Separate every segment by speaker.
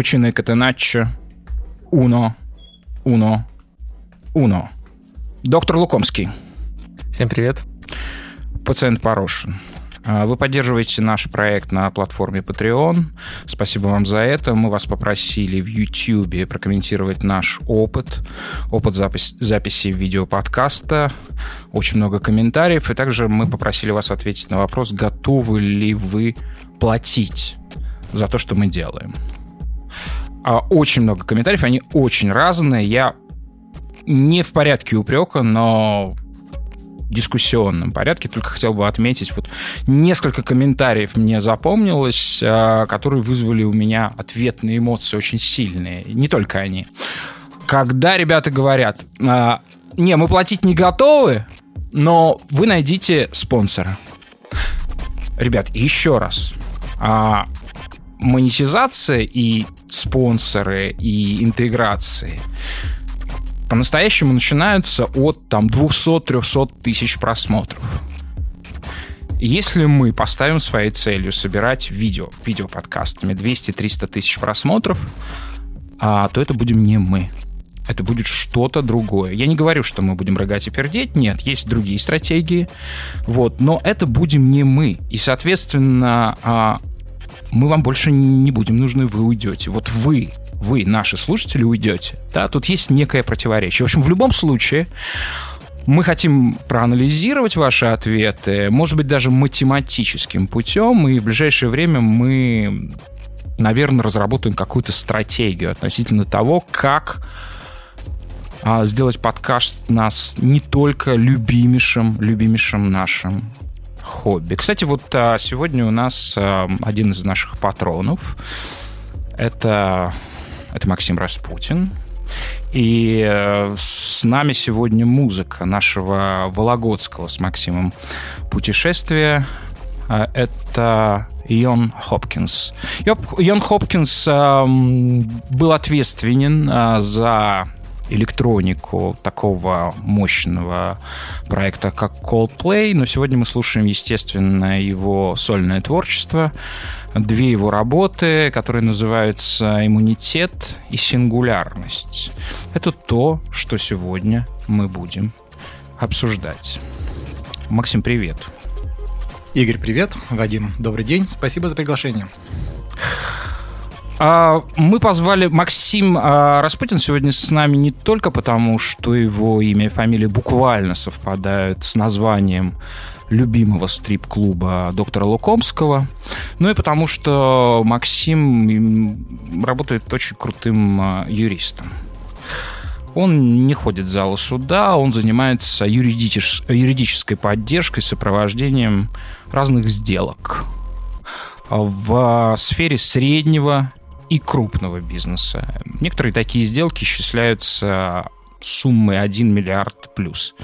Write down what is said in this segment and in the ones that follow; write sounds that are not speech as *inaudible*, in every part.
Speaker 1: капучино и катеначчо. Уно, уно, уно. Доктор Лукомский.
Speaker 2: Всем привет.
Speaker 1: Пациент Порошин. А, вы поддерживаете наш проект на платформе Patreon. Спасибо вам за это. Мы вас попросили в YouTube прокомментировать наш опыт, опыт запись, записи видеоподкаста. Очень много комментариев. И также мы попросили вас ответить на вопрос, готовы ли вы платить за то, что мы делаем. А, очень много комментариев, они очень разные. Я не в порядке упрека, но дискуссионном порядке. Только хотел бы отметить, вот несколько комментариев мне запомнилось, а, которые вызвали у меня ответные эмоции очень сильные. Не только они. Когда ребята говорят, а, не, мы платить не готовы, но вы найдите спонсора. Ребят, еще раз. Монетизация и спонсоры, и интеграции по-настоящему начинаются от там 200-300 тысяч просмотров. Если мы поставим своей целью собирать видео, видеоподкастами 200-300 тысяч просмотров, а, то это будем не мы. Это будет что-то другое. Я не говорю, что мы будем рыгать и пердеть. Нет, есть другие стратегии. Вот, но это будем не мы. И, соответственно, а, мы вам больше не будем нужны, вы уйдете. Вот вы вы, наши слушатели, уйдете. Да, тут есть некое противоречие. В общем, в любом случае, мы хотим проанализировать ваши ответы, может быть, даже математическим путем, и в ближайшее время мы, наверное, разработаем какую-то стратегию относительно того, как а, сделать подкаст нас не только любимейшим, любимейшим нашим хобби. Кстати, вот а, сегодня у нас а, один из наших патронов. Это это Максим Распутин. И э, с нами сегодня музыка нашего Вологодского с Максимом путешествия. Э, это Йон Хопкинс. Йон Хопкинс был ответственен за электронику такого мощного проекта, как Coldplay, но сегодня мы слушаем, естественно, его сольное творчество две его работы, которые называются «Иммунитет» и «Сингулярность». Это то, что сегодня мы будем обсуждать. Максим, привет.
Speaker 2: Игорь, привет. Вадим, добрый день. Спасибо за приглашение.
Speaker 1: А, мы позвали Максим а, Распутин сегодня с нами не только потому, что его имя и фамилия буквально совпадают с названием любимого стрип-клуба доктора Лукомского. Ну и потому что Максим работает очень крутым а, юристом. Он не ходит в залы суда, он занимается юридичес- юридической поддержкой, сопровождением разных сделок в сфере среднего и крупного бизнеса. Некоторые такие сделки исчисляются суммой 1 миллиард плюс.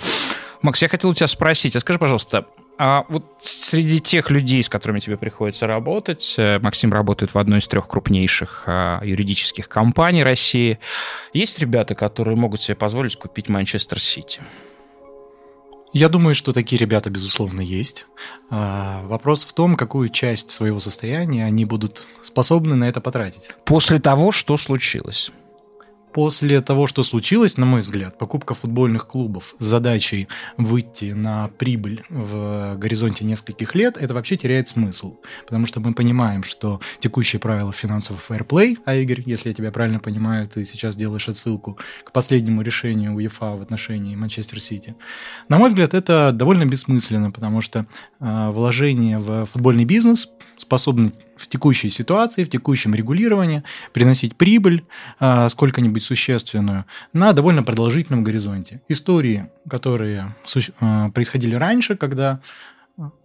Speaker 1: Макс, я хотел у тебя спросить, а скажи, пожалуйста, а вот среди тех людей, с которыми тебе приходится работать, э, Максим работает в одной из трех крупнейших а, юридических компаний России, есть ребята, которые могут себе позволить купить Манчестер Сити?
Speaker 2: Я думаю, что такие ребята, безусловно, есть. А, вопрос в том, какую часть своего состояния они будут способны на это потратить.
Speaker 1: После того, что случилось.
Speaker 2: После того, что случилось, на мой взгляд, покупка футбольных клубов с задачей выйти на прибыль в горизонте нескольких лет, это вообще теряет смысл. Потому что мы понимаем, что текущие правила финансового фэрплей, а Игорь, если я тебя правильно понимаю, ты сейчас делаешь отсылку к последнему решению УЕФА в отношении Манчестер Сити. На мой взгляд, это довольно бессмысленно, потому что э, вложение в футбольный бизнес способны в текущей ситуации, в текущем регулировании приносить прибыль э, сколько-нибудь существенную на довольно продолжительном горизонте. Истории, которые э, происходили раньше, когда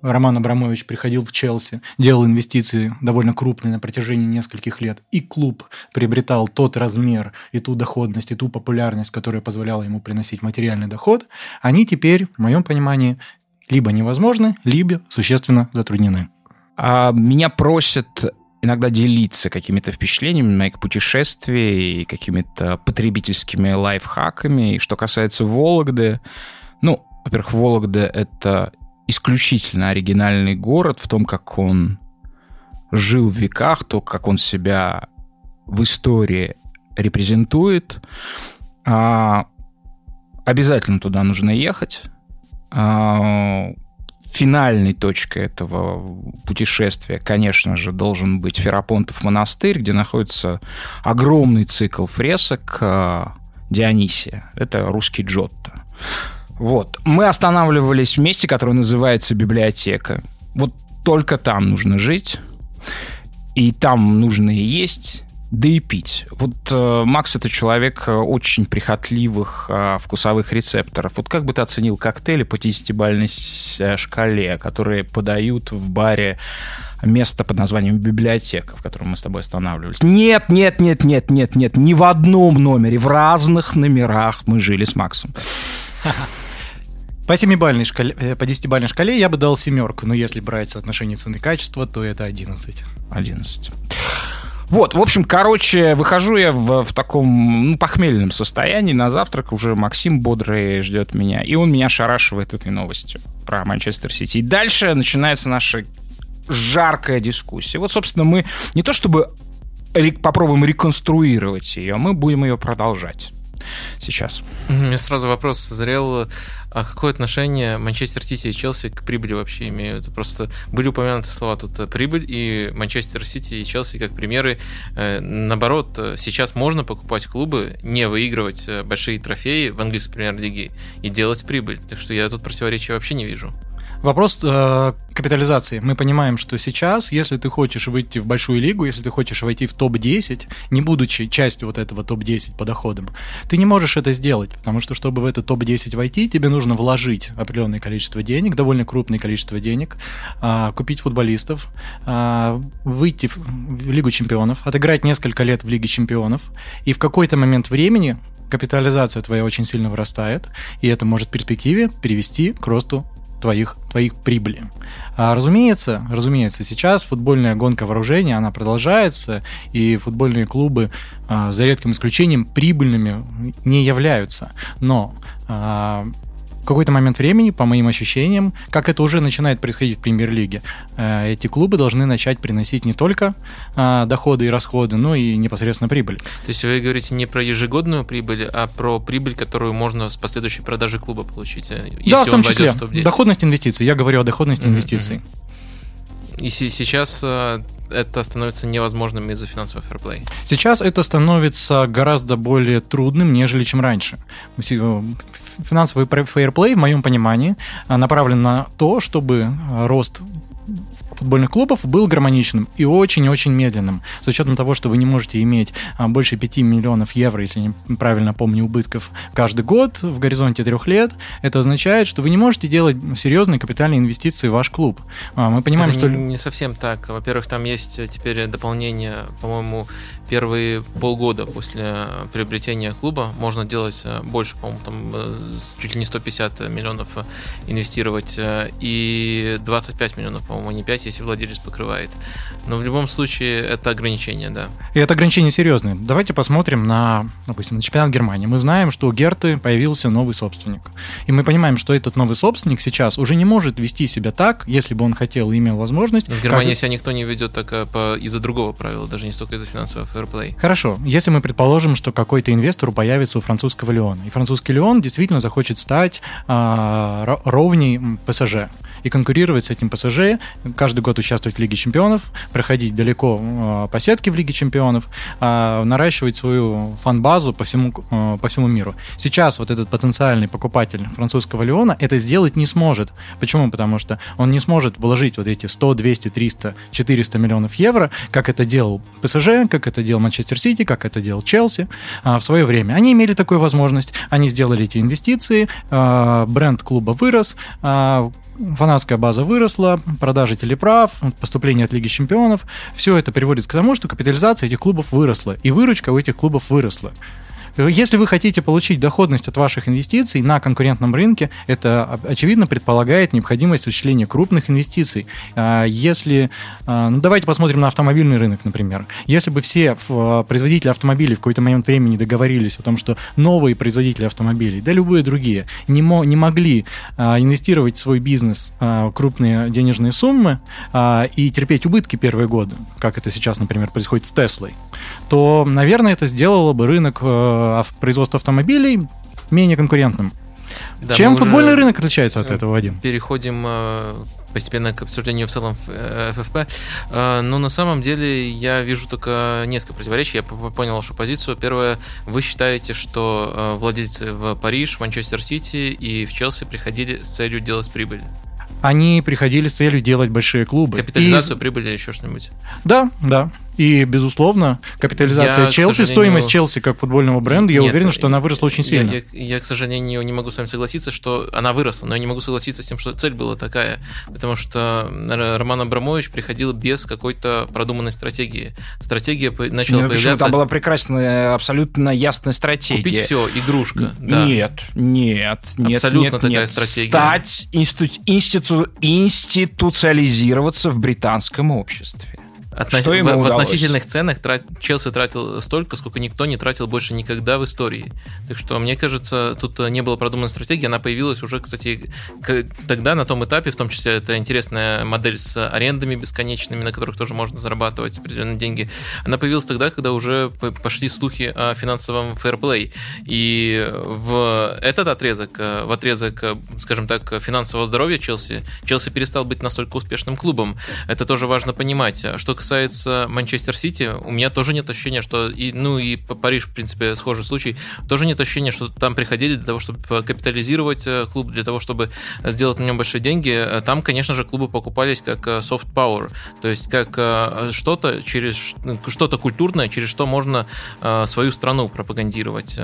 Speaker 2: Роман Абрамович приходил в Челси, делал инвестиции довольно крупные на протяжении нескольких лет, и клуб приобретал тот размер и ту доходность, и ту популярность, которая позволяла ему приносить материальный доход, они теперь, в моем понимании, либо невозможны, либо существенно затруднены.
Speaker 1: А меня просят иногда делиться какими-то впечатлениями моих путешествий, какими-то потребительскими лайфхаками. И что касается Вологды, ну, во-первых, Вологда — это исключительно оригинальный город в том, как он жил в веках, то, как он себя в истории репрезентует. А, обязательно туда нужно ехать. А, финальной точкой этого путешествия, конечно же, должен быть Ферапонтов монастырь, где находится огромный цикл фресок а, Дионисия. Это русский Джотто. Вот. Мы останавливались в месте, которое называется библиотека. Вот только там нужно жить. И там нужно и есть, да и пить. Вот э, Макс это человек э, очень прихотливых э, вкусовых рецепторов. Вот как бы ты оценил коктейли по десятибальной э, шкале, которые подают в баре место под названием библиотека, в котором мы с тобой останавливались? Нет, нет, нет, нет, нет, нет, ни в одном номере, в разных номерах мы жили с Максом. *laughs*
Speaker 2: По 7 шкале, э, по 10 шкале я бы дал семерку, но если брать соотношение цены и качества, то это 11.
Speaker 1: 11. Вот, в общем, короче, выхожу я в, в таком ну, похмельном состоянии на завтрак. Уже Максим бодрый ждет меня. И он меня шарашивает этой новостью про Манчестер Сити. И дальше начинается наша жаркая дискуссия. Вот, собственно, мы не то чтобы попробуем реконструировать ее, мы будем ее продолжать сейчас.
Speaker 3: У меня сразу вопрос созрел. А какое отношение Манчестер Сити и Челси к прибыли вообще имеют? Просто были упомянуты слова тут э, прибыль, и Манчестер Сити и Челси как примеры. Э, наоборот, э, сейчас можно покупать клубы, не выигрывать большие трофеи в английской премьер-лиге и делать прибыль. Так что я тут противоречия вообще не вижу.
Speaker 2: Вопрос э, капитализации. Мы понимаем, что сейчас, если ты хочешь выйти в большую лигу, если ты хочешь войти в топ-10, не будучи частью вот этого топ-10 по доходам, ты не можешь это сделать, потому что, чтобы в этот топ-10 войти, тебе нужно вложить определенное количество денег, довольно крупное количество денег, э, купить футболистов, э, выйти в, в Лигу чемпионов, отыграть несколько лет в Лиге чемпионов, и в какой-то момент времени капитализация твоя очень сильно вырастает, и это может в перспективе перевести к росту твоих, твоих прибыли. А, разумеется, разумеется, сейчас футбольная гонка вооружения, она продолжается, и футбольные клубы, а, за редким исключением, прибыльными не являются. Но а, в какой-то момент времени, по моим ощущениям, как это уже начинает происходить в премьер-лиге, э, эти клубы должны начать приносить не только э, доходы и расходы, но и непосредственно прибыль.
Speaker 3: То есть вы говорите не про ежегодную прибыль, а про прибыль, которую можно с последующей продажи клуба получить?
Speaker 2: Э, да, в том числе. В доходность инвестиций. Я говорю о доходности mm-hmm. инвестиций.
Speaker 3: И сейчас это становится невозможным из-за финансового фэрплей?
Speaker 2: Сейчас это становится гораздо более трудным, нежели чем раньше финансовый фейерплей, в моем понимании, направлен на то, чтобы рост футбольных клубов был гармоничным и очень-очень медленным. С учетом того, что вы не можете иметь а, больше 5 миллионов евро, если я правильно помню, убытков каждый год в горизонте трех лет, это означает, что вы не можете делать серьезные капитальные инвестиции в ваш клуб. А, мы понимаем,
Speaker 3: это
Speaker 2: что...
Speaker 3: Не, не совсем так. Во-первых, там есть теперь дополнение, по-моему, первые полгода после приобретения клуба можно делать э, больше, по-моему, там э, чуть ли не 150 миллионов э, инвестировать и 25 миллионов, по-моему, не 5, если владелец покрывает. Но в любом случае это ограничение, да.
Speaker 2: И это ограничение серьезное. Давайте посмотрим на, допустим, на чемпионат Германии. Мы знаем, что у Герты появился новый собственник. И мы понимаем, что этот новый собственник сейчас уже не может вести себя так, если бы он хотел и имел возможность.
Speaker 3: В Германии как... себя никто не ведет так из-за другого правила, даже не столько из-за финансового фэрплей.
Speaker 2: Хорошо. Если мы предположим, что какой-то инвестор появится у французского Леона, и французский Леон действительно захочет стать а, ровней ПСЖ и конкурировать с этим ПСЖ, каждый год участвовать в Лиге Чемпионов, проходить далеко а, по сетке в Лиге Чемпионов, а, наращивать свою фан-базу по всему, а, по всему миру. Сейчас вот этот потенциальный покупатель французского Леона это сделать не сможет. Почему? Потому что он не сможет вложить вот эти 100, 200, 300, 400 миллионов евро, как это делал ПСЖ, как это делал Манчестер Сити, как это делал Челси а, в свое время. Они имели такую возможность, они сделали эти инвестиции, а, бренд клуба вырос, фанатская база выросла, продажи телеправ, поступление от Лиги Чемпионов. Все это приводит к тому, что капитализация этих клубов выросла, и выручка у этих клубов выросла. Если вы хотите получить доходность от ваших инвестиций на конкурентном рынке, это очевидно предполагает необходимость осуществления крупных инвестиций. А, если, а, ну давайте посмотрим на автомобильный рынок, например. Если бы все производители автомобилей в какой-то момент времени договорились о том, что новые производители автомобилей, да любые другие, не, мо не могли а, инвестировать в свой бизнес крупные денежные суммы и терпеть убытки первые годы, как это сейчас, например, происходит с Теслой, то, наверное, это сделало бы рынок э, производства автомобилей менее конкурентным. Да, Чем футбольный рынок отличается от этого, Вадим?
Speaker 3: Переходим э, постепенно к обсуждению в целом ФФП. Э, но на самом деле я вижу только несколько противоречий. Я понял вашу позицию. Первое, вы считаете, что владельцы в Париж, Манчестер Сити и в Челси приходили с целью делать прибыль?
Speaker 2: Они приходили с целью делать большие клубы.
Speaker 3: Капитализацию, и... прибыли или еще что-нибудь?
Speaker 2: Да, да. И, безусловно, капитализация я, Челси, стоимость Челси как футбольного бренда, я Нет, уверен, что она выросла очень сильно.
Speaker 3: Я, я, я, к сожалению, не могу с вами согласиться, что она выросла, но я не могу согласиться с тем, что цель была такая, потому что Роман Абрамович приходил без какой-то продуманной стратегии. Стратегия начала ну, появляться...
Speaker 1: Там была прекрасная, абсолютно ясная стратегия.
Speaker 3: Купить все, игрушка. Да.
Speaker 1: Нет, нет, нет.
Speaker 3: Абсолютно
Speaker 1: нет,
Speaker 3: такая
Speaker 1: нет.
Speaker 3: стратегия.
Speaker 1: Стать институ... институ... институциализироваться в британском обществе.
Speaker 3: Относ... Что ему в, в относительных ценах трат... Челси тратил столько, сколько никто не тратил больше никогда в истории. Так что, мне кажется, тут э, не было продуманной стратегии. Она появилась уже, кстати, к... тогда, на том этапе, в том числе, это интересная модель с арендами бесконечными, на которых тоже можно зарабатывать определенные деньги. Она появилась тогда, когда уже пошли слухи о финансовом фэрплей. И в этот отрезок, э, в отрезок, э, скажем так, финансового здоровья Челси, Челси перестал быть настолько успешным клубом. Это тоже важно понимать. Что касается Манчестер Сити, у меня тоже нет ощущения, что и, ну и Париж, в принципе, схожий случай, тоже нет ощущения, что там приходили для того, чтобы капитализировать э, клуб, для того, чтобы сделать на нем большие деньги. Там, конечно же, клубы покупались как э, soft power, то есть как э, что-то через ну, что-то культурное, через что можно свою страну пропагандировать,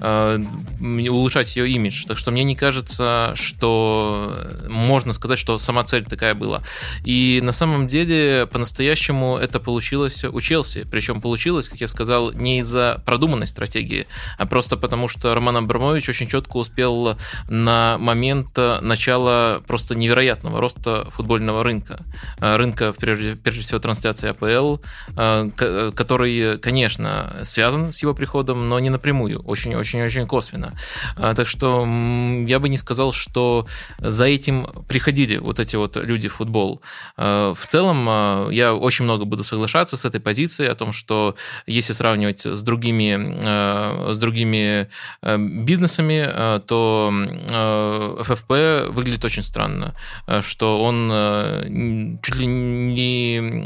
Speaker 3: улучшать ее имидж. Так что мне не кажется, что можно сказать, что сама цель такая была. И на самом деле по-настоящему по-настоящему это получилось у Челси. Причем получилось, как я сказал, не из-за продуманной стратегии, а просто потому, что Роман Абрамович очень четко успел на момент начала просто невероятного роста футбольного рынка. А, рынка, прежде, прежде всего, трансляции АПЛ, а, который, конечно, связан с его приходом, но не напрямую, очень-очень-очень косвенно. Так что я бы не сказал, что за этим приходили вот эти вот люди в футбол. В целом, я очень очень много буду соглашаться с этой позицией о том, что если сравнивать с другими, э, с другими э, бизнесами, э, то ФФП выглядит очень странно, что он чуть ли не,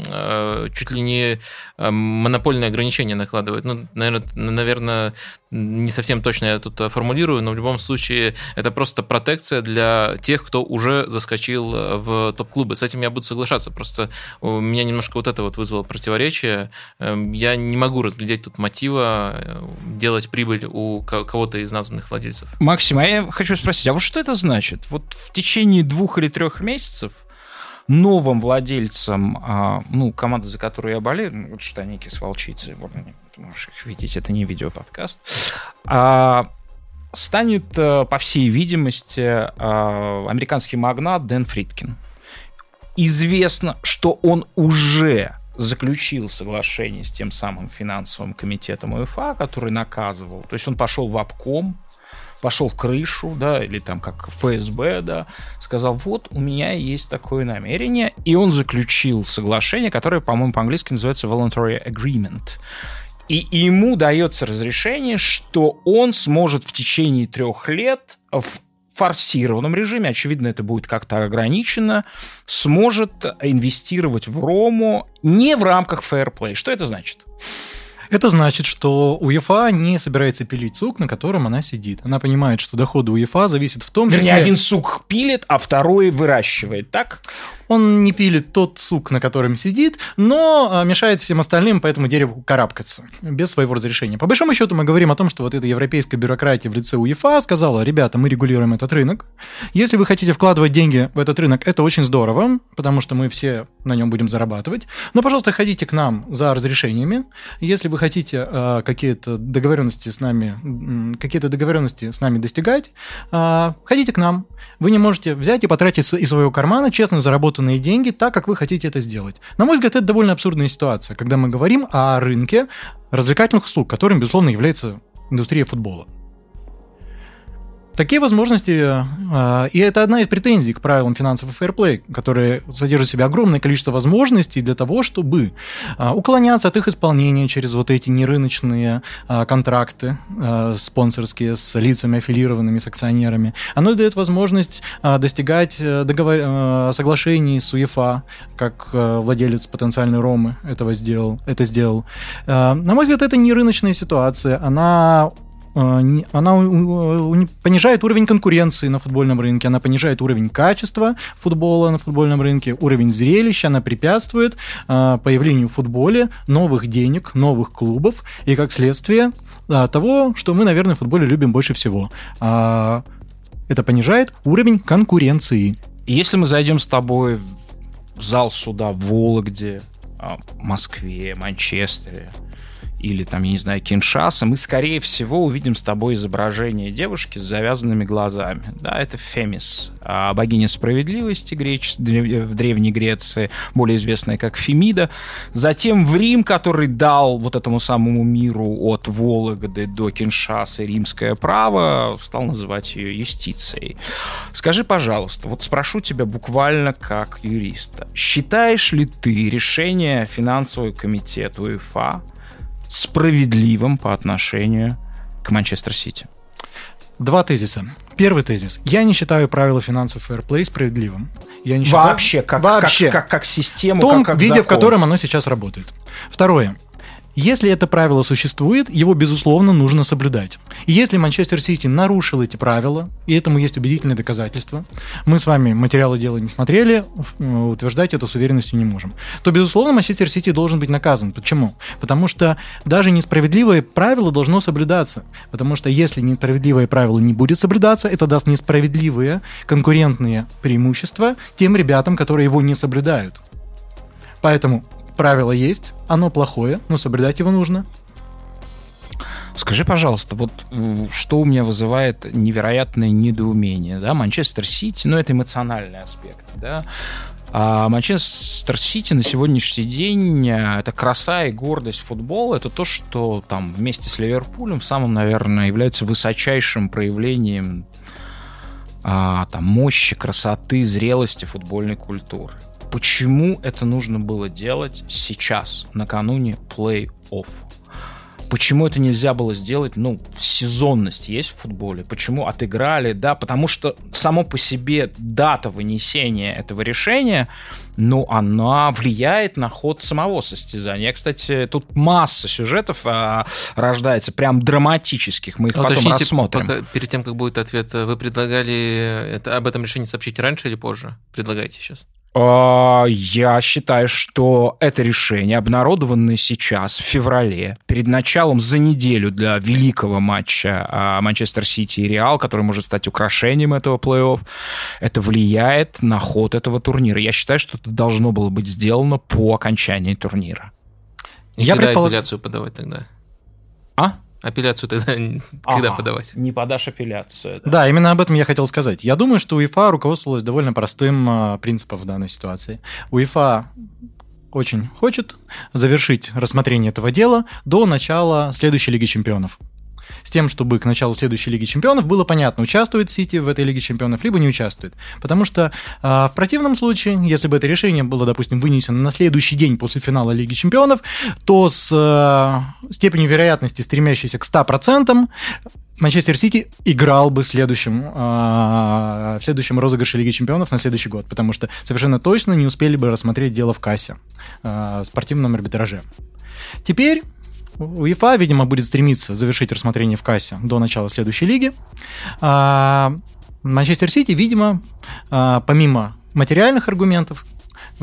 Speaker 3: чуть ли не монопольные ограничения накладывает. Ну, наверное, не совсем точно я тут формулирую, но в любом случае это просто протекция для тех, кто уже заскочил в топ-клубы. С этим я буду соглашаться. Просто у меня немножко вот это вот вызвало противоречие. Эм, я не могу разглядеть тут мотива э, делать прибыль у кого-то из названных владельцев.
Speaker 1: Максим, а я хочу спросить, а вот что это значит? Вот в течение двух или трех месяцев новым владельцам, а, ну, команды, за которую я болею, ну, вот штаники с волчицей, вот они, можешь их видеть, это не видеоподкаст, а, станет, э, по всей видимости, а, американский магнат Дэн Фридкин. Известно, что он уже заключил соглашение с тем самым финансовым комитетом УЕФА, который наказывал. То есть он пошел в обком, пошел в крышу, да, или там как ФСБ, да, сказал, вот у меня есть такое намерение, и он заключил соглашение, которое, по-моему, по-английски называется voluntary agreement. И ему дается разрешение, что он сможет в течение трех лет в форсированном режиме, очевидно, это будет как-то ограничено, сможет инвестировать в Рому не в рамках фэрплей. Что это значит?
Speaker 2: Это значит, что УЕФА не собирается пилить сук, на котором она сидит. Она понимает, что доходы УЕФА зависят в том
Speaker 1: числе... Вернее, один сук пилит, а второй выращивает, так?
Speaker 2: Он не пилит тот сук, на котором сидит, но а, мешает всем остальным по этому дереву карабкаться без своего разрешения. По большому счету мы говорим о том, что вот эта европейская бюрократия в лице УЕФА сказала, ребята, мы регулируем этот рынок. Если вы хотите вкладывать деньги в этот рынок, это очень здорово, потому что мы все на нем будем зарабатывать. Но, пожалуйста, ходите к нам за разрешениями. Если вы хотите э, какие-то договоренности с нами, какие-то договоренности с нами достигать, э, ходите к нам. Вы не можете взять и потратить из своего кармана честно заработанные деньги так, как вы хотите это сделать. На мой взгляд, это довольно абсурдная ситуация, когда мы говорим о рынке развлекательных услуг, которым, безусловно, является индустрия футбола. Такие возможности, э, и это одна из претензий к правилам финансового фэрплей, которые содержат в себе огромное количество возможностей для того, чтобы э, уклоняться от их исполнения через вот эти нерыночные э, контракты спонсорские с лицами аффилированными, с акционерами. Оно дает возможность достигать договор... соглашений с УЕФА, как владелец потенциальной Ромы этого сделал, это сделал. На мой взгляд, это не рыночная ситуация, она она понижает уровень конкуренции на футбольном рынке, она понижает уровень качества футбола на футбольном рынке, уровень зрелища, она препятствует а, появлению в футболе новых денег, новых клубов и, как следствие, а, того, что мы, наверное, в футболе любим больше всего. Это понижает уровень конкуренции.
Speaker 1: Если мы зайдем с тобой в зал суда в Вологде, Москве, Манчестере, или там, я не знаю, Киншаса, мы, скорее всего, увидим с тобой изображение девушки с завязанными глазами. Да, это Фемис, а богиня справедливости греч... в Древней Греции, более известная как Фемида. Затем в Рим, который дал вот этому самому миру от Вологды до Киншаса римское право, стал называть ее юстицией. Скажи, пожалуйста, вот спрошу тебя буквально как юриста. Считаешь ли ты решение финансового комитета УЕФА справедливым по отношению к Манчестер Сити?
Speaker 2: Два тезиса. Первый тезис. Я не считаю правила финансового фэрплей справедливым.
Speaker 1: Я не считаю... Вообще, как, Вообще. Как, как, как систему,
Speaker 2: В том
Speaker 1: как, как
Speaker 2: виде,
Speaker 1: закон.
Speaker 2: в котором оно сейчас работает. Второе. Если это правило существует, его, безусловно, нужно соблюдать. И если Манчестер Сити нарушил эти правила, и этому есть убедительные доказательства, мы с вами материалы дела не смотрели, утверждать это с уверенностью не можем, то, безусловно, Манчестер Сити должен быть наказан. Почему? Потому что даже несправедливое правило должно соблюдаться. Потому что если несправедливое правило не будет соблюдаться, это даст несправедливые конкурентные преимущества тем ребятам, которые его не соблюдают. Поэтому правило есть, оно плохое, но соблюдать его нужно.
Speaker 1: Скажи, пожалуйста, вот что у меня вызывает невероятное недоумение, да, Манчестер Сити, ну, это эмоциональный аспект, да, а Манчестер Сити на сегодняшний день э, это краса и гордость футбола. Это то, что там вместе с Ливерпулем самым, наверное, является высочайшим проявлением а, там, мощи, красоты, зрелости футбольной культуры почему это нужно было делать сейчас, накануне плей-офф? Почему это нельзя было сделать, ну, сезонность есть в футболе? Почему отыграли? Да, потому что само по себе дата вынесения этого решения, ну, она влияет на ход самого состязания. Кстати, тут масса сюжетов а, рождается, прям драматических. Мы их а потом уточните, рассмотрим.
Speaker 3: Пока, перед тем, как будет ответ, вы предлагали это, об этом решении сообщить раньше или позже? Предлагайте сейчас.
Speaker 1: А, я считаю, что это решение, обнародованное сейчас, в феврале, перед началом за неделю для великого матча а, Манчестер Сити и Реал, который может стать украшением этого плей-офф, это влияет на ход этого турнира. Я считаю, что это должно было быть сделано по окончании турнира.
Speaker 3: И я предполаг... апелляцию подавать тогда?
Speaker 1: А?
Speaker 3: Апелляцию тогда когда ага, подавать?
Speaker 1: Не подашь апелляцию.
Speaker 2: Да. да, именно об этом я хотел сказать. Я думаю, что УЕФА руководствовалась довольно простым э, принципом в данной ситуации. УЕФА очень хочет завершить рассмотрение этого дела до начала следующей Лиги Чемпионов с тем, чтобы к началу следующей Лиги Чемпионов было понятно, участвует Сити в этой Лиге Чемпионов, либо не участвует. Потому что э, в противном случае, если бы это решение было, допустим, вынесено на следующий день после финала Лиги Чемпионов, то с э, степенью вероятности, стремящейся к 100%, Манчестер Сити играл бы в следующем, э, в следующем розыгрыше Лиги Чемпионов на следующий год, потому что совершенно точно не успели бы рассмотреть дело в кассе, э, в спортивном арбитраже. Теперь УЕФА, видимо, будет стремиться завершить рассмотрение в кассе до начала следующей лиги. А Манчестер Сити, видимо, а, помимо материальных аргументов,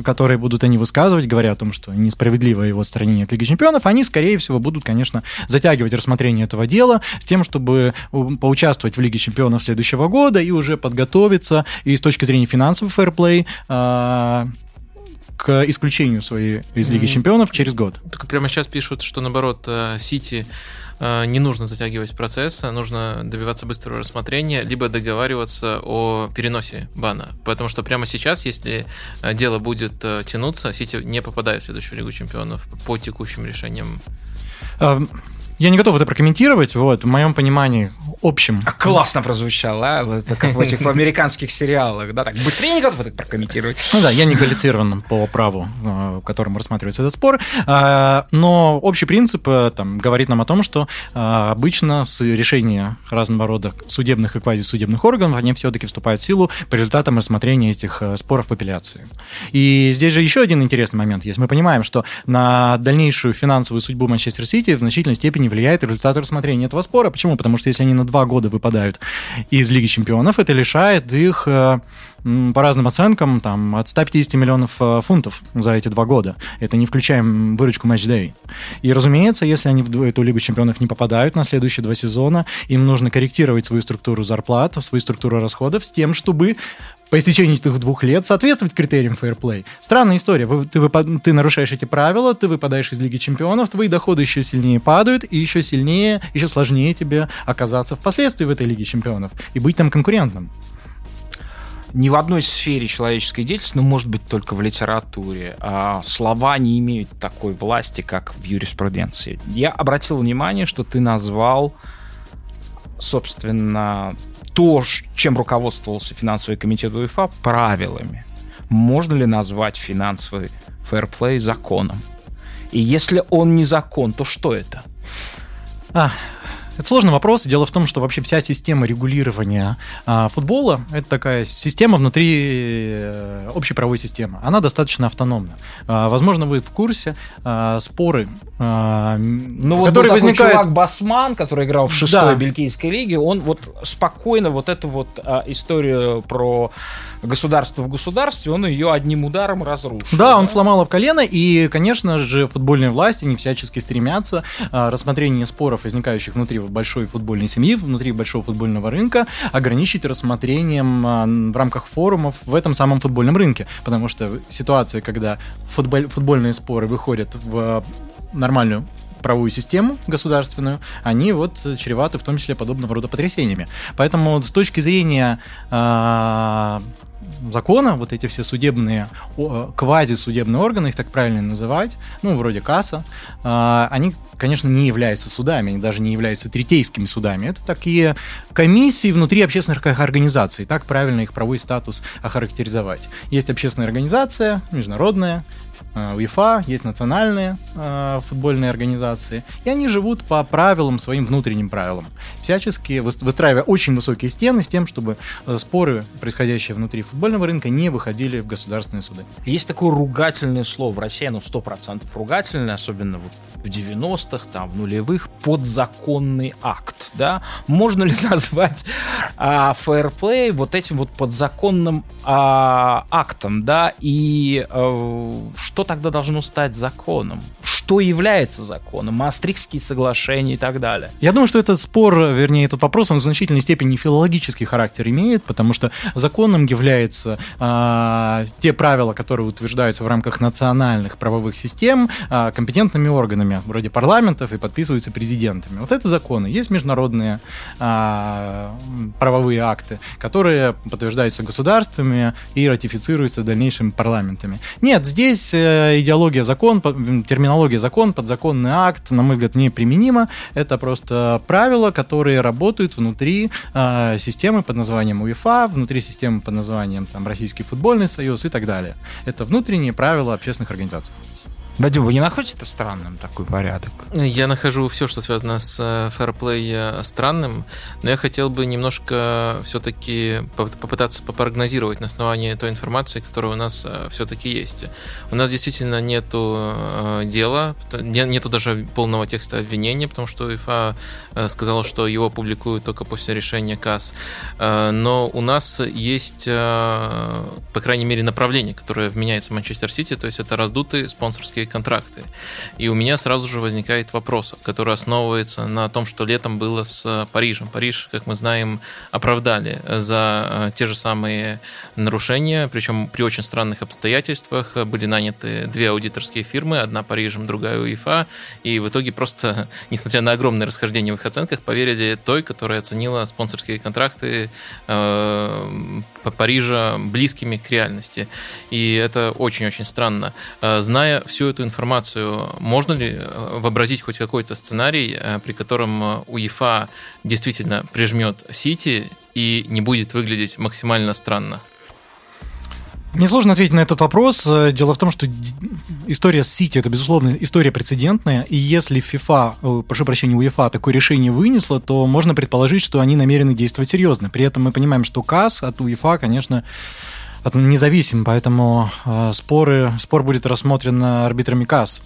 Speaker 2: которые будут они высказывать, говоря о том, что несправедливо его отстранение от Лиги Чемпионов, они, скорее всего, будут, конечно, затягивать рассмотрение этого дела с тем, чтобы поучаствовать в Лиге Чемпионов следующего года и уже подготовиться и с точки зрения финансового фэрплей к исключению своей из Лиги Чемпионов через год.
Speaker 3: Только прямо сейчас пишут, что наоборот, Сити не нужно затягивать процесс, а нужно добиваться быстрого рассмотрения, либо договариваться о переносе бана. Потому что прямо сейчас, если дело будет тянуться, Сити не попадает в следующую Лигу Чемпионов по текущим решениям.
Speaker 2: Я не готов это прокомментировать. Вот, в моем понимании общем.
Speaker 1: А классно прозвучало, а? Это как в этих в *laughs* американских сериалах, да? Так быстрее не готов это прокомментировать.
Speaker 2: Ну да, я не квалифицирован по праву, э, которым рассматривается этот спор. А, но общий принцип э, там, говорит нам о том, что обычно с решения разного рода судебных и квазисудебных органов они все-таки вступают в силу по результатам рассмотрения этих э, споров в апелляции. И здесь же еще один интересный момент есть. Мы понимаем, что на дальнейшую финансовую судьбу Манчестер Сити в значительной степени влияет результат рассмотрения этого спора. Почему? Потому что если они на два года выпадают из Лиги Чемпионов, это лишает их э, по разным оценкам, там, от 150 миллионов э, фунтов за эти два года. Это не включаем выручку Day. И, разумеется, если они в эту Лигу Чемпионов не попадают на следующие два сезона, им нужно корректировать свою структуру зарплат, свою структуру расходов с тем, чтобы по истечении этих двух лет соответствовать критериям фейерплей. Странная история. Ты, выпад, ты нарушаешь эти правила, ты выпадаешь из Лиги Чемпионов, твои доходы еще сильнее падают, и еще сильнее, еще сложнее тебе оказаться впоследствии в этой Лиге Чемпионов и быть там конкурентным
Speaker 1: ни в одной сфере человеческой деятельности, ну, может быть, только в литературе, а слова не имеют такой власти, как в юриспруденции. Я обратил внимание, что ты назвал, собственно, то, чем руководствовался финансовый комитет УЕФА, правилами. Можно ли назвать финансовый фэрплей законом? И если он не закон, то что это?
Speaker 2: А, это сложный вопрос. Дело в том, что вообще вся система регулирования а, футбола – это такая система внутри э, общей правовой системы. Она достаточно автономна. А, возможно, вы в курсе а, споры,
Speaker 1: а, ну, вот которые возникают... чувак Басман, который играл в шестой да. бельгийской лиге, он вот спокойно вот эту вот а, историю про государство в государстве, он ее одним ударом разрушил.
Speaker 2: Да, да? он сломал об колено, и, конечно же, футбольные власти не всячески стремятся а, рассмотрение споров, возникающих внутри большой футбольной семьи, внутри большого футбольного рынка, ограничить рассмотрением а, в рамках форумов в этом самом футбольном рынке. Потому что ситуация, когда футболь, футбольные споры выходят в нормальную правовую систему государственную, они вот чреваты в том числе подобного рода потрясениями. Поэтому с точки зрения э, закона, вот эти все судебные, квазисудебные органы, их так правильно называть, ну, вроде КАСа, а, они, конечно, не являются судами, они даже не являются третейскими судами. Это такие комиссии внутри общественных организаций, так правильно их правовой статус охарактеризовать. Есть общественная организация, международная, УЕФА, есть национальные э, футбольные организации, и они живут по правилам, своим внутренним правилам, всячески выстраивая очень высокие стены с тем, чтобы э, споры, происходящие внутри футбольного рынка, не выходили в государственные суды.
Speaker 1: Есть такое ругательное слово в России, оно 100% ругательное, особенно вот в 90-х, там, в нулевых, подзаконный акт, да? Можно ли *laughs* назвать а, фэрплей вот этим вот подзаконным а, актом, да? И а, что тогда должно стать законом? Что является законом? Маастрихтские соглашения и так далее.
Speaker 2: Я думаю, что этот спор, вернее, этот вопрос, он в значительной степени филологический характер имеет, потому что законом являются э, те правила, которые утверждаются в рамках национальных правовых систем э, компетентными органами, вроде парламентов, и подписываются президентами. Вот это законы. Есть международные э, правовые акты, которые подтверждаются государствами и ратифицируются дальнейшими парламентами. Нет, здесь идеология закон, терминология закон, подзаконный акт, на мой взгляд, не применима. Это просто правила, которые работают внутри э, системы под названием УЕФА, внутри системы под названием там, Российский футбольный союз и так далее. Это внутренние правила общественных организаций.
Speaker 1: Вадим, вы не находите это странным, такой порядок?
Speaker 3: Я нахожу все, что связано с фэрплей э, странным, но я хотел бы немножко все-таки попытаться попрогнозировать на основании той информации, которая у нас э, все-таки есть. У нас действительно нету э, дела, нету даже полного текста обвинения, потому что УЕФА сказала, что его публикуют только после решения КАС. Но у нас есть, по крайней мере, направление, которое вменяется Манчестер Сити, то есть это раздутые спонсорские спонсорские контракты. И у меня сразу же возникает вопрос, который основывается на том, что летом было с Парижем. Париж, как мы знаем, оправдали за те же самые нарушения, причем при очень странных обстоятельствах. Были наняты две аудиторские фирмы, одна Парижем, другая УЕФА, и в итоге просто, *laughs* несмотря на огромное расхождение в их оценках, поверили той, которая оценила спонсорские контракты э, по Парижа близкими к реальности. И это очень-очень странно. Э, зная всю эту информацию, можно ли э, вообразить хоть какой-то сценарий, э, при котором УЕФА действительно прижмет Сити и не будет выглядеть максимально странно?
Speaker 2: Несложно ответить на этот вопрос. Э, дело в том, что история с Сити это, безусловно, история прецедентная. И если FIFA, э, прошу прощения, УЕФА такое решение вынесла, то можно предположить, что они намерены действовать серьезно. При этом мы понимаем, что КАС от УЕФА, конечно, независим, поэтому э, споры, спор будет рассмотрен арбитрами КАС.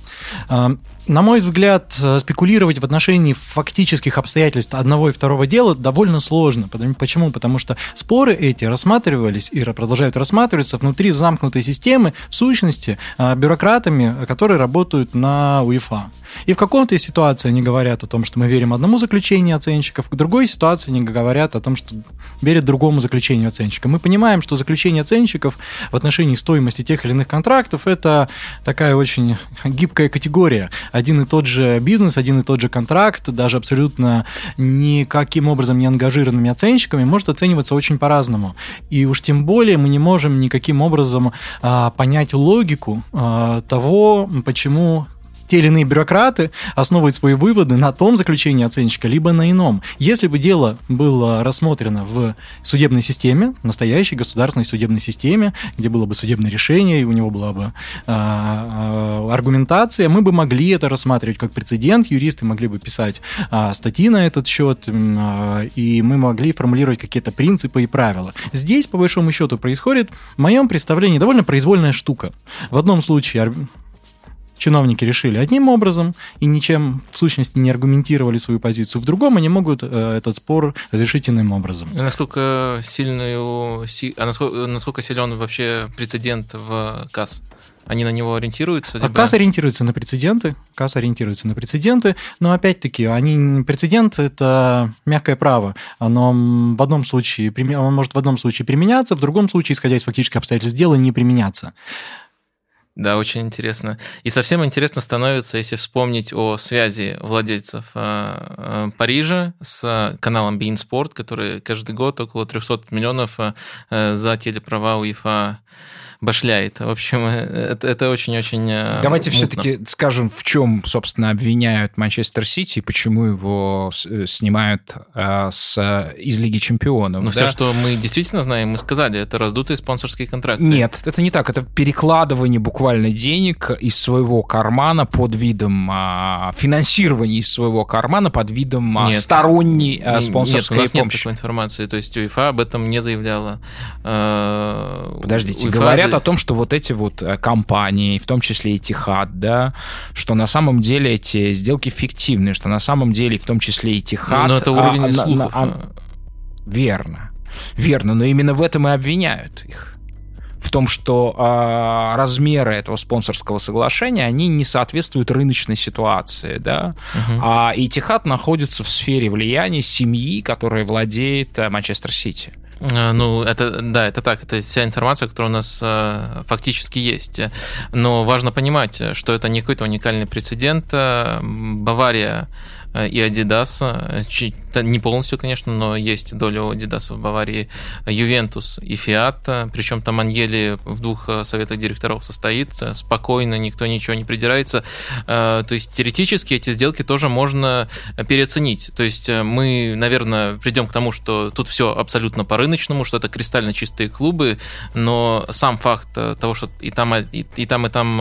Speaker 2: На мой взгляд, э, спекулировать в отношении фактических обстоятельств одного и второго дела довольно сложно. Почему? Потому что споры эти рассматривались и продолжают рассматриваться внутри замкнутой системы, в сущности, э, бюрократами, которые работают на УЕФА. И в каком-то ситуации они говорят о том, что мы верим одному заключению оценщиков, в другой ситуации они говорят о том, что верят другому заключению оценщика. Мы понимаем, что заключение оценщиков в отношении стоимости тех или иных контрактов – это такая очень гибкая категория один и тот же бизнес, один и тот же контракт, даже абсолютно никаким образом не ангажированными оценщиками, может оцениваться очень по-разному. И уж тем более мы не можем никаким образом а, понять логику а, того, почему те или иные бюрократы основывают свои выводы на том заключении оценщика, либо на ином. Если бы дело было рассмотрено в судебной системе, настоящей государственной судебной системе, где было бы судебное решение, и у него была бы э, аргументация, мы бы могли это рассматривать как прецедент, юристы могли бы писать э, статьи на этот счет, э, и мы могли формулировать какие-то принципы и правила. Здесь, по большому счету, происходит, в моем представлении, довольно произвольная штука. В одном случае чиновники решили одним образом и ничем в сущности не аргументировали свою позицию. В другом они могут э, этот спор разрешить иным образом.
Speaker 3: А насколько сильную, а насколько, насколько силен вообще прецедент в КАС? Они на него ориентируются?
Speaker 2: А либо... КАС ориентируется на прецеденты. КАС ориентируется на прецеденты. Но опять-таки, они, прецедент – это мягкое право. Оно в одном случае, он может в одном случае применяться, в другом случае, исходя из фактических обстоятельств дела, не применяться.
Speaker 3: Да, очень интересно. И совсем интересно становится, если вспомнить о связи владельцев э, э, Парижа с каналом Bein Sport, который каждый год около 300 миллионов э, за телеправа УЕФА башляет. В общем, э, это, очень-очень э,
Speaker 1: Давайте все-таки скажем, в чем, собственно, обвиняют Манчестер Сити и почему его э, снимают с, из Лиги Чемпионов.
Speaker 3: Ну, да? все, что мы действительно знаем, мы сказали, это раздутые спонсорские контракты.
Speaker 1: Нет, это не так. Это перекладывание буквально денег из своего кармана под видом а, финансирования из своего кармана под видом а, нет, сторонней а, спонсорской
Speaker 3: нет, у нас
Speaker 1: помощи.
Speaker 3: нет такой информации. То есть УЕФА об этом не заявляла.
Speaker 1: Подождите, УЕФА говорят говорят о том, что вот эти вот э, компании, в том числе и Тихад, да, что на самом деле эти сделки фиктивные, что на самом деле в том числе и Тихад...
Speaker 3: Но это уровень а, слухов. А, а,
Speaker 1: верно, верно, но именно в этом и обвиняют их в том, что э, размеры этого спонсорского соглашения, они не соответствуют рыночной ситуации, да, uh-huh. а Этихад находится в сфере влияния семьи, которая владеет э, Манчестер Сити.
Speaker 3: Э, ну, это, да, это так, это вся информация, которая у нас э, фактически есть. Но важно понимать, что это не какой-то уникальный прецедент. Э, Бавария Э, и Adidas. Э, не полностью, конечно, но есть доля у Adidas в Баварии. Ювентус и Фиат. Причем там Аньели в двух э, советах директоров состоит. Спокойно, никто ничего не придирается. То есть теоретически эти сделки тоже можно переоценить. То есть мы, наверное, придем к тому, что тут все абсолютно по рыночному, что это кристально чистые клубы, но сам факт того, что и там, и, и там, и там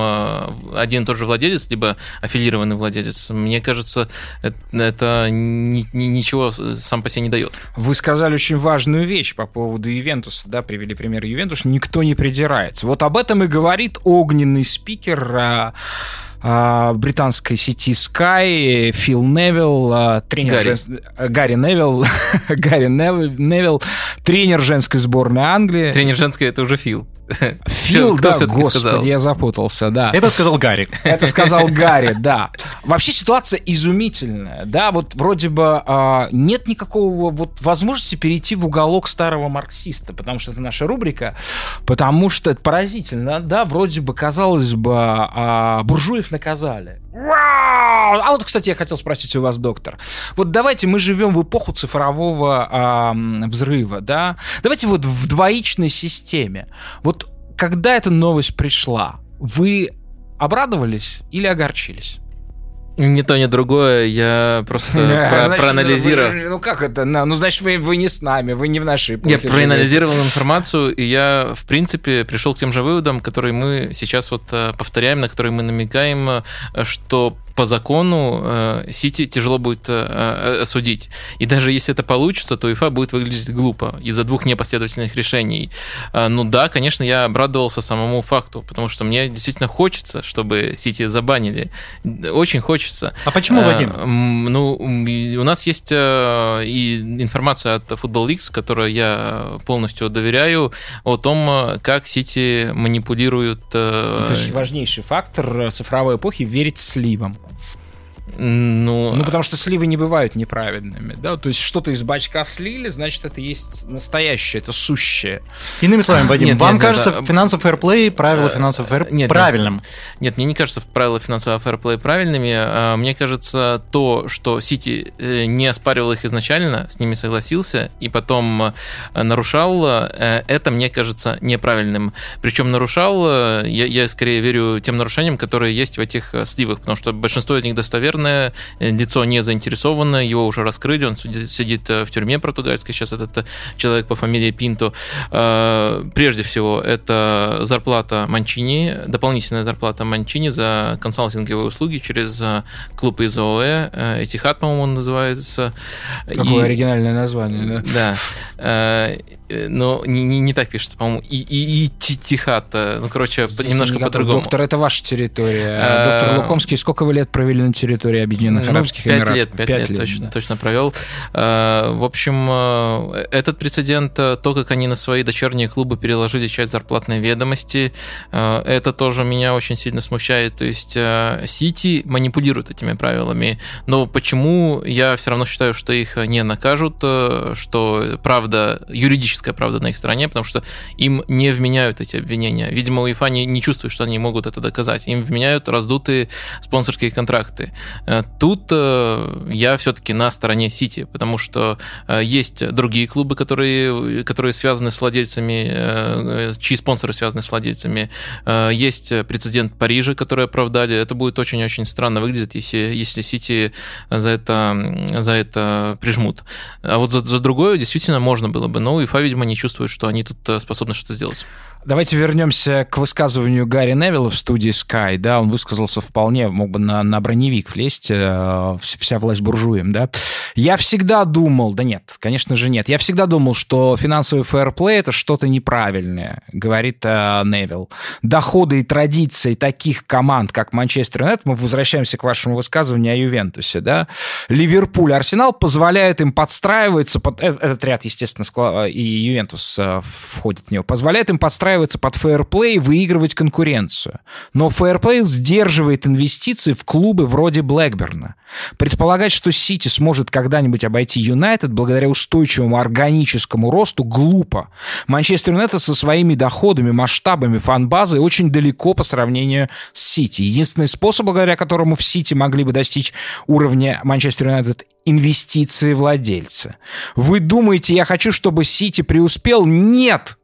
Speaker 3: один и тот же владелец, либо аффилированный владелец, мне кажется, это ни, ни, ничего сам по себе не дает.
Speaker 1: Вы сказали очень важную вещь по поводу Ювентуса, да, привели пример Ювентус, никто не придирается. Вот об этом и говорит огненный спикер а, а, британской сети Sky Фил Невилл, а, тренер Гарри, жен... Гарри Невилл, *laughs* Гарри Невилл, тренер женской сборной Англии.
Speaker 3: Тренер женской это уже Фил.
Speaker 1: Фил, да, господи, я запутался, да.
Speaker 2: Это сказал Гарри.
Speaker 1: Это сказал *laughs* Гарри, да. Вообще ситуация изумительная, да, вот вроде бы а, нет никакого вот возможности перейти в уголок старого марксиста, потому что это наша рубрика, потому что это поразительно, да, вроде бы, казалось бы, а, буржуев наказали. Вау! А вот, кстати, я хотел спросить у вас, доктор. Вот давайте мы живем в эпоху цифрового а, взрыва, да? Давайте вот в двоичной системе. Вот когда эта новость пришла, вы обрадовались или огорчились?
Speaker 3: Ни то, ни другое, я просто *laughs* про, значит, проанализировал.
Speaker 1: Ну, ну как это? Ну, значит, вы, вы не с нами, вы не в нашей эпохе.
Speaker 3: Я проанализировал информацию, и я, в принципе, пришел к тем же выводам, которые мы сейчас вот э, повторяем, на которые мы намекаем, э, что по закону э, Сити тяжело будет э, э, осудить. И даже если это получится, то УЕФА будет выглядеть глупо из-за двух непоследовательных решений. Ну да, конечно, я обрадовался самому факту, потому что мне действительно хочется, чтобы Сити забанили. Очень хочется.
Speaker 2: А почему, Вадим?
Speaker 3: Ну, у нас есть и информация от Football Leaks, которой я полностью доверяю, о том, как Сити манипулируют...
Speaker 1: Это же важнейший фактор цифровой эпохи — верить сливам.
Speaker 3: Ну,
Speaker 1: ну, потому что сливы не бывают неправедными, да, то есть что-то из бачка слили, значит, это есть настоящее, это сущее.
Speaker 2: Иными словами, Вадим, нет, вам нет, кажется нет, финансовый фэрплей, правила э, финансового фэрплея нет, правильным? Нет,
Speaker 3: нет, мне не кажется правила финансового фэрплея правильными, а мне кажется то, что Сити э, не оспаривал их изначально, с ними согласился, и потом э, нарушал, это мне кажется неправильным. Причем нарушал, я, я скорее верю тем нарушениям, которые есть в этих сливах, потому что большинство из них достоверны, неизвестное, лицо не заинтересованное, его уже раскрыли, он сидит э, в тюрьме португальской, сейчас этот э, человек по фамилии Пинто. Э, прежде всего, это зарплата Манчини, дополнительная зарплата Манчини за консалтинговые услуги через клуб из ОЭ, Этихат, по-моему, он называется.
Speaker 1: Какое и... оригинальное название,
Speaker 3: да? Да. Но не, не, не так пишется, по-моему. И, и, и Тихат. Ну, короче, Здесь немножко по-другому.
Speaker 1: Доктор, это ваша территория. Доктор Лукомский, сколько вы лет провели на территории Объединенных ну, Арабских 5 Эмиратов.
Speaker 3: Лет, 5, 5 лет, лет точно, да. точно провел. А, в общем, э, этот прецедент, э, то, как они на свои дочерние клубы переложили часть зарплатной ведомости, э, это тоже меня очень сильно смущает. То есть Сити манипулирует этими правилами, но почему я все равно считаю, что их не накажут, что правда, юридическая правда на их стороне, потому что им не вменяют эти обвинения. Видимо, УЕФА не, не чувствует, что они могут это доказать. Им вменяют раздутые спонсорские контракты. Э, тут э, я все-таки на стороне Сити, потому что э, есть другие клубы, которые, которые связаны с владельцами, чьи спонсоры связаны с владельцами. Есть прецедент Парижа, который оправдали. Это будет очень-очень странно выглядеть, если, если Сити за это, за это прижмут. А вот за, за другое действительно можно было бы, но УЕФА, видимо, не чувствует, что они тут способны что-то сделать.
Speaker 1: Давайте вернемся к высказыванию Гарри Невилла в студии Sky. Да, он высказался вполне, мог бы на, на броневик влезть, э, вся власть буржуем, да. Я всегда думал, да нет, конечно же нет, я всегда думал, что финансовый фэрплей — это что-то неправильное, говорит э, Невилл. Доходы и традиции таких команд, как Манчестер Юнайтед, мы возвращаемся к вашему высказыванию о Ювентусе, да, Ливерпуль, Арсенал позволяет им подстраиваться, под, э, этот ряд, естественно, э, и Ювентус э, входит в него, позволяет им подстраиваться подстраиваться под фэрплей и выигрывать конкуренцию. Но фэрплей сдерживает инвестиции в клубы вроде Блэкберна. Предполагать, что Сити сможет когда-нибудь обойти Юнайтед благодаря устойчивому органическому росту, глупо. Манчестер Юнайтед со своими доходами, масштабами, фан-базой очень далеко по сравнению с Сити. Единственный способ, благодаря которому в Сити могли бы достичь уровня Манчестер Юнайтед инвестиции владельца. Вы думаете, я хочу, чтобы Сити преуспел? Нет!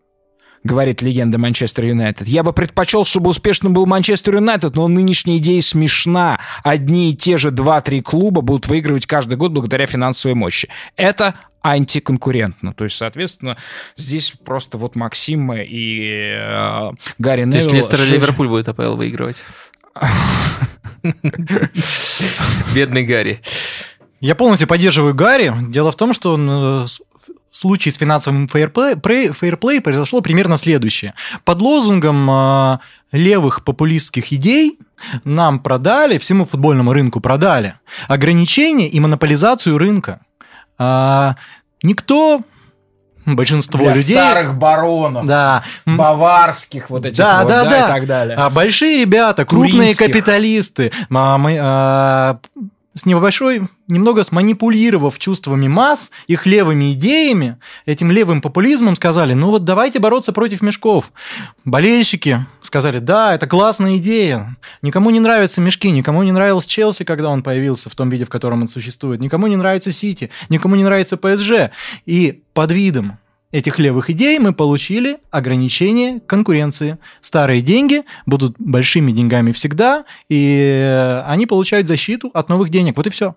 Speaker 1: Говорит легенда Манчестер Юнайтед. Я бы предпочел, чтобы успешным был Манчестер Юнайтед, но нынешняя идея смешна. Одни и те же два-три клуба будут выигрывать каждый год благодаря финансовой мощи. Это антиконкурентно. То есть, соответственно, здесь просто вот Максим и э, Гарри Невилл... То есть
Speaker 3: Лестер и Ливерпуль будет АПЛ выигрывать. *laughs* Бедный Гарри.
Speaker 2: Я полностью поддерживаю Гарри. Дело в том, что он э, случае с финансовым фейерплей, фейерплей произошло примерно следующее. Под лозунгом э, левых популистских идей нам продали, всему футбольному рынку продали ограничения и монополизацию рынка. А, никто большинство
Speaker 1: Для
Speaker 2: людей...
Speaker 1: старых баронов,
Speaker 2: Да.
Speaker 1: Баварских вот этих
Speaker 2: Да,
Speaker 1: вот,
Speaker 2: да, да.
Speaker 1: и так далее.
Speaker 2: А большие ребята, крупные
Speaker 1: Туринских.
Speaker 2: капиталисты, а, мы, а, с небольшой, немного сманипулировав чувствами масс, их левыми идеями, этим левым популизмом сказали, ну вот давайте бороться против мешков. Болельщики сказали, да, это классная идея. Никому не нравятся мешки, никому не нравился Челси, когда он появился в том виде, в котором он существует, никому не нравится Сити, никому не нравится ПСЖ. И под видом этих левых идей мы получили ограничение конкуренции. Старые деньги будут большими деньгами всегда, и э, они получают защиту от новых денег. Вот и все.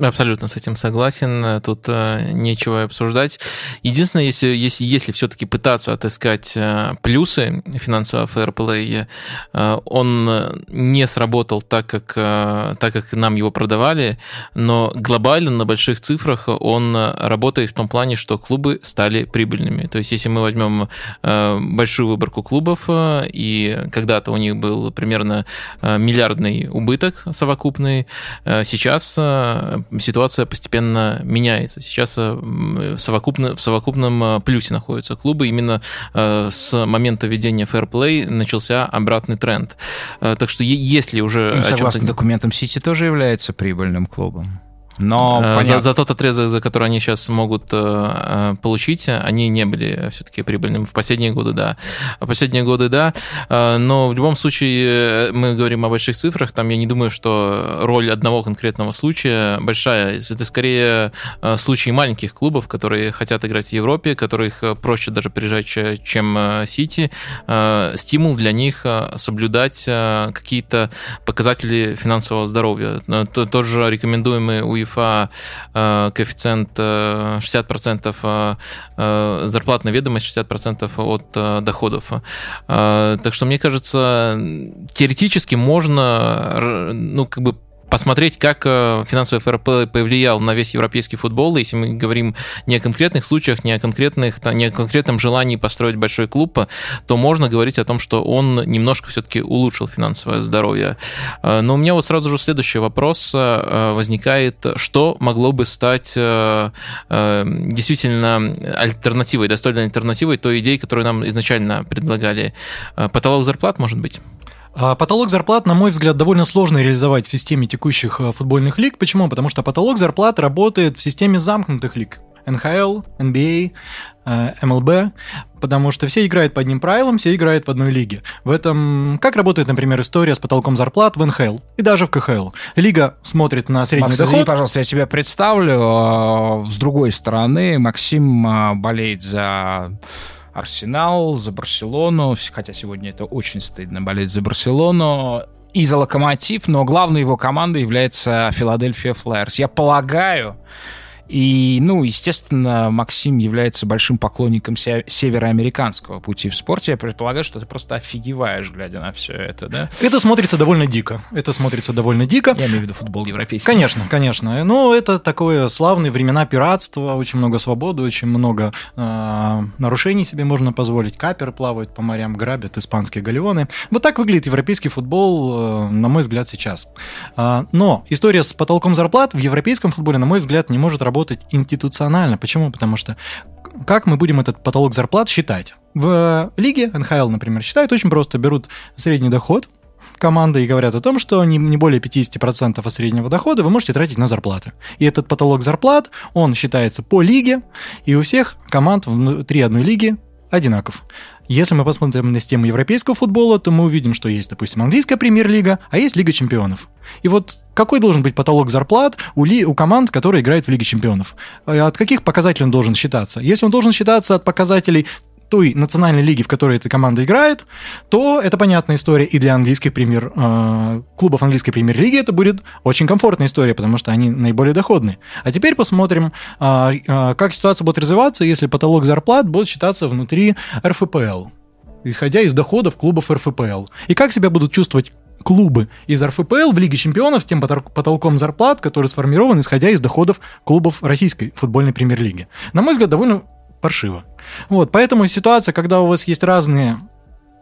Speaker 3: Абсолютно с этим согласен. Тут э, нечего обсуждать. Единственное, если, если, если все-таки пытаться отыскать э, плюсы финансового фэрплея, э, он не сработал так как, э, так, как нам его продавали, но глобально на больших цифрах он работает в том плане, что клубы стали прибыльными. То есть, если мы возьмем э, большую выборку клубов, э, и когда-то у них был примерно э, миллиардный убыток совокупный, э, сейчас э, ситуация постепенно меняется. Сейчас э, в, совокупно, в совокупном э, плюсе находятся клубы. Именно э, с момента введения Fair Play начался обратный тренд. Так что если уже...
Speaker 1: Ну, Согласно документам, Сити тоже является прибыльным клубом. Но,
Speaker 3: Э. За, за тот отрезок, за который они сейчас могут э, э, получить, они не были все-таки прибыльными. В последние годы, да. В последние годы, да. Э, Но в любом случае, мы говорим о больших цифрах. Там я не думаю, что роль одного конкретного случая большая. Это скорее случаи маленьких клубов, которые хотят играть в Европе, которых проще даже приезжать, че- чем Сити. Э, Стимул для них соблюдать какие-то показатели финансового здоровья. То- Тоже рекомендуемый УЕФА э, коэффициент э, 60% э, э, зарплатная ведомость, 60% от э, доходов. Э, Так что, мне кажется, теоретически можно ну, как бы посмотреть, как э, финансовый ФРП повлиял на весь европейский футбол, если мы говорим не о конкретных случаях, не о, конкретных, не о конкретном желании построить большой клуб, то можно говорить о том, что он немножко все-таки улучшил финансовое здоровье. Э, Но у меня вот сразу же следующий вопрос э, возникает, что могло бы стать э, э, действительно альтернативой, достойной альтернативой той идеи, которую нам изначально предлагали. Э, Потолок зарплат, может быть?
Speaker 2: А Потолок зарплат, на мой взгляд, довольно сложно реализовать в системе текущих э, футбольных лиг. Почему? Потому что потолок зарплат работает в системе замкнутых лиг. НХЛ, NBA, э, МЛБ, потому что все играют по одним правилам, все играют в одной лиге. В этом, как работает, например, история с потолком зарплат в НХЛ и даже в КХЛ. Лига смотрит на средний
Speaker 1: Макс,
Speaker 2: доход.
Speaker 1: извини, пожалуйста, я тебя представлю. А, С другой стороны, Максим а, болеет за Арсенал, за Барселону, хотя сегодня это очень стыдно болеть за Барселону, и за Локомотив, но главной его командой является Филадельфия Флайерс. Я полагаю, и, ну, естественно, Максим является большим поклонником се- североамериканского пути в спорте. Я предполагаю, что ты просто офигеваешь, глядя на все это, да?
Speaker 2: Это смотрится довольно дико. Это смотрится довольно дико.
Speaker 1: Я имею в виду футбол европейский.
Speaker 2: Конечно, конечно. Ну, это такое славные времена пиратства, очень много свободы, очень много э, нарушений себе можно позволить. Каперы плавают по морям, грабят испанские галеоны. Вот так выглядит европейский футбол, э, на мой взгляд, сейчас. А, но история с потолком зарплат в европейском футболе, на мой взгляд, не может работать институционально. Почему? Потому что как мы будем этот потолок зарплат считать? В лиге НХЛ, например, считают очень просто. Берут средний доход, команды и говорят о том, что не более 50% от среднего дохода вы можете тратить на зарплаты. И этот потолок зарплат, он считается по лиге, и у всех команд внутри одной лиги одинаков. Если мы посмотрим на систему европейского футбола, то мы увидим, что есть, допустим, английская премьер-лига, а есть Лига чемпионов. И вот какой должен быть потолок зарплат у, ли, у команд, которые играют в Лиге чемпионов? Э, От каких показателей он должен считаться? Если он должен считаться от показателей той национальной лиги, в которой эта команда играет, то это понятная история и для английских премьер, э, клубов английской премьер-лиги это будет очень комфортная история, потому что они наиболее доходные. А теперь посмотрим, э, э, как ситуация будет развиваться, если потолок зарплат будет считаться внутри РФПЛ, исходя из доходов клубов РФПЛ. И как себя будут чувствовать клубы из РФПЛ в Лиге чемпионов с тем потолком зарплат, который сформирован, исходя из доходов клубов российской футбольной премьер-лиги. На мой взгляд, довольно паршиво. Вот, поэтому ситуация, когда у вас есть разные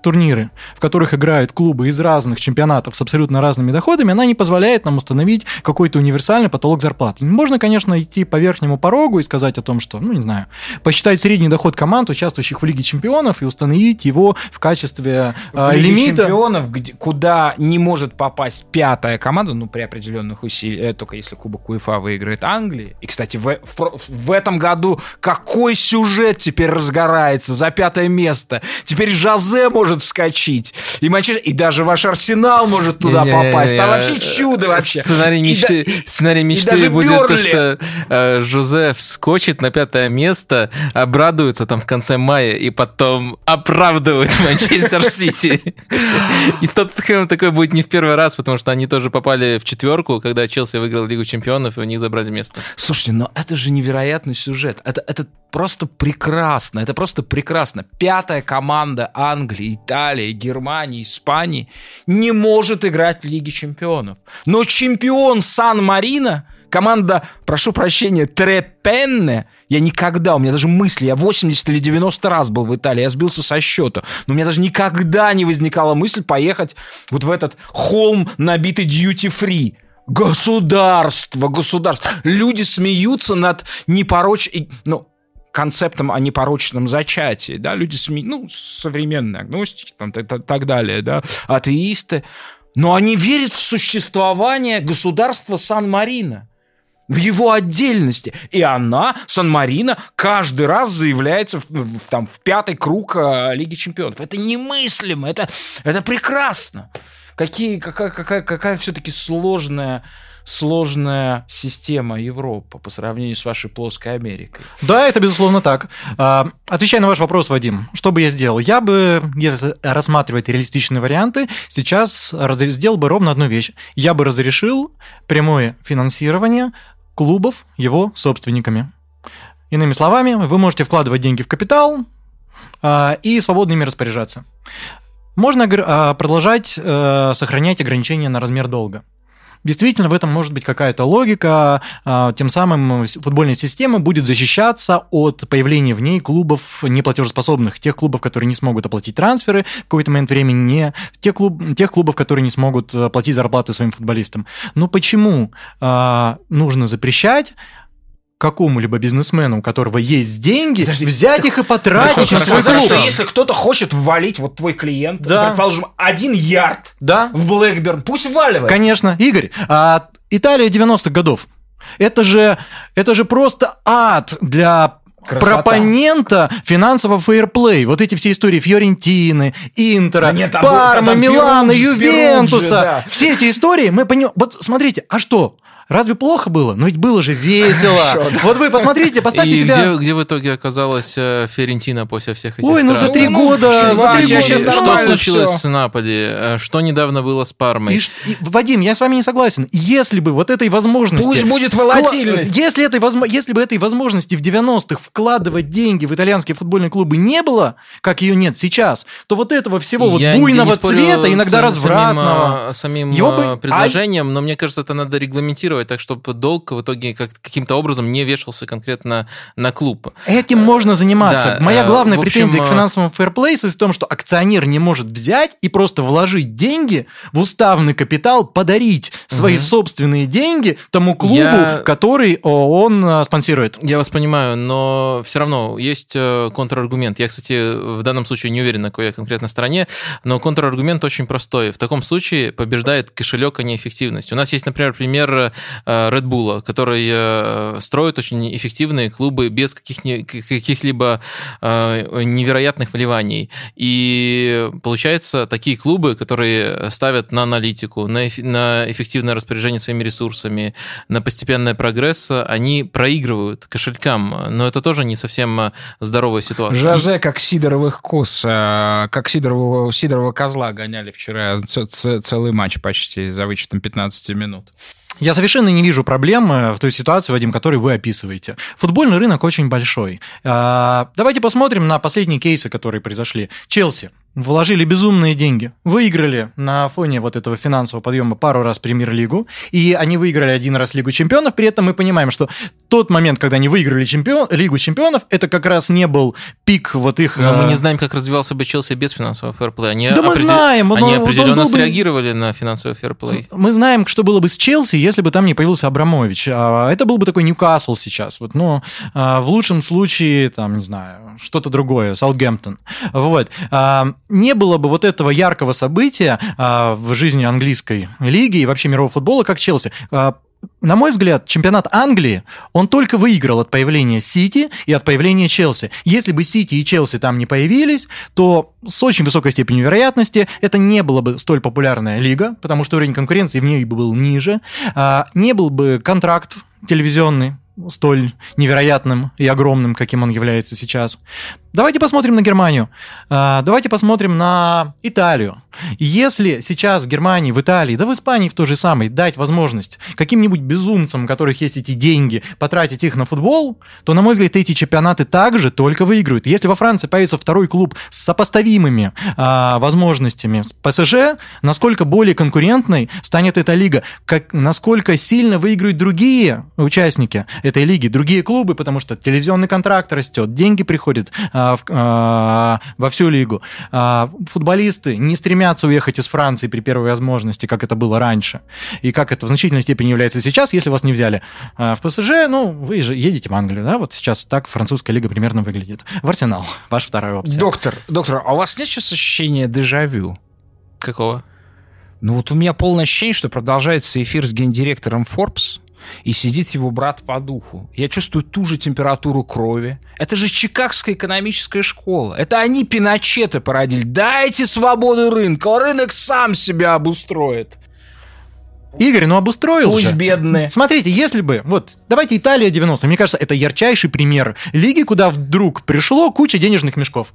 Speaker 2: турниры, в которых играют клубы из разных чемпионатов с абсолютно разными доходами, она не позволяет нам установить какой-то универсальный потолок зарплаты. Можно, конечно, идти по верхнему порогу и сказать о том, что, ну, не знаю, посчитать средний доход команд, участвующих в Лиге чемпионов, и установить его в качестве
Speaker 1: в э, лимита. чемпионов, где, куда не может попасть пятая команда, ну, при определенных усилиях, э, только если Кубок УЕФА выиграет Англия. И, кстати, в, в, в этом году какой сюжет теперь разгорается за пятое место. Теперь Жозе может может вскочить. И, Манчестер, и даже ваш Арсенал может туда не, попасть. Не, не, Там вообще чудо вообще.
Speaker 3: Сценарий мечты, и, сценарий мечты будет Бёрли. то, что э, Жозе вскочит на пятое место, обрадуется там в конце мая и потом оправдывает *laughs* Манчестер Сити. И с Тоттенхэмом такое будет не в первый раз, потому что они тоже попали в четверку, когда Челси выиграл Лигу чемпионов, и у них забрали место.
Speaker 1: Слушайте, но это же невероятный сюжет. Это, это просто прекрасно. Это просто прекрасно. Пятая команда Англии, Италии, Германии, Испании не может играть в Лиге чемпионов. Но чемпион Сан-Марино, команда, прошу прощения, Трепенне, я никогда, у меня даже мысли, я 80 или 90 раз был в Италии, я сбился со счета, но у меня даже никогда не возникала мысль поехать вот в этот холм, набитый дьюти-фри. Государство, государство. Люди смеются над непорочным... Ну, концептом о непорочном зачатии, да, люди, сме... ну, современные агностики, там, так, далее, да, атеисты, но они верят в существование государства Сан-Марино в его отдельности. И она, Сан-Марино, каждый раз заявляется в, в, там, в пятый круг э, Лиги Чемпионов. Это немыслимо, это, это прекрасно. Какие, какая, какая, какая все-таки сложная сложная система Европы по сравнению с вашей плоской Америкой.
Speaker 2: Да, это безусловно так. А, отвечая на ваш вопрос, Вадим, что бы я сделал? Я бы, если рассматривать реалистичные варианты, сейчас сделал бы ровно одну вещь. Я бы разрешил прямое финансирование клубов его собственниками. Иными словами, вы можете вкладывать деньги в капитал а, и свободно ими распоряжаться. Можно а, продолжать э, сохранять ограничения на размер долга. Действительно, в этом может быть какая-то логика. А, тем самым футбольная система будет защищаться от появления в ней клубов неплатежеспособных, тех клубов, которые не смогут оплатить трансферы в какой-то момент времени, не тех, клуб, тех клубов, которые не смогут платить зарплаты своим футболистам. Но почему а, нужно запрещать какому-либо бизнесмену, у которого есть деньги, Подожди, взять их и потратить на свой
Speaker 1: клуб. Что если кто-то хочет ввалить, вот твой клиент, да. предположим, один ярд да. в Блэкберн, пусть вваливает.
Speaker 2: Конечно, Игорь, а Италия 90-х годов, это же, это же просто ад для Красота. пропонента финансового фейерплей. Вот эти все истории Фьорентины, Интера, да нет, Парма, Милана, Перуджи, Ювентуса. Перуджи, да. Все эти истории мы понимаем. Вот смотрите, а что? Разве плохо было? Но ведь было же весело. Хорошо, да. Вот вы посмотрите, поставьте
Speaker 3: И
Speaker 2: себя...
Speaker 3: Где, где в итоге оказалась э, Ферентина после всех этих
Speaker 2: Ой, ну за три года... За три
Speaker 3: года что случилось все. с Наполи? Э, что недавно было с Пармой? И,
Speaker 2: и, Вадим, я с вами не согласен. Если бы вот этой возможности...
Speaker 1: Пусть будет волатильность.
Speaker 2: Вкла... Если, этой возможно... Если бы этой возможности в 90-х вкладывать деньги в итальянские футбольные клубы не было, как ее нет сейчас, то вот этого всего вот буйного цвета, иногда развратного...
Speaker 3: Самим, самим его бы... Э, предложением, но мне кажется, это надо регламентировать так, чтобы долг в итоге как, каким-то образом не вешался конкретно на клуб.
Speaker 2: Этим можно заниматься. Да, Моя э, главная общем, претензия к э, финансовому фэрплей в том, что акционер не может взять и просто вложить деньги в уставный капитал, подарить свои угу. собственные деньги тому клубу, я... который он э, спонсирует.
Speaker 3: Я вас понимаю, но все равно есть контраргумент. Я, кстати, в данном случае не уверен, на какой я конкретно стороне, но контраргумент очень простой. В таком случае побеждает кошелек, а не эффективность. У нас есть, например, пример Red Bull который э, строит очень эффективные клубы без каких- каких-либо э, невероятных вливаний. И получается, такие клубы, которые ставят на аналитику, на, эффективное распоряжение своими ресурсами, на постепенный прогресс, они проигрывают кошелькам. Но это тоже не совсем здоровая ситуация.
Speaker 1: Жаже как сидоровых коз, э, как сидорового, сидорового козла гоняли вчера целый матч почти за вычетом 15 минут.
Speaker 2: Я совершенно не вижу проблем в той ситуации, Вадим, которую вы описываете. Футбольный рынок очень большой. А, давайте посмотрим на последние кейсы, которые произошли. Челси вложили безумные деньги, выиграли на фоне вот этого финансового подъема пару раз премьер-лигу, и они выиграли один раз Лигу чемпионов, при этом мы понимаем, что тот момент, когда они выиграли чемпион, Лигу чемпионов, это как раз не был пик вот их...
Speaker 3: Но мы
Speaker 2: э,
Speaker 3: не знаем, как развивался бы Челси без финансового фэрплея. Они
Speaker 2: Да мы
Speaker 3: определ-
Speaker 2: знаем, но
Speaker 3: Они
Speaker 2: вот он
Speaker 3: определенно
Speaker 2: был бы-
Speaker 3: среагировали на финансовый фэрплей.
Speaker 2: Мы знаем, что было бы с Челси, если бы там не появился Абрамович. А Это был бы такой Ньюкасл сейчас. Вот, но а, в лучшем случае, там, не знаю, что-то другое, Саутгемптон. Вот. Не было бы вот этого яркого события а, в жизни английской лиги и вообще мирового футбола, как Челси. А, на мой взгляд, чемпионат Англии, он только выиграл от появления Сити и от появления Челси. Если бы Сити и Челси там не появились, то с очень высокой степенью вероятности это не была бы столь популярная лига, потому что уровень конкуренции в ней бы был ниже, а, не был бы контракт телевизионный столь невероятным и огромным, каким он является сейчас. Давайте посмотрим на Германию. А, Давайте посмотрим на Италию. Если сейчас в Германии, в Италии, да в Испании в той же самой дать возможность каким-нибудь безумцам, у которых есть эти деньги, потратить их на футбол, то, на мой взгляд, эти чемпионаты также только выигрывают. Если во Франции появится второй клуб с сопоставимыми а, возможностями с ПСЖ, насколько более конкурентной станет эта лига, как, насколько сильно выиграют другие участники этой лиги, другие клубы, потому что телевизионный контракт растет, деньги приходят а, в- а, во всю лигу. А, футболисты не стремятся уехать из Франции при первой возможности, как это было раньше, и как это в значительной степени является сейчас, если вас не взяли а, в ПСЖ, ну, вы же едете в Англию, да, вот сейчас так французская лига примерно выглядит. В Арсенал, *laughs* ваша вторая опция.
Speaker 1: Доктор, доктор, а у вас нет сейчас ощущения дежавю?
Speaker 3: Какого?
Speaker 1: Ну вот у меня полное ощущение, что продолжается эфир с гендиректором Forbes, и сидит его брат по духу. Я чувствую ту же температуру крови. Это же Чикагская экономическая школа. Это они Пиночета породили. Дайте свободу рынка, рынок сам себя обустроит.
Speaker 2: Игорь, ну обустроил
Speaker 1: Пусть
Speaker 2: же.
Speaker 1: бедные.
Speaker 2: Смотрите, если бы, вот, давайте Италия 90 мне кажется, это ярчайший пример лиги, куда вдруг пришло куча денежных мешков.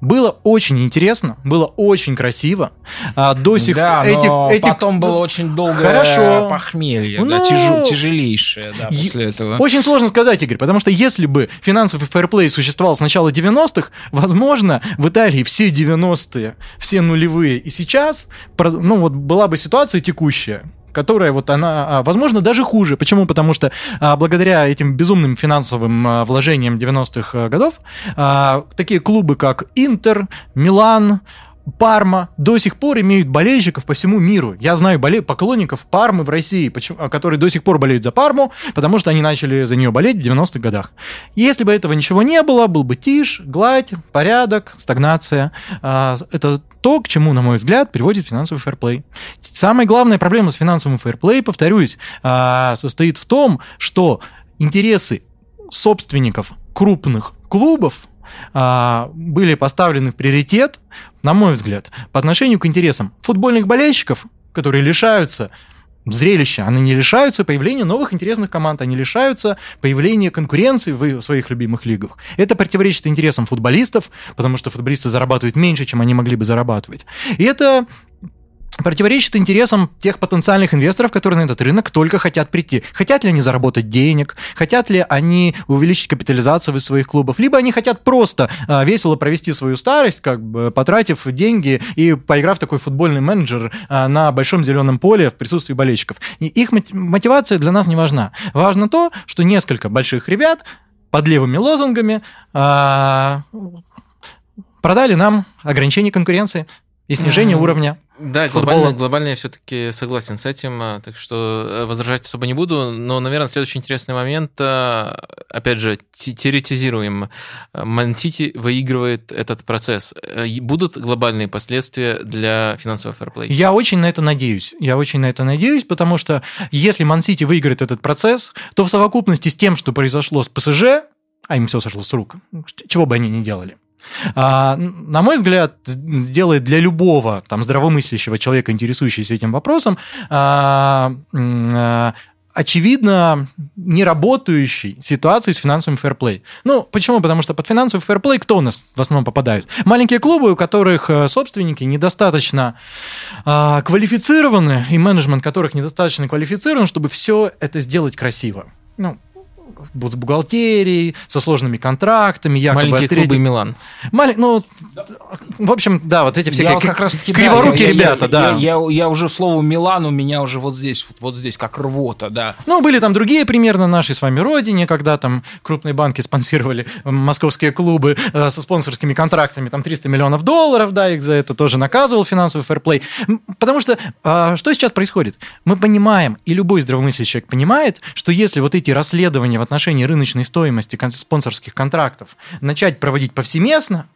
Speaker 2: Было очень интересно, было очень красиво. А, до сих
Speaker 1: да,
Speaker 2: этих,
Speaker 1: но
Speaker 2: этих-
Speaker 1: потом было очень долгое
Speaker 2: Хорошо.
Speaker 1: похмелье, да,
Speaker 2: Ну,
Speaker 1: тяжу- тяжелейшее, да,
Speaker 2: е-
Speaker 1: после этого.
Speaker 2: Очень сложно сказать, Игорь, потому что если бы финансовый фэрплей существовал с начала 90-х, возможно, в Италии все 90-е, все нулевые и сейчас, ну вот была бы ситуация текущая, которая вот она, а, возможно, даже хуже. Почему? Потому что а, благодаря этим безумным финансовым а, вложениям 90-х а, годов а, такие клубы, как Интер, Милан, Парма до сих пор имеют болельщиков по всему миру. Я знаю боле- поклонников Пармы в России, почему- а, которые до сих пор болеют за Парму, потому что они начали за нее болеть в 90-х годах. Если бы этого ничего не было, был бы тишь, гладь, порядок, стагнация. А, Это то, к чему, на мой взгляд, приводит финансовый фэрплей. Самая главная проблема с финансовым фэрплей, повторюсь, а, состоит в том, что интересы собственников крупных клубов были поставлены в приоритет, на мой взгляд, по отношению к интересам футбольных болельщиков, которые лишаются зрелища, они не лишаются появления новых интересных команд, они лишаются появления конкуренции в своих любимых лигах. Это противоречит интересам футболистов, потому что футболисты зарабатывают меньше, чем они могли бы зарабатывать. И это противоречит интересам тех потенциальных инвесторов, которые на этот рынок только хотят прийти. Хотят ли они заработать денег, хотят ли они увеличить капитализацию своих клубов, либо они хотят просто а, весело провести свою старость, как бы потратив деньги и поиграв такой футбольный менеджер а, на большом зеленом поле в присутствии болельщиков. И их моти- мотивация для нас не важна. Важно то, что несколько больших ребят под левыми лозунгами а, продали нам ограничение конкуренции и снижение
Speaker 3: Мгм.
Speaker 2: уровня
Speaker 3: Да,
Speaker 2: Футбола.
Speaker 3: глобально, глобально я все-таки согласен с этим, а, так что э, возражать особо не буду. Но, наверное, следующий интересный момент, а, опять же, те- теоретизируем. Мансити выигрывает этот процесс. Э, Будут глобальные последствия для финансового фэрплей?
Speaker 2: Я очень на это надеюсь. Я очень на это надеюсь, потому что если Ман-Сити выиграет этот процесс, то в совокупности с тем, что произошло с ПСЖ, а им все сошло с рук, чего бы они ни делали, на мой взгляд, сделает для любого там здравомыслящего человека, интересующегося этим вопросом, а, а, очевидно, неработающей ситуации с финансовым фэрплей. Ну, почему? Потому что под финансовый фэрплей кто у нас в основном попадают? Маленькие клубы, у которых э, собственники недостаточно а, квалифицированы, и менеджмент которых недостаточно квалифицирован, чтобы все это сделать красиво. Ну, с бухгалтерией, со сложными контрактами, якобы
Speaker 3: Маленькие
Speaker 2: от третьих-
Speaker 3: клубы Милан.
Speaker 2: Малень- ну, в общем, да, вот эти все
Speaker 1: Я
Speaker 2: как-
Speaker 1: раз таки
Speaker 2: криворукие ребята, да.
Speaker 1: Я, я- я уже слово Милан у меня уже вот здесь, вот, вот здесь, как рвота, да.
Speaker 2: Ну, были там другие примеры на нашей с вами родине, когда там крупные банки спонсировали московские клубы э, со спонсорскими контрактами, там 300 миллионов долларов, да, их за это тоже наказывал финансовый фэрплей. Потому что а, что сейчас происходит? Мы понимаем, и любой здравомыслящий человек понимает, что если вот эти расследования в отношении рыночной стоимости спонсорских контрактов начать проводить повсеместно,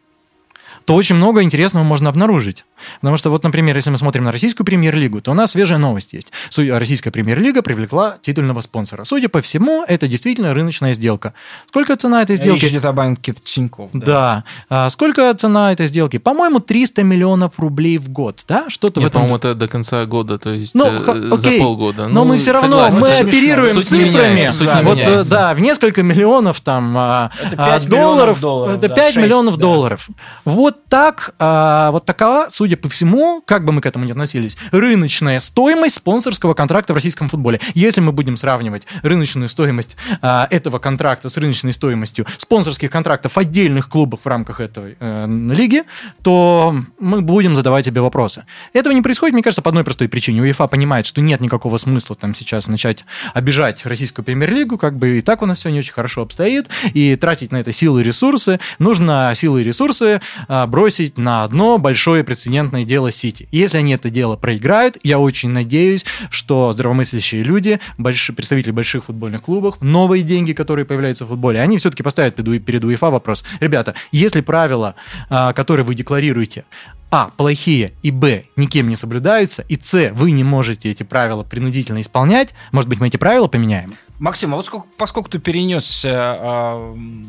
Speaker 2: то очень много интересного можно обнаружить. Потому что вот, например, если мы смотрим на российскую премьер-лигу, то у нас свежая новость есть. Российская премьер-лига привлекла титульного спонсора. Судя по всему, это действительно рыночная сделка. Сколько цена этой сделки?
Speaker 1: Речь идет о банке Тинькофф.
Speaker 2: Да. А сколько цена этой сделки? По-моему, 300 миллионов рублей в год, да? Что-то в этом.
Speaker 3: по-моему, это до конца года, то есть
Speaker 2: Ну,
Speaker 3: э,
Speaker 2: х-
Speaker 3: за
Speaker 2: окей.
Speaker 3: полгода.
Speaker 2: Но
Speaker 3: Ну,
Speaker 2: мы все равно
Speaker 3: согласен,
Speaker 2: мы оперируем
Speaker 3: Суть
Speaker 2: цифрами.
Speaker 3: меняется, суть не
Speaker 2: вот, э,
Speaker 3: меняется.
Speaker 2: да, в несколько миллионов там а,
Speaker 1: Это
Speaker 2: а,
Speaker 1: 5 миллионов
Speaker 2: долларов,
Speaker 1: долларов,
Speaker 2: это
Speaker 1: да,
Speaker 2: 5
Speaker 1: 6,
Speaker 2: миллионов
Speaker 1: да.
Speaker 2: долларов. Вот так, а, вот такова, судя по всему, как бы мы к этому ни относились, рыночная стоимость спонсорского контракта в российском футболе. Если мы будем сравнивать рыночную стоимость а, этого контракта с рыночной стоимостью спонсорских контрактов отдельных клубов в рамках этой э, лиги, то мы будем задавать себе вопросы. Этого не происходит, мне кажется, по одной простой причине. УЕФА понимает, что нет никакого смысла там сейчас начать обижать российскую премьер-лигу, как бы и так у нас все не очень хорошо обстоит, и тратить на это силы и ресурсы. Нужно силы и ресурсы а, бросить на одно большое прецедентное дело Сити. Если они это дело проиграют, я очень надеюсь, что здравомыслящие люди, большие, представители больших футбольных клубов, новые деньги, которые появляются в футболе, они все-таки поставят перед, УЕФА вопрос. Ребята, если правила, а, которые вы декларируете, а, плохие, и б, никем не соблюдаются, и с, вы не можете эти правила принудительно исполнять, может быть, мы эти правила поменяем?
Speaker 1: Максим, а вот сколько, поскольку ты перенесся, а, м,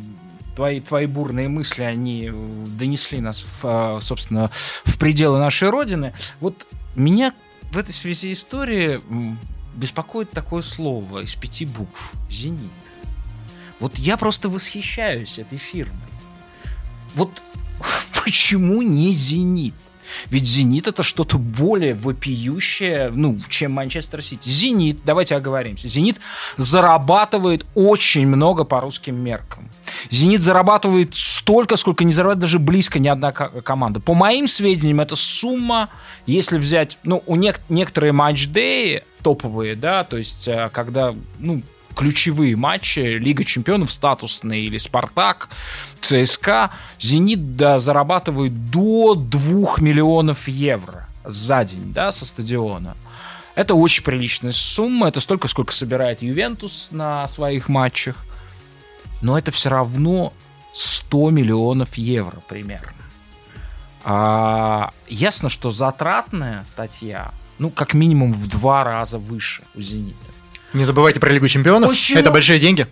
Speaker 1: твои, твои бурные мысли, они э, донесли нас, в, а, собственно, в пределы нашей Родины. Вот меня в этой связи истории беспокоит такое слово из пяти букв – «Зенит». Вот я просто восхищаюсь этой фирмой. Вот *laughs* почему не «Зенит»? Ведь «Зенит» — это что-то более вопиющее, ну, чем Манчестер Сити. «Зенит», давайте оговоримся, «Зенит» зарабатывает очень много по русским меркам. «Зенит» зарабатывает столько, сколько не зарабатывает даже близко ни одна ко- команда. По моим сведениям, это сумма, если взять, ну, у нек- некоторые матч-деи топовые, да, то есть, э, когда, ну, ключевые матчи, Лига чемпионов статусные или Спартак, ЦСКА, Зенит да, зарабатывает до 2 миллионов евро за день, да, со стадиона. Это очень приличная сумма, это столько, сколько собирает Ювентус на своих матчах. Но это все равно 100 миллионов евро примерно. А, ясно, что затратная статья, ну, как минимум в два раза выше у «Зенита».
Speaker 2: Не забывайте про Лигу чемпионов,
Speaker 1: Почему?
Speaker 2: это большие деньги.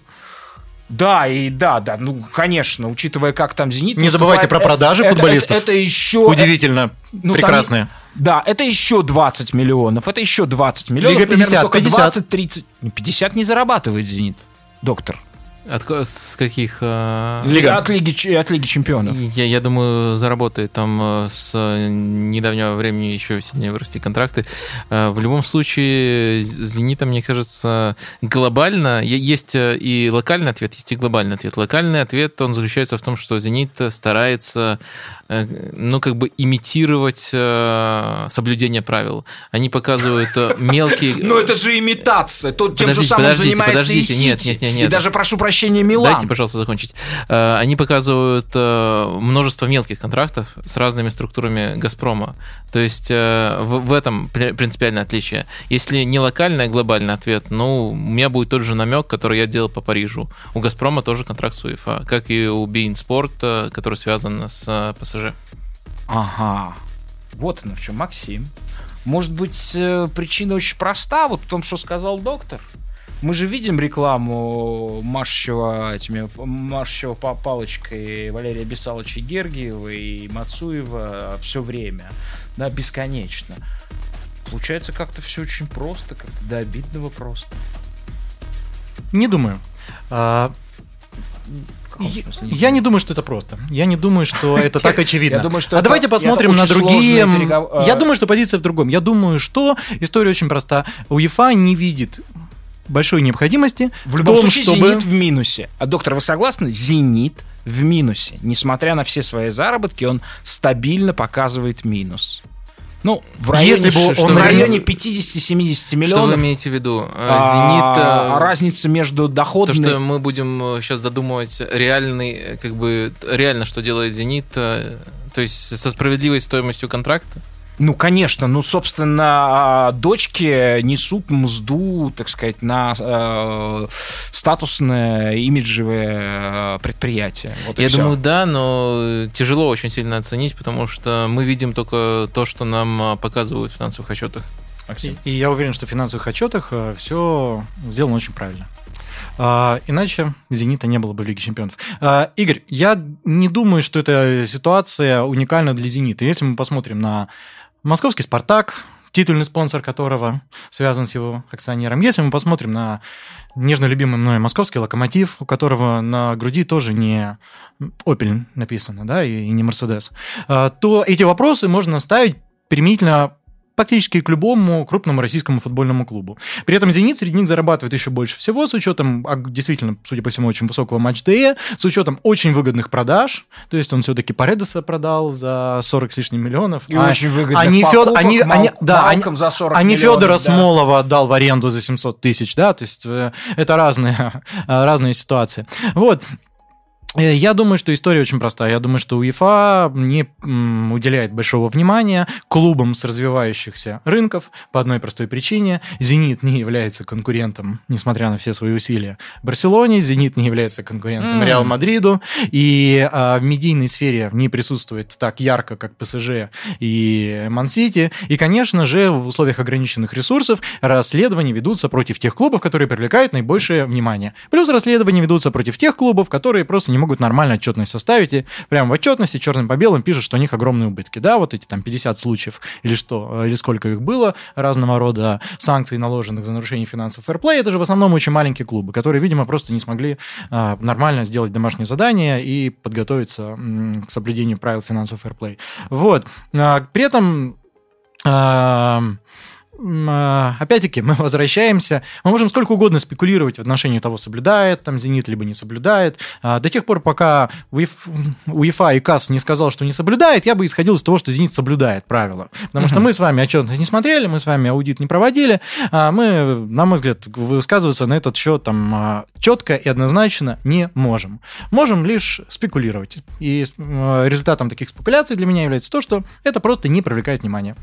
Speaker 1: Да, и да, да, ну, конечно, учитывая, как там «Зенит»
Speaker 2: Не забывайте про продажи
Speaker 1: это- это-
Speaker 2: футболистов.
Speaker 1: Это, еще...
Speaker 2: Удивительно,
Speaker 1: ну, там-
Speaker 2: прекрасные.
Speaker 1: Да, это еще 20 миллионов, это еще 20 миллионов.
Speaker 2: Лига
Speaker 1: примерно
Speaker 2: 50,
Speaker 1: сколько?
Speaker 2: 50.
Speaker 1: 20-30. Не, 50 не зарабатывает «Зенит», доктор.
Speaker 3: От с каких... э,
Speaker 2: Лига.
Speaker 1: От Лиги, от Лиги Чемпионов.
Speaker 3: Я, я думаю, заработает там э, с недавнего времени еще сильнее вырасти контракты. Э, В любом случае, «Зенита», мне кажется, глобально... Есть и локальный ответ, есть и глобальный ответ. Локальный ответ, он заключается в том, что «Зенит» старается, ну, как бы имитировать э, соблюдение правил. Они показывают э, мелкие... *laughs*
Speaker 1: Но это же имитация. Тут тем же самым занимается и
Speaker 3: Нет, нет, нет, нет.
Speaker 1: И даже, прошу прощения, Милан.
Speaker 3: Дайте, пожалуйста, закончить. Э, Они показывают э, множество мелких контрактов с разными структурами Газпрома. То есть э, в этом при- принципиальное отличие. Если не локальный, а глобальный ответ, ну, у меня будет тот же намек, который я делал по Парижу. У Газпрома тоже контракт с УЕФА, как и у Sport, э, который связан с э, ПСЖ.
Speaker 1: Ага. Вот оно в чем, Максим. Может быть, э, причина очень проста, вот в том, что сказал доктор. Мы же видим рекламу машущего, этими, машущего па- палочкой Валерия Бесаловича Гергиева и Мацуева все время, да, бесконечно. Получается как-то все очень просто, как-то до обидного просто.
Speaker 2: Не думаю. А, я- не думаю, что это просто. Я не думаю, что *laughs* это так очевидно.
Speaker 1: Я думаю, что
Speaker 2: а
Speaker 1: это-
Speaker 2: давайте посмотрим на другие.
Speaker 1: перегов-
Speaker 2: Я думаю, что позиция в другом. Я думаю, что история очень проста. УЕФА не видит большой необходимости
Speaker 1: в, в том,
Speaker 2: случае,
Speaker 1: чтобы... «Зенит» в минусе. А, доктор, вы согласны? «Зенит» в минусе. Несмотря на все свои заработки, он стабильно показывает минус. Ну, в районе, Если бы он в районе 50-70 миллионов. Что
Speaker 3: вы имеете в виду? А, «Зенит»...
Speaker 1: А, разница между доходами...
Speaker 3: То, что мы будем сейчас додумывать реальный, как бы, реально, что делает «Зенит», то есть со справедливой стоимостью контракта?
Speaker 1: Ну, конечно. Ну, собственно, а, дочки несут мзду, так сказать, на э, статусное имиджевое э, предприятие.
Speaker 3: Вот Я думаю, да, но тяжело очень сильно оценить, потому что мы видим только то, что нам а, показывают в финансовых отчетах.
Speaker 2: Максим. И, и я уверен, что в финансовых отчетах э, все сделано очень правильно. А, иначе «Зенита» не было бы в Лиге чемпионов. А, Игорь, я не думаю, что эта ситуация уникальна для «Зенита». Если мы посмотрим на Московский «Спартак», титульный спонсор которого связан с его акционером. Если мы посмотрим на нежно любимый мной московский локомотив, у которого на груди тоже не Opel написано, да, и не Mercedes, а, то эти вопросы можно ставить применительно практически к любому крупному российскому футбольному клубу. При этом «Зенит» среди них зарабатывает еще больше всего, с учетом, а, действительно, судя по всему, очень высокого матч-ДЭ, с учетом очень выгодных продаж, то есть он все-таки Паредеса продал за 40 с лишним миллионов.
Speaker 1: И а, очень выгодных
Speaker 2: они
Speaker 1: покупок,
Speaker 2: они,
Speaker 1: Мал,
Speaker 2: они, да, они,
Speaker 1: за 40
Speaker 2: они
Speaker 1: миллионов,
Speaker 2: Федора
Speaker 1: да.
Speaker 2: Смолова отдал в аренду за 700 тысяч, да, то есть э, это разные, *laughs* разные ситуации. Вот, я думаю, что история очень простая. Я думаю, что УЕФА не уделяет большого внимания клубам с развивающихся рынков по одной простой причине. «Зенит» не является конкурентом, несмотря на все свои усилия, Барселоне. «Зенит» не является конкурентом mm. Реал Мадриду. И а, в медийной сфере не присутствует так ярко, как ПСЖ и Мансити. И, конечно же, в условиях ограниченных ресурсов расследования ведутся против тех клубов, которые привлекают наибольшее внимание. Плюс расследования ведутся против тех клубов, которые просто не могут нормально отчетность составить, и прямо в отчетности черным по белым пишут, что у них огромные убытки. Да, вот эти там 50 случаев или что, или сколько их было, разного рода санкций, наложенных за нарушение финансового фэрплея, это же в основном очень маленькие клубы, которые, видимо, просто не смогли а, нормально сделать домашнее задание и подготовиться м, к соблюдению правил финансового фэрплей. Вот. А, при этом а, опять-таки, мы *laughs* возвращаемся. Мы можем сколько угодно спекулировать в отношении того, соблюдает там «Зенит», либо не соблюдает. А, до тех пор, пока УЕФА и КАС не сказал, что не соблюдает, я бы исходил из того, что «Зенит» соблюдает правила. Потому что мы с вами отчетность не смотрели, мы с вами аудит не проводили. А мы, на мой взгляд, высказываться на этот счет там, четко и однозначно не можем. Можем лишь спекулировать. И результатом таких спекуляций для меня является то, что это просто не привлекает внимания.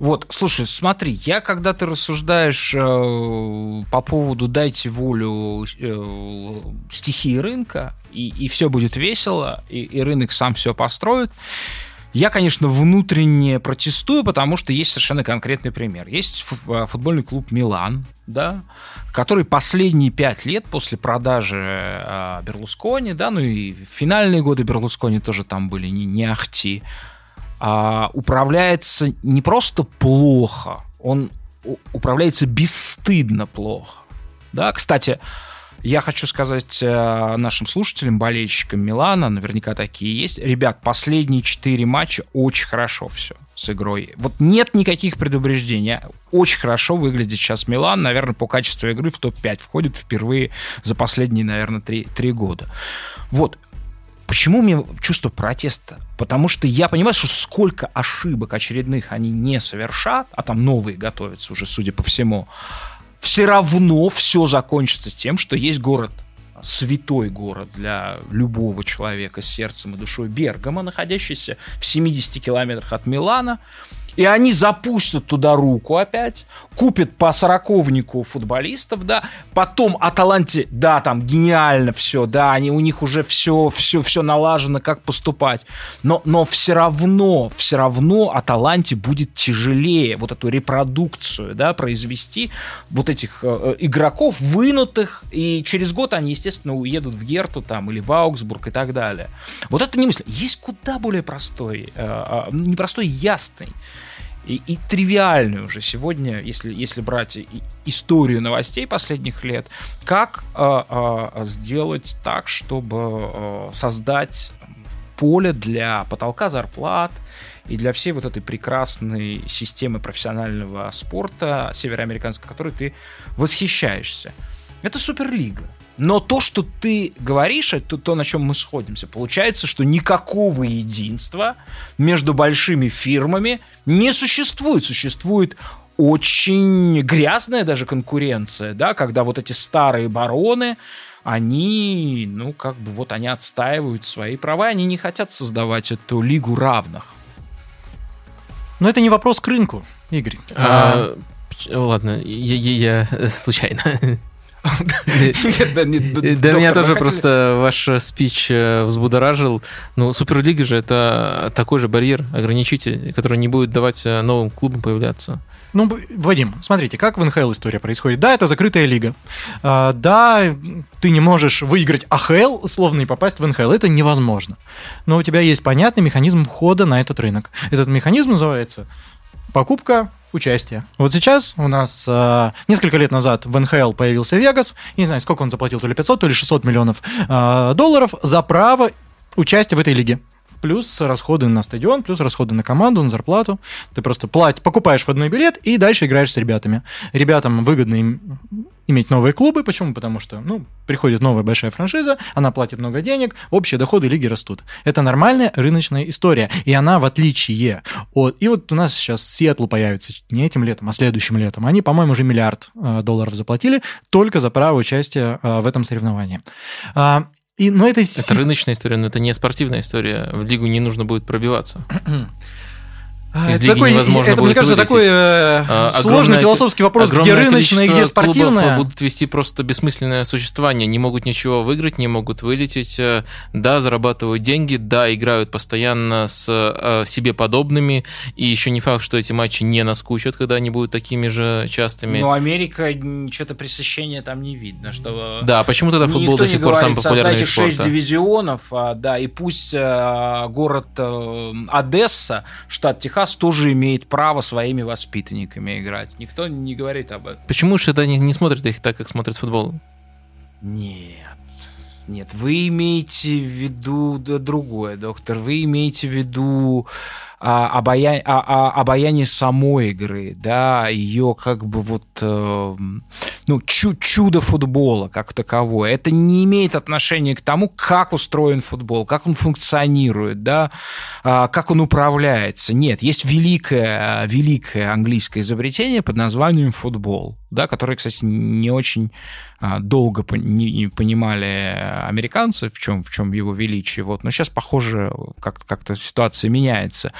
Speaker 1: Вот, слушай, смотри, я, когда ты рассуждаешь э, по поводу «дайте волю э, стихии рынка», и, и все будет весело, и, и рынок сам все построит, я, конечно, внутренне протестую, потому что есть совершенно конкретный пример. Есть э, футбольный клуб «Милан», да, который последние пять лет после продажи э, Берлускони, да, ну и финальные годы Берлускони тоже там были не, не ахти, а, управляется не просто плохо, он управляется бесстыдно плохо. Да, кстати, я хочу сказать э, нашим слушателям, болельщикам Милана, наверняка такие есть. Ребят, последние четыре матча очень хорошо все с игрой. Вот нет никаких предупреждений. Очень хорошо выглядит сейчас Милан. Наверное, по качеству игры в топ-5 входит впервые за последние, наверное, три, три года. Вот. Почему у меня чувство протеста? Потому что я понимаю, что сколько ошибок очередных они не совершат, а там новые готовятся уже, судя по всему, все равно все закончится тем, что есть город святой город для любого человека с сердцем и душой Бергама, находящийся в 70 километрах от Милана, и они запустят туда руку опять, купят по сороковнику футболистов, да, потом Аталанте, да, там гениально все, да, они, у них уже все, все, все налажено, как поступать, но, но все равно, все равно Аталанте будет тяжелее вот эту репродукцию, да, произвести вот этих э, э игроков вынутых, и через год они, естественно, уедут в Герту там или в Аугсбург и так далее. Вот это не мысль. Есть куда более простой, э, э, непростой, ясный и, и тривиальную уже сегодня, если, если брать историю новостей последних лет, как э, э, сделать так, чтобы э, создать поле для потолка зарплат и для всей вот этой прекрасной системы профессионального спорта североамериканской, которой ты восхищаешься. Это Суперлига. Но то, что ты говоришь, это то, на чем мы сходимся. Получается, что никакого единства между большими фирмами не существует. Существует очень грязная даже конкуренция, да, когда вот эти старые бароны, они, ну, как бы вот они отстаивают свои права, они не хотят создавать эту лигу равных.
Speaker 2: Но это не вопрос к рынку, Игорь.
Speaker 3: А, а... Ладно, я, я, я *laughs* случайно. *laughs* Да меня тоже просто ваш спич э, взбудоражил. Ну, Суперлига же это такой же барьер, ограничитель, который не будет давать э, новым клубам появляться.
Speaker 2: Ну, Вадим, смотрите, как в НХЛ история происходит. Да, это закрытая лига. А, да, ты не можешь выиграть АХЛ, условно, и попасть в НХЛ. Это невозможно. Но у тебя есть понятный механизм входа на этот рынок. Этот механизм называется покупка участия. Вот сейчас у нас э, несколько лет назад в НХЛ появился Вегас. Не знаю, сколько он заплатил, то ли 500, то ли 600 миллионов э, долларов за право участия в этой лиге плюс расходы на стадион, плюс расходы на команду, на зарплату. Ты просто платишь, покупаешь входной билет и дальше играешь с ребятами. Ребятам выгодно им иметь новые клубы. Почему? Потому что, ну, приходит новая большая франшиза, она платит много денег, общие доходы лиги растут. Это нормальная рыночная история. И она, в отличие от... И вот у нас сейчас Сиэтл появится не этим летом, а следующим летом. Они, по-моему, уже миллиард э, долларов заплатили только за право участия э, в этом соревновании.
Speaker 3: И, но это... это рыночная история, но это не спортивная история. В лигу не нужно будет пробиваться. *clears throat*
Speaker 2: А, Из это такой, невозможно это, мне кажется, такой э, а, сложный философский вопрос, где рыночное и где спортивное.
Speaker 3: будут вести просто бессмысленное существование, не могут ничего выиграть, не могут вылететь. Э, да, зарабатывают деньги, да, играют постоянно с э, себе подобными, и еще не факт, что эти матчи не наскучат, когда они будут такими же частыми.
Speaker 1: Но Америка, что-то пресыщения там не видно. Что
Speaker 3: да, почему тогда футбол до сих пор самый популярный вид
Speaker 1: спорта? 6 дивизионов, а, да, и пусть а, город а, Одесса, штат Техас, Техас тоже имеет право своими воспитанниками играть. Никто не говорит об этом.
Speaker 3: Почему же это не, не смотрят их так, как смотрят футбол?
Speaker 1: Нет. Нет, вы имеете в виду другое, доктор. Вы имеете в виду а, обаяние, а, а, обаяние самой игры, да, ее как бы вот, э, ну, чу чудо футбола как таковое. Это не имеет отношения к тому, как устроен футбол, как он функционирует, да, э, как он управляется. Нет, есть великое, великое английское изобретение под названием футбол, да, которое, кстати, не очень а, долго понимали американцы, в чем, в чем его величие. Вот. Но сейчас, похоже, как- как-то ситуация меняется.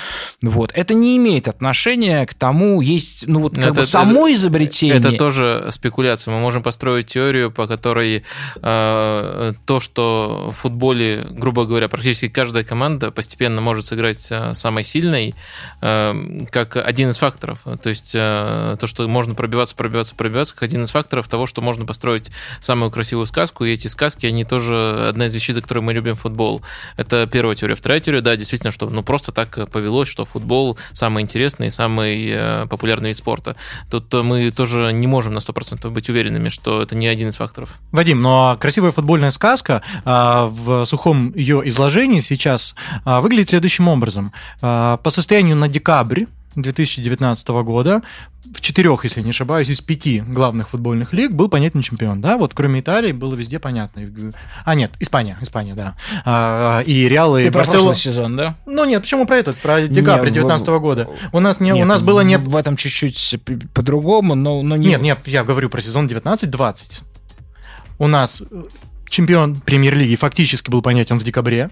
Speaker 1: Вот. Это не имеет отношения к тому, есть ну, вот, как это, бы само изобретение.
Speaker 3: Это тоже спекуляция. Мы можем построить теорию, по которой э, то, что в футболе, грубо говоря, практически каждая команда постепенно может сыграть э, самой сильной, э, как один из факторов. То есть э, то, что можно пробиваться, пробиваться, пробиваться, как один из факторов того, что можно построить самую красивую сказку, и эти сказки, они тоже одна из вещей, за которые мы любим футбол. Это первая теория. Вторая теория, да, действительно, что ну просто так повелось, что футбол самый интересный, самый э, популярный вид спорта. Тут мы тоже не можем на 100% быть уверенными, что это не один из факторов.
Speaker 2: Вадим, но красивая футбольная сказка а, в сухом ее изложении сейчас а, выглядит следующим образом. А, по состоянию на декабрь 2019 года в четырех, если не ошибаюсь, из пяти главных футбольных лиг был понятен чемпион, да, вот кроме Италии было везде понятно. А, нет, Испания, Испания, да. А, и Реал, и
Speaker 1: Ты Барселона. сезон, да?
Speaker 2: Ну нет, почему про этот, про декабрь 2019 года? У нас, не, нет, у нас было не...
Speaker 1: В этом чуть-чуть по-другому, но, но не...
Speaker 2: Нет, нет, я говорю про сезон 19-20. У нас чемпион премьер-лиги фактически был понятен в декабре.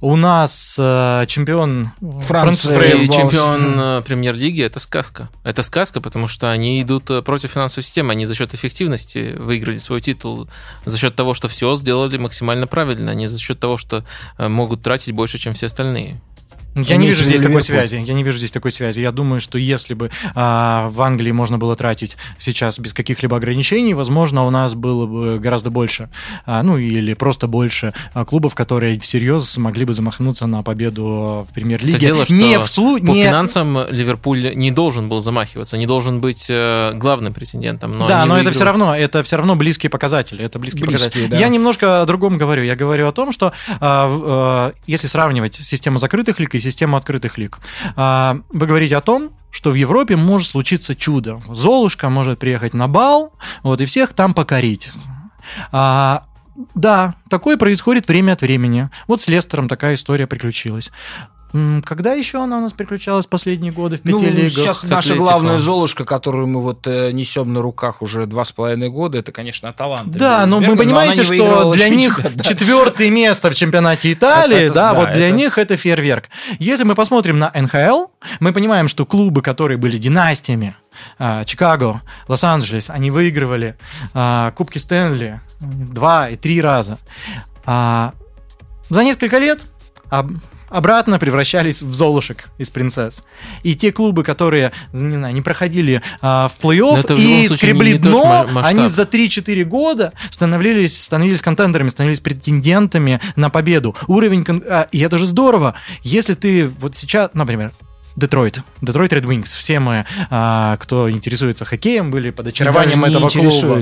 Speaker 2: У нас э, чемпион
Speaker 3: Франции Фрей, чемпион э, премьер-лиги это сказка. Это сказка, потому что они идут э, против финансовой системы. Они за счет эффективности выиграли свой титул, за счет того, что все сделали максимально правильно, а не за счет того, что э, могут тратить больше, чем все остальные.
Speaker 2: Я не вижу здесь такой связи. Я не вижу здесь такой связи. Я думаю, что если бы а, в Англии можно было тратить сейчас без каких-либо ограничений, возможно, у нас было бы гораздо больше, а, ну или просто больше а, клубов, которые всерьез могли бы замахнуться на победу в премьер-лиге.
Speaker 3: Дело, не вслу... по не... финансам Ливерпуль не должен был замахиваться, не должен быть э, главным претендентом.
Speaker 2: Но да, но выигрывают. это все равно, это все равно близкие показатели. Это близкие, близкие показатели. Да. Я немножко о другом говорю. Я говорю о том, что а, а, если сравнивать систему закрытых лиг и систему открытых лиг. А, вы говорите о том, что в Европе может случиться чудо. Золушка может приехать на бал, вот, и всех там покорить. А, да, такое происходит время от времени. Вот с Лестером такая история приключилась. Когда еще она у нас приключалась последние годы в пяти ну, лигах?
Speaker 1: Сейчас наша главная Золушка, которую мы вот э, несем на руках уже два с половиной года, это, конечно, талант.
Speaker 2: Да, но вы понимаете, что для них да. четвертое место в чемпионате Италии, это, это, да, да, вот для это... них это фейерверк. Если мы посмотрим на НХЛ, мы понимаем, что клубы, которые были династиями, а, Чикаго, Лос-Анджелес, они выигрывали а, Кубки Стэнли два и три раза. А, за несколько лет обратно превращались в золушек из принцесс. И те клубы, которые, не знаю, не проходили а, в плей-офф и скребли дно, они за 3-4 года становились, становились контендерами, становились претендентами на победу. Уровень... А, и это же здорово. Если ты вот сейчас, например, Детройт. Детройт Red Wings. Все мы, а, кто интересуется хоккеем, были под очарованием этого клуба.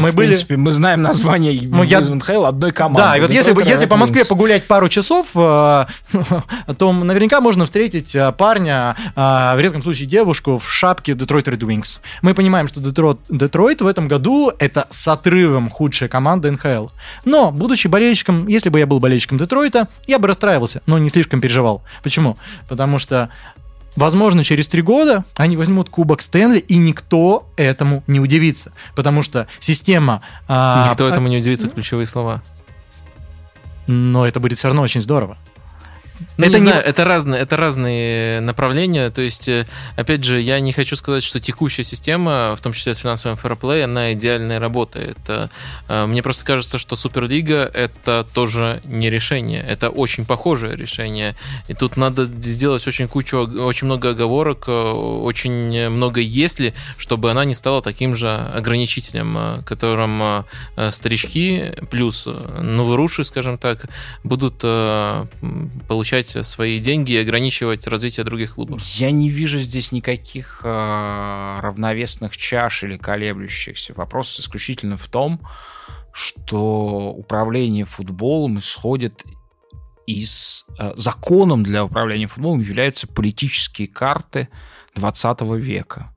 Speaker 1: Мы в были... принципе, мы знаем название ну, я... НХЛ одной команды.
Speaker 2: Да, и вот если, если по Москве погулять пару часов, а, *laughs* то наверняка можно встретить а, парня, а, в редком случае девушку, в шапке Детройт Red Wings. Мы понимаем, что Детройт, Детройт в этом году это с отрывом худшая команда НХЛ. Но, будучи болельщиком, если бы я был болельщиком Детройта, я бы расстраивался, но не слишком переживал. Почему? Потому что Возможно, через три года они возьмут Кубок Стэнли, и никто этому не удивится. Потому что система...
Speaker 3: А, никто а, этому не удивится, ключевые слова.
Speaker 2: Но это будет все равно очень здорово.
Speaker 3: Ну, это не, не знаю, это разные, это разные направления. То есть, э, опять же, я не хочу сказать, что текущая система, в том числе с финансовым фэрплей, она идеальная работает. Э, мне просто кажется, что Суперлига это тоже не решение. Это очень похожее решение. И тут надо сделать очень кучу, очень много оговорок, э, очень много если, чтобы она не стала таким же ограничителем, которым старички плюс новоруши, скажем так, будут получать получать свои деньги и ограничивать развитие других клубов.
Speaker 1: Я не вижу здесь никаких э, равновесных чаш или колеблющихся. Вопрос исключительно в том, что управление футболом исходит из... Э, законом для управления футболом являются политические карты 20 века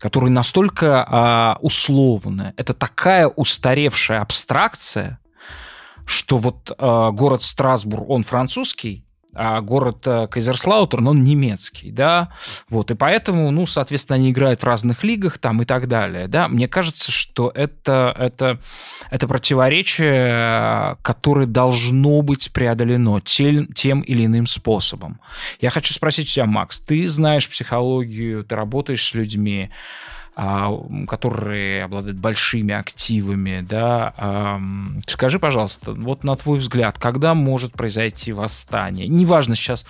Speaker 1: которые настолько э, условны. Это такая устаревшая абстракция, что вот э, город Страсбург, он французский, а город э, Кайзерслаутерн, он немецкий, да, вот, и поэтому, ну, соответственно, они играют в разных лигах там и так далее, да, мне кажется, что это, это, это противоречие, которое должно быть преодолено тем, тем или иным способом. Я хочу спросить тебя, Макс, ты знаешь психологию, ты работаешь с людьми, которые обладают большими активами, да, скажи, пожалуйста, вот на твой взгляд, когда может произойти восстание? Неважно сейчас,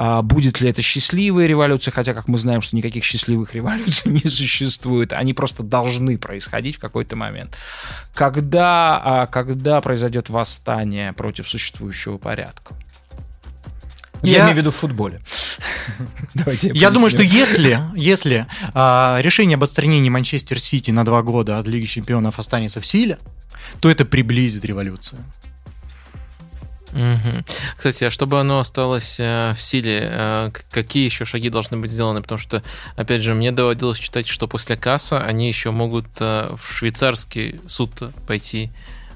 Speaker 1: а, будет ли это счастливая революция, хотя, как мы знаем, что никаких счастливых *laughs* революций не существует, они просто должны происходить в какой-то момент. Когда, а, когда произойдет восстание против существующего порядка? Я, я имею в виду в футболе. *laughs*
Speaker 2: Давайте я, я думаю, что если, *laughs* если а, решение об отстранении Манчестер Сити на два года от Лиги Чемпионов останется в силе, то это приблизит революцию.
Speaker 3: Угу. Кстати, а чтобы оно осталось э, в силе, э, какие еще шаги должны быть сделаны? Потому что, опять же, мне доводилось читать, что после касса они еще могут э, в швейцарский суд пойти.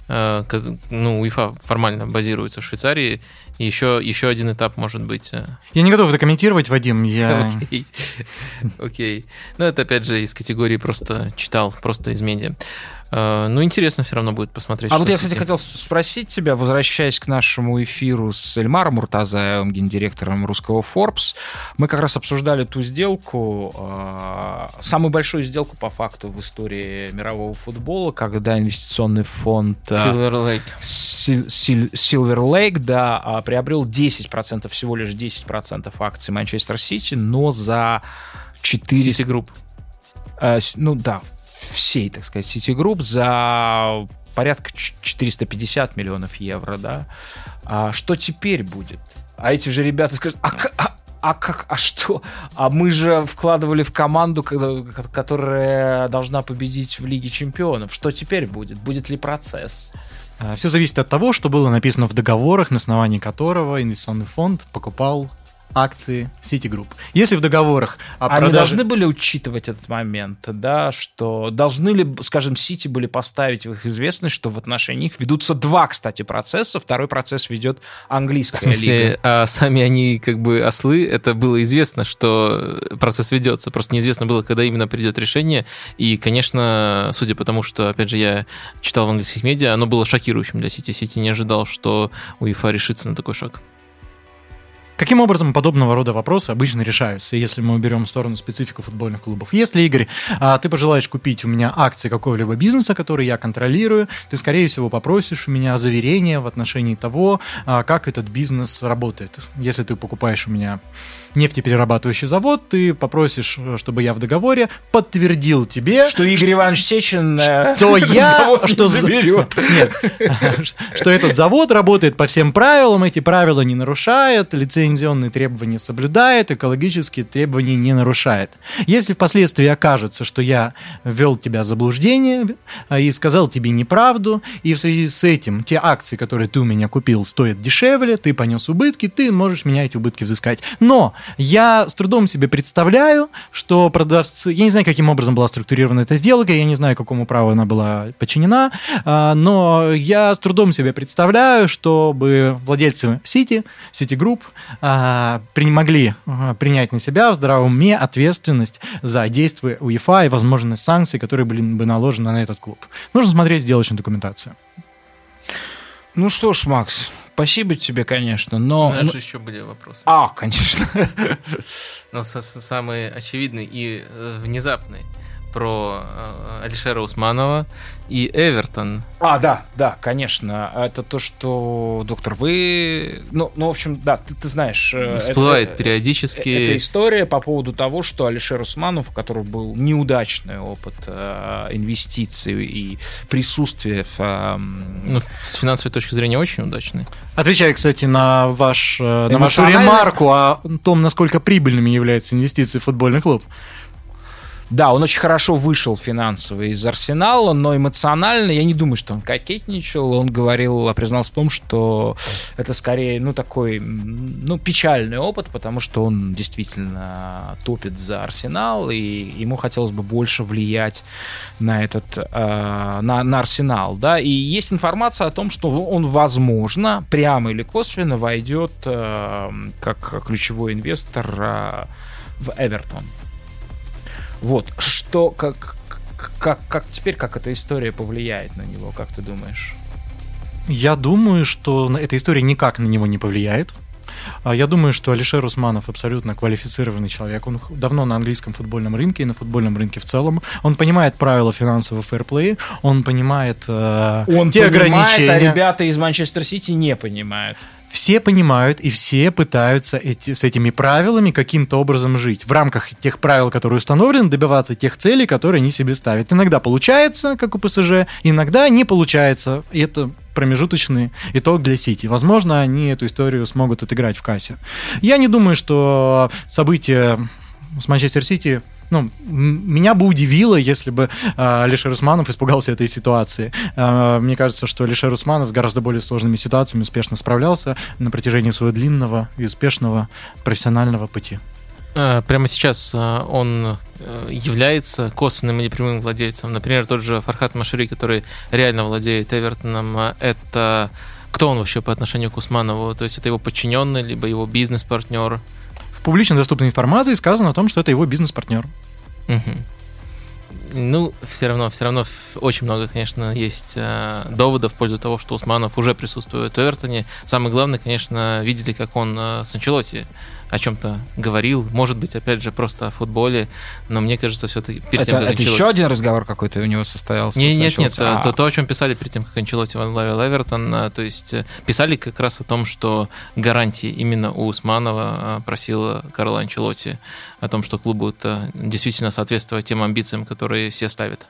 Speaker 3: Э, ну, УЕФА формально базируется в Швейцарии, еще, еще один этап может быть. Э.
Speaker 2: Я не готов это комментировать, Вадим. Я... *laughs*
Speaker 3: Окей. *laughs* Окей. Ну, это опять же из категории просто читал, просто из медиа. Э, ну, интересно все равно будет посмотреть.
Speaker 1: А вот я, кстати, хотел спросить тебя, возвращаясь к нашему эфиру с Эльмаром Муртазаевым, гендиректором русского Forbes, мы как раз обсуждали ту сделку, э, самую большую сделку по факту в истории мирового футбола, когда инвестиционный фонд
Speaker 3: э, Silver Lake,
Speaker 1: Silver Lake да, а, приобрел 10%, всего лишь 10% акций Манчестер Сити, но за 4...
Speaker 3: City Group.
Speaker 1: Ну да, всей, так сказать, Citigroup за порядка 450 миллионов евро, да. А что теперь будет? А эти же ребята скажут, а, а, а как, а что? А мы же вкладывали в команду, которая должна победить в Лиге Чемпионов. Что теперь будет? Будет ли процесс?
Speaker 2: Все зависит от того, что было написано в договорах, на основании которого инвестиционный фонд покупал акции Citigroup. Если в договорах о
Speaker 1: Они
Speaker 2: продаже...
Speaker 1: должны были учитывать этот момент, да, что должны ли, скажем, Сити были поставить в их известность, что в отношении них ведутся два, кстати, процесса. Второй процесс ведет английская
Speaker 3: В смысле,
Speaker 1: лига.
Speaker 3: а сами они как бы ослы, это было известно, что процесс ведется. Просто неизвестно было, когда именно придет решение. И, конечно, судя по тому, что, опять же, я читал в английских медиа, оно было шокирующим для Сити. Сити не ожидал, что УЕФА решится на такой шаг.
Speaker 2: Каким образом подобного рода вопросы обычно решаются, если мы уберем в сторону специфику футбольных клубов? Если, Игорь, а, ты пожелаешь купить у меня акции какого-либо бизнеса, который я контролирую, ты, скорее всего, попросишь у меня заверение в отношении того, а, как этот бизнес работает. Если ты покупаешь у меня нефтеперерабатывающий завод, ты попросишь, чтобы я в договоре подтвердил тебе,
Speaker 1: Что Игорь Иванович Сечин э,
Speaker 2: что *laughs* я, что за-
Speaker 1: заберет. *laughs*
Speaker 2: Нет, *laughs* что этот завод работает по всем правилам, эти правила не нарушает, лицензионные требования соблюдает, экологические требования не нарушает. Если впоследствии окажется, что я ввел тебя в заблуждение а, и сказал тебе неправду, и в связи с этим те акции, которые ты у меня купил, стоят дешевле, ты понес убытки, ты можешь меня эти убытки взыскать. Но я с трудом себе представляю, что продавцы... Я не знаю, каким образом была структурирована эта сделка, я не знаю, какому праву она была подчинена, а, но я с трудом себе представляю, чтобы владельцы Сити, Сити Групп, могли а, принять на себя в здравом уме ответственность за действия УЕФА и возможность санкций, которые были бы наложены на этот клуб. Нужно смотреть сделочную документацию.
Speaker 1: Ну что ж, Макс, спасибо тебе, конечно, но...
Speaker 3: У нас же еще были вопросы.
Speaker 1: А, конечно.
Speaker 3: Но самый очевидный и э, внезапный про э, Алишера Усманова и Эвертон.
Speaker 1: А, да, да, конечно. Это то, что, доктор, вы... Ну, ну в общем, да, ты, ты знаешь... э,
Speaker 3: Всплывает
Speaker 1: это-
Speaker 3: периодически.
Speaker 1: Это история по поводу того, что Алишер Усманов, у которого был неудачный опыт э, инвестиций и присутствия в... э,
Speaker 3: ну, с финансовой точки зрения очень удачный.
Speaker 2: Отвечая, кстати, на, ваш, э, на вашу ремарку о том, насколько прибыльными являются инвестиции в футбольный клуб.
Speaker 1: Да, он очень хорошо вышел финансово из Арсенала, но эмоционально я не думаю, что он кокетничал. Он говорил, признался в том, что это скорее, ну, такой, ну, печальный опыт, потому что он действительно топит за Арсенал, и ему хотелось бы больше влиять на этот, э, на, на Арсенал, да. И есть информация о том, что он, возможно, прямо или косвенно войдет э, как ключевой инвестор э, в Эвертон. Вот, что, как, как, как теперь, как эта история повлияет на него, как ты думаешь?
Speaker 2: Я думаю, что эта история никак на него не повлияет. А Я думаю, что Алишер Усманов абсолютно квалифицированный человек. Он давно на английском футбольном рынке и на футбольном рынке в целом. Он понимает правила финансового фэрплея, он понимает э,
Speaker 1: Он
Speaker 2: те
Speaker 1: понимает,
Speaker 2: ограничения.
Speaker 1: а ребята из Манчестер Сити не понимают.
Speaker 2: Все понимают и все пытаются эти, с этими правилами каким-то образом жить. В рамках тех правил, которые установлены, добиваться тех целей, которые они себе ставят. Иногда получается, как у ПСЖ, иногда не получается. И это промежуточный итог для Сити. Возможно, они эту историю смогут отыграть в кассе. Я не думаю, что события с Манчестер Сити ну, меня бы удивило, если бы э, Алишер Усманов испугался этой ситуации. Э, мне кажется, что Алишер Усманов с гораздо более сложными ситуациями успешно справлялся на протяжении своего длинного и успешного профессионального пути.
Speaker 3: А, Прямо сейчас а, он э, является косвенным или прямым владельцем. Например, тот же Фархат Машири, который реально владеет Эвертоном, а, это кто он вообще по отношению к Усманову? То есть это его подчиненный, либо его бизнес-партнер?
Speaker 2: Публично доступной информации сказано о том, что это его бизнес-партнер.
Speaker 3: Мгм. Ну, все равно, все равно очень много, конечно, есть э, доводов в пользу того, что Усманов уже присутствует в Эвертоне. Самое главное, конечно, видели, как он э, с Анчелоти о чем-то говорил. Может быть, опять же, просто о футболе, но мне кажется, все-таки перед тем,
Speaker 1: Это,
Speaker 3: как
Speaker 1: это
Speaker 3: Анчелотти-
Speaker 1: еще один разговор какой-то у него состоялся?
Speaker 3: Не, нет, нет,
Speaker 1: Анчелотти? А,
Speaker 3: то, то, о чем писали перед тем, как Анчелоти возглавил Эвертон, а, то есть э, писали как раз о том, что гарантии именно у Усманова а, просил Карла Анчелоти о том, что клуб будет действительно соответствовать тем амбициям, которые все ставят.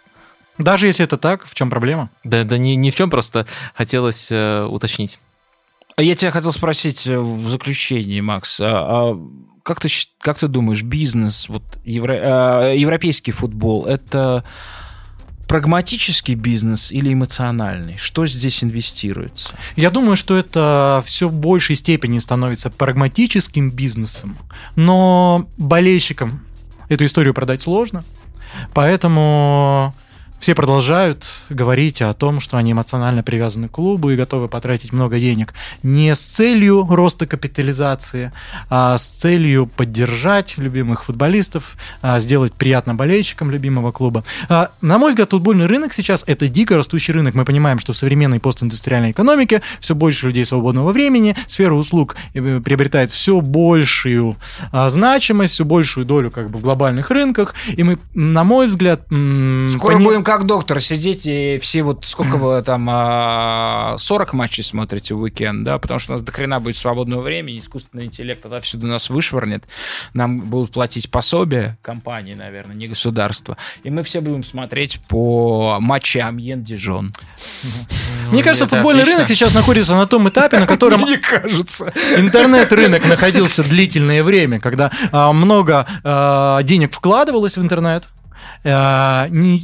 Speaker 2: Даже если это так, в чем проблема?
Speaker 3: Да, да ни, ни в чем, просто хотелось э, уточнить.
Speaker 1: А Я тебя хотел спросить э, в заключении, Макс, а- а как, ты, как ты думаешь, бизнес, вот евро- а, европейский футбол, это прагматический бизнес или эмоциональный? Что здесь инвестируется?
Speaker 2: Я думаю, что это все в большей степени становится прагматическим бизнесом, но болельщикам эту историю продать сложно. Поэтому все продолжают говорить о том, что они эмоционально привязаны к клубу и готовы потратить много денег не с целью роста капитализации, а с целью поддержать любимых футболистов, а сделать приятно болельщикам любимого клуба. А, на мой взгляд, футбольный рынок сейчас это дико растущий рынок. Мы понимаем, что в современной постиндустриальной экономике все больше людей свободного времени, сфера услуг э, приобретает все большую а, значимость, все большую долю как бы в глобальных рынках, и мы, на мой взгляд,
Speaker 1: скоро пони... будем как доктор сидеть и все вот сколько вы *clears throat* там 40 а, матчей смотрите в уикенд, да, потому что у нас до хрена будет свободного времени, искусственный интеллект тогда всюду нас вышвырнет, нам будут платить пособие компании, наверное, не государство, и мы все будем смотреть по матчам Амьен Дижон.
Speaker 2: Мне кажется, футбольный рынок сейчас находится на том этапе, на *laughs* котором...
Speaker 1: Мне кажется.
Speaker 2: Интернет-рынок находился длительное время, когда а, много а, денег вкладывалось в интернет, не,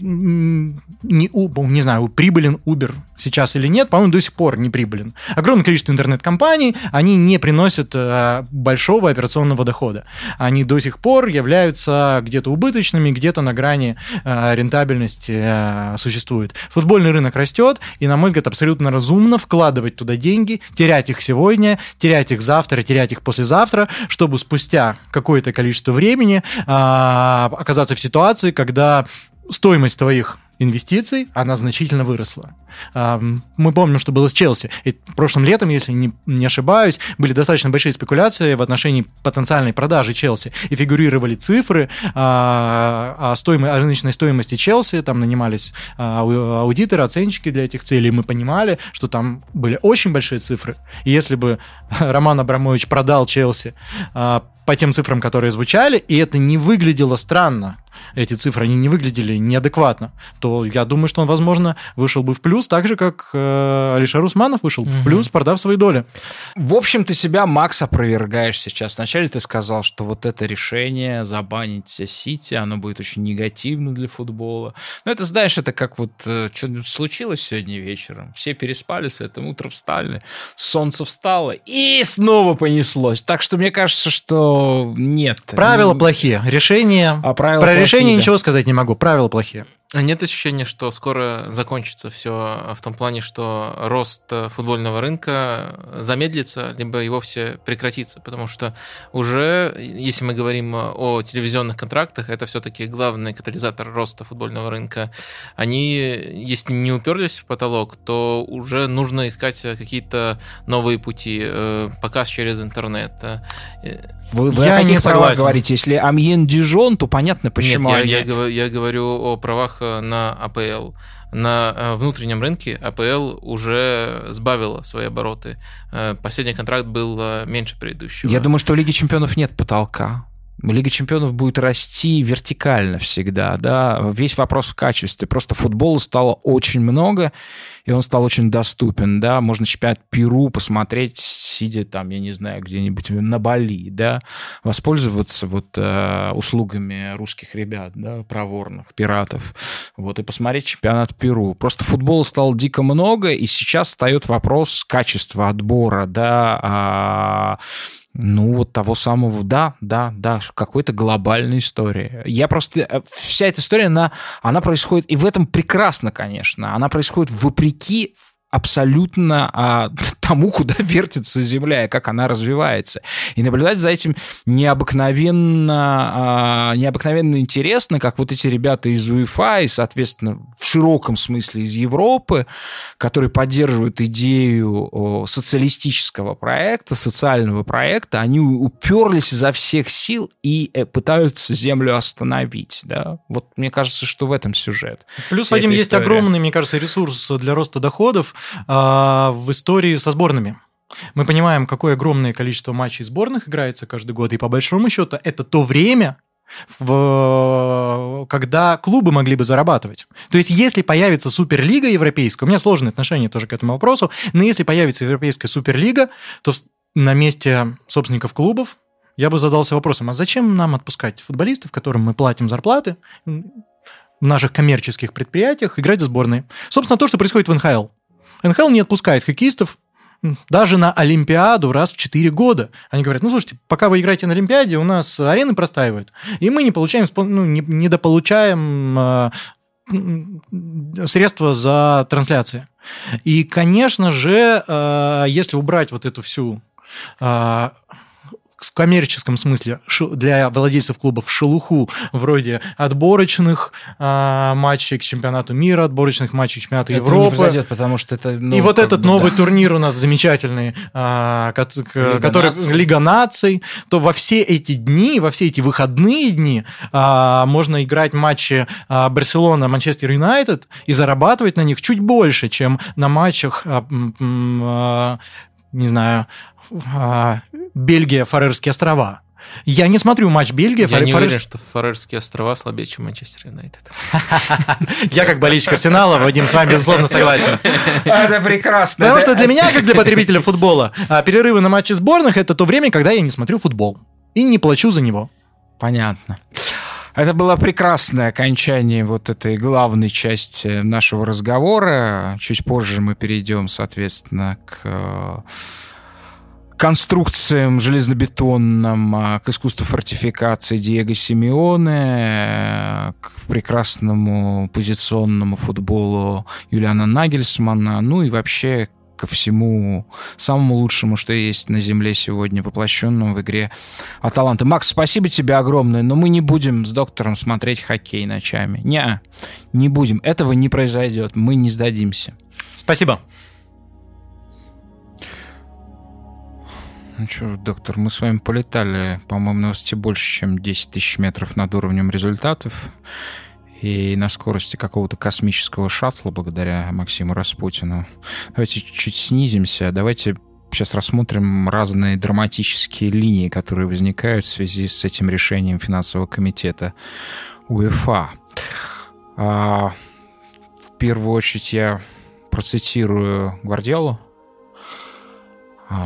Speaker 2: не, не знаю, прибылен Uber сейчас или нет, по-моему, до сих пор не прибылен. Огромное количество интернет-компаний, они не приносят э, большого операционного дохода. Они до сих пор являются где-то убыточными, где-то на грани э, рентабельности э, существует. Футбольный рынок растет, и, на мой взгляд, абсолютно разумно вкладывать туда деньги, терять их сегодня, терять их завтра, терять их послезавтра, чтобы спустя какое-то количество времени оказаться в ситуации, когда стоимость твоих инвестиций, она значительно выросла. Мы помним, что было с Челси. И прошлым летом, если не, не ошибаюсь, были достаточно большие спекуляции в отношении потенциальной продажи Челси. И фигурировали цифры о, о, стоимости, о рыночной стоимости Челси. Там нанимались а, аудиторы, оценщики для этих целей. И мы понимали, что там были очень большие цифры. И если бы *laughs* Роман Абрамович продал Челси а, по тем цифрам, которые звучали, и это не выглядело странно, эти цифры, они не выглядели неадекватно, то я думаю, что он, возможно, вышел бы в плюс, так же, как э, Алишер Усманов вышел угу. в плюс, продав свои доли.
Speaker 1: В общем, ты себя, Макс, опровергаешь сейчас. Вначале ты сказал, что вот это решение забанить Сити, оно будет очень негативно для футбола. Но это, знаешь, это как вот э, что случилось сегодня вечером. Все переспали с этим, утро встали, солнце встало, и снова понеслось. Так что мне кажется, что нет.
Speaker 2: Правила плохие. Решения... А правила Про плохие, решение да. ничего сказать не могу. Правила плохие.
Speaker 3: А нет ощущения, что скоро закончится все в том плане, что рост футбольного рынка замедлится, либо и вовсе прекратится? Потому что уже, если мы говорим о телевизионных контрактах, это все-таки главный катализатор роста футбольного рынка. Они, если не уперлись в потолок, то уже нужно искать какие-то новые пути, э, показ через интернет. Э,
Speaker 1: вы, вы я о не согласен. говорите? Если Амьен Дижон, то понятно, почему
Speaker 3: Нет, я, я, я говорю о правах Э, на АПЛ. На э, внутреннем рынке АПЛ уже сбавила свои обороты. Э, последний контракт был меньше предыдущего.
Speaker 1: Я думаю, что в Лиге чемпионов нет потолка. Лига чемпионов будет расти вертикально всегда, да, весь вопрос в качестве. Просто футбола стало очень много, и он стал очень доступен, да, можно чемпионат Перу посмотреть, сидя там, я не знаю, где-нибудь на Бали, да, воспользоваться вот э, услугами русских ребят, да, проворных, пиратов, вот, и посмотреть чемпионат Перу. Просто футбола стало дико много, и сейчас встает вопрос качества отбора, да, а, ну, вот того самого, да, да, да, какой-то глобальной истории. Я просто... Э, вся эта история, она, она происходит, и в этом прекрасно, конечно, она происходит вопреки абсолютно а, *laughs* тому, куда вертится Земля и как она развивается. И наблюдать за этим необыкновенно, а, необыкновенно интересно, как вот эти ребята из УЕФА и, соответственно, в широком смысле из Европы, которые поддерживают идею социалистического проекта, социального проекта, они уперлись изо всех сил и э, пытаются Землю остановить. Да? Вот мне кажется, что в этом сюжет.
Speaker 2: Плюс, Вадим, есть огромный, мне кажется, ресурс для роста доходов в истории со сборными. Мы понимаем, какое огромное количество матчей сборных играется каждый год, и по большому счету это то время, в, когда клубы могли бы зарабатывать. То есть, если появится Суперлига Европейская, у меня сложное отношение тоже к этому вопросу, но если появится Европейская Суперлига, то на месте собственников клубов я бы задался вопросом, а зачем нам отпускать футболистов, которым мы платим зарплаты, в наших коммерческих предприятиях играть за сборные. Собственно, то, что происходит в НХЛ. НХЛ не отпускает хоккеистов даже на Олимпиаду раз в 4 года. Они говорят, ну, слушайте, пока вы играете на Олимпиаде, у нас арены простаивают, и мы не получаем, ну, не, недополучаем э, средства за трансляции. И, конечно же, э, если убрать вот эту всю э, в коммерческом смысле для владельцев клубов шелуху вроде отборочных а, матчей к чемпионату мира, отборочных матчей к чемпионату это Европы. Не
Speaker 1: произойдет, потому что это...
Speaker 2: Ну, и вот этот бы, новый да. турнир у нас замечательный, а, Лига который наций. Лига наций, то во все эти дни, во все эти выходные дни а, можно играть матчи а, Барселона, Манчестер Юнайтед и зарабатывать на них чуть больше, чем на матчах а, а, не знаю, Бельгия, Фарерские острова. Я не смотрю матч Бельгии.
Speaker 3: Я Фар... не уверен, что Фарерские острова слабее, чем Манчестер Юнайтед. *laughs*
Speaker 2: Я как болельщик Арсенала, Вадим, с вами безусловно согласен. *laughs*
Speaker 1: Это прекрасно.
Speaker 2: Потому что для меня, как для потребителя футбола, а, перерывы на матчи сборных – это то время, когда я не смотрю футбол и не плачу за него.
Speaker 1: Понятно. Это было прекрасное окончание вот этой главной части нашего разговора. Чуть позже мы перейдем, соответственно, к э, конструкциям железнобетонным, а, к искусству фортификации Диего Симеоне, к прекрасному позиционному футболу Юлиана Нагельсмана, ну и вообще ко всему самому лучшему, что есть на Земле сегодня, воплощенному в игре Аталанты. Макс, спасибо тебе огромное, но мы не будем с доктором смотреть хоккей ночами. Не, не будем. Этого не произойдет. Мы не сдадимся.
Speaker 2: Спасибо.
Speaker 1: Ну что, доктор, мы с вами полетали, по-моему, на высоте больше, чем 10 тысяч метров над уровнем результатов. И на скорости какого-то космического шаттла, благодаря Максиму Распутину. Давайте чуть снизимся. Давайте сейчас рассмотрим разные драматические линии, которые возникают в связи с этим решением финансового комитета УЕФА. А, в первую очередь я процитирую Гвардиолу,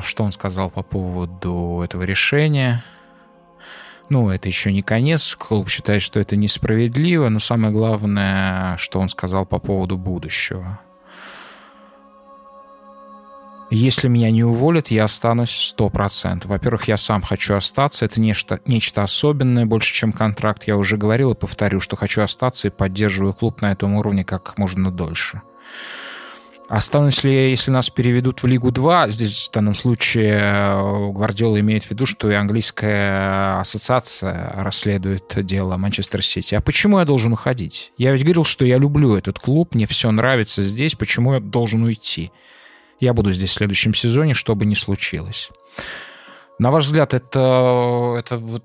Speaker 1: что он сказал по поводу этого решения. Ну, это еще не конец. Клуб считает, что это несправедливо, но самое главное, что он сказал по поводу будущего. Если меня не уволят, я останусь 100%. Во-первых, я сам хочу остаться. Это нечто, нечто особенное, больше, чем контракт. Я уже говорил и повторю, что хочу остаться и поддерживаю клуб на этом уровне как можно дольше. Останусь ли я, если нас переведут в Лигу 2? Здесь в данном случае э, Гвардиола имеет в виду, что и английская ассоциация расследует дело Манчестер Сити. А почему я должен уходить? Я ведь говорил, что я люблю этот клуб, мне все нравится здесь, почему я должен уйти? Я буду здесь в следующем сезоне, что бы ни случилось. На ваш взгляд, это, это вот